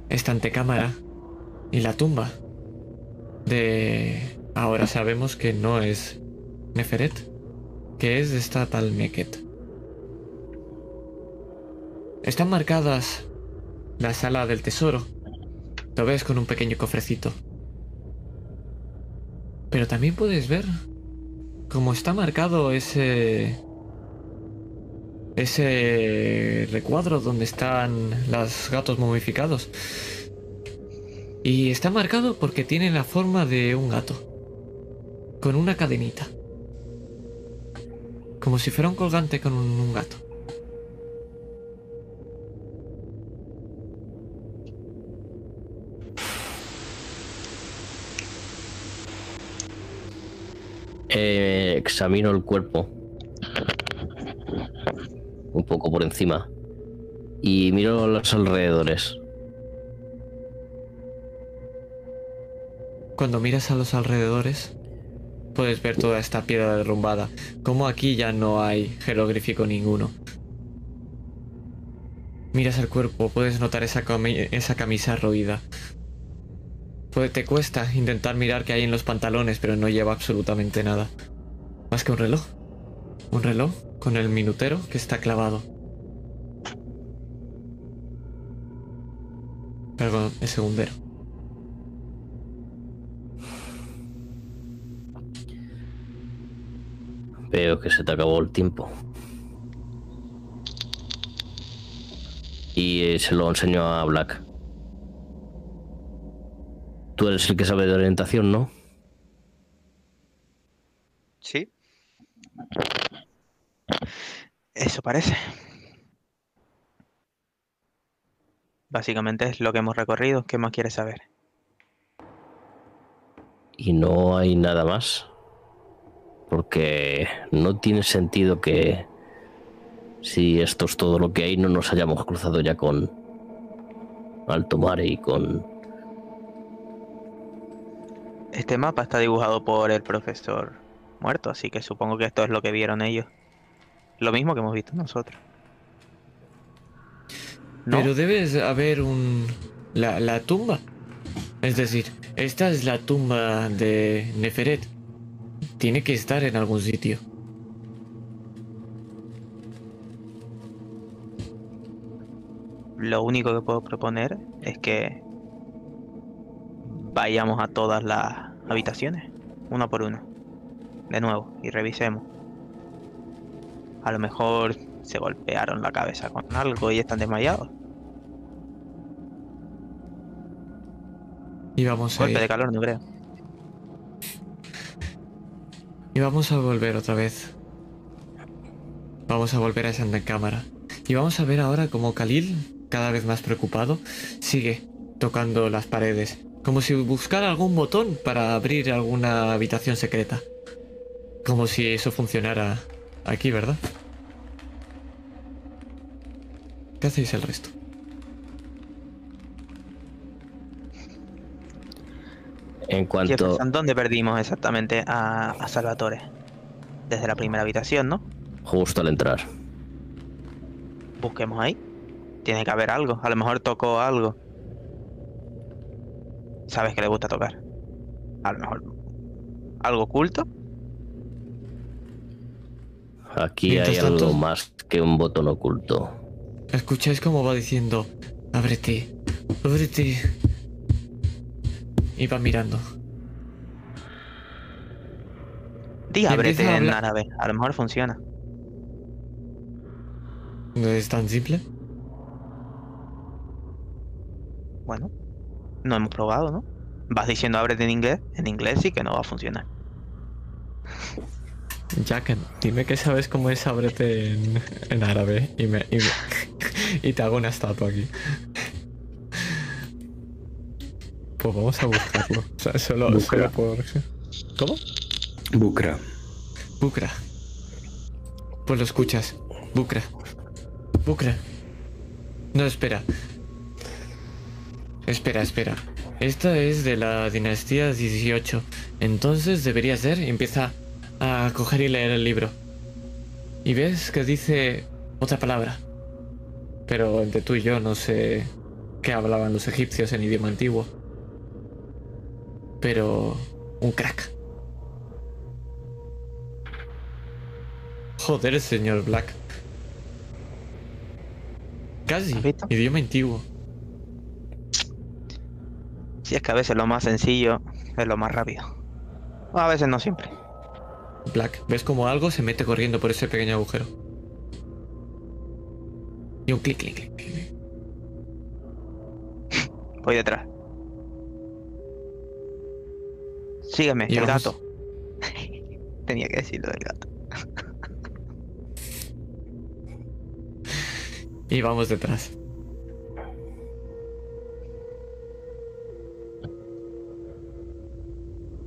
esta antecámara y la tumba de... Ahora sabemos que no es Neferet, que es esta tal Meket. Están marcadas la sala del tesoro. Lo ves con un pequeño cofrecito. Pero también puedes ver cómo está marcado ese ese recuadro donde están los gatos momificados. Y está marcado porque tiene la forma de un gato. Con una cadenita. Como si fuera un colgante con un, gato. Eh, examino el cuerpo. Un poco por encima. y miro los alrededores. Cuando miras a los alrededores, puedes ver toda esta piedra derrumbada. Como aquí ya no hay jeroglífico ninguno. Miras el cuerpo, puedes notar esa, esa camisa roída. Pues te cuesta intentar mirar qué hay en los pantalones, pero no lleva absolutamente nada. Más que un reloj. Un reloj con el minutero que está clavado. Perdón, el segundero. Veo que se te acabó el tiempo. Y eh, se lo enseño a Black. Tú eres el que sabe de orientación, ¿no? Sí. Eso parece. Básicamente es lo que hemos recorrido. ¿Qué más quieres saber? Y no hay nada más. Porque no tiene sentido que si esto es todo lo que hay, no nos hayamos cruzado ya con Alto Mare y con... Este mapa está dibujado por el profesor muerto, así que supongo que esto es lo que vieron ellos. Lo mismo que hemos visto nosotros. ¿No? Pero debes haber un... La, la tumba. Es decir, esta es la tumba de Neferet. Tiene que estar en algún sitio. Lo único que puedo proponer es que vayamos a todas las habitaciones, una por una, de nuevo, y revisemos. A lo mejor se golpearon la cabeza con algo y están desmayados. Y vamos a Golpe de calor, no creo. Y vamos a volver otra vez. Vamos a volver a esa cámara. Y vamos a ver ahora como Khalil, cada vez más preocupado, sigue tocando las paredes. Como si buscara algún botón para abrir alguna habitación secreta. Como si eso funcionara aquí, ¿verdad? ¿Qué hacéis el resto? En cuanto... ¿dónde perdimos exactamente a, a Salvatore? Desde la primera habitación, ¿no? Justo al entrar. Busquemos ahí. Tiene que haber algo. A lo mejor tocó algo. Sabes que le gusta tocar. A lo mejor. ¿Algo oculto? Aquí Mientras hay algo tanto- más que un botón oculto. Escucháis cómo va diciendo, ábrete, ábrete. Y va mirando. Di ábrete a en árabe. A lo mejor funciona. ¿No es tan simple? Bueno. No hemos probado, ¿no? Vas diciendo ábrete en inglés. En inglés sí que no va a funcionar. Jack, dime que sabes cómo es ábrete en, en árabe y, me, y, me- y te hago una estatua aquí. Pues vamos a buscarlo. O sea, solo, Busca. solo por... ¿Cómo? Bukra. Bukra. Pues lo escuchas. Bukra. Bukra. No, espera. Espera, espera. Esta es de la dinastía 18. Entonces debería ser. y Empieza a coger y leer el libro. Y ves que dice otra palabra. Pero entre tú y yo no sé qué hablaban los egipcios en idioma antiguo. Pero... Un crack. Joder, señor Black. Casi. Idioma antiguo. Si es que a veces lo más sencillo es lo más rápido. A veces no siempre. Black. ¿Ves como algo se mete corriendo por ese pequeño agujero? Y un clic, clic, clic. clic. Voy detrás. Sígueme, el vamos- gato. Tenía que decirlo del gato. Y vamos detrás.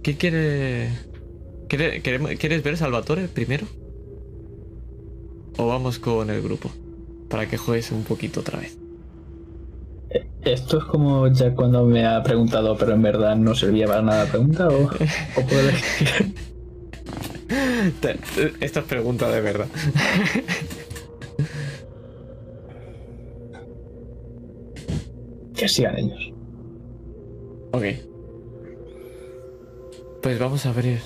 ¿Qué quiere... ¿Quiere- queremos- ¿Quieres ver Salvatore primero? ¿O vamos con el grupo? para que juegues un poquito otra vez. Esto es como ya cuando me ha preguntado, pero en verdad no servía para nada la pregunta, o, o puedo elegir. Esta es pregunta de verdad. que sigan ellos. Ok. Pues vamos a abrir.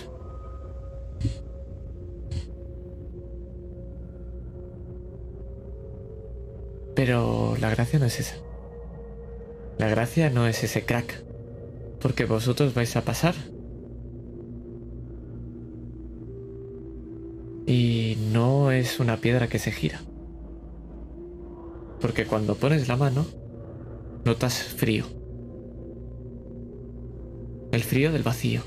Pero la gracia no es esa. La gracia no es ese crack. Porque vosotros vais a pasar. Y no es una piedra que se gira. Porque cuando pones la mano, notas frío. El frío del vacío.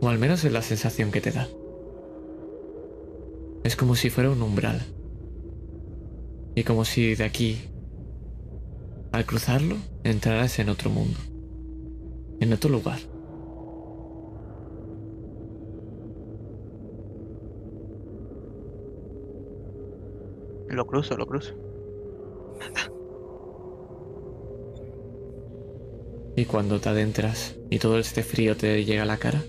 O al menos es la sensación que te da. Es como si fuera un umbral. Y como si de aquí, al cruzarlo, entraras en otro mundo. En otro lugar. Lo cruzo, lo cruzo. Y cuando te adentras y todo este frío te llega a la cara,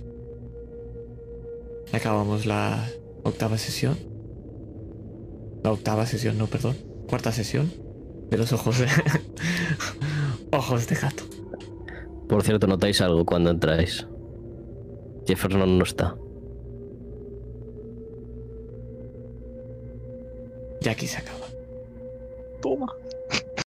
acabamos la octava sesión. La octava sesión, no, perdón. Cuarta sesión de los ojos de... ojos de gato. Por cierto, notáis algo cuando entráis. Jefferson no está. Y aquí se acaba. Toma.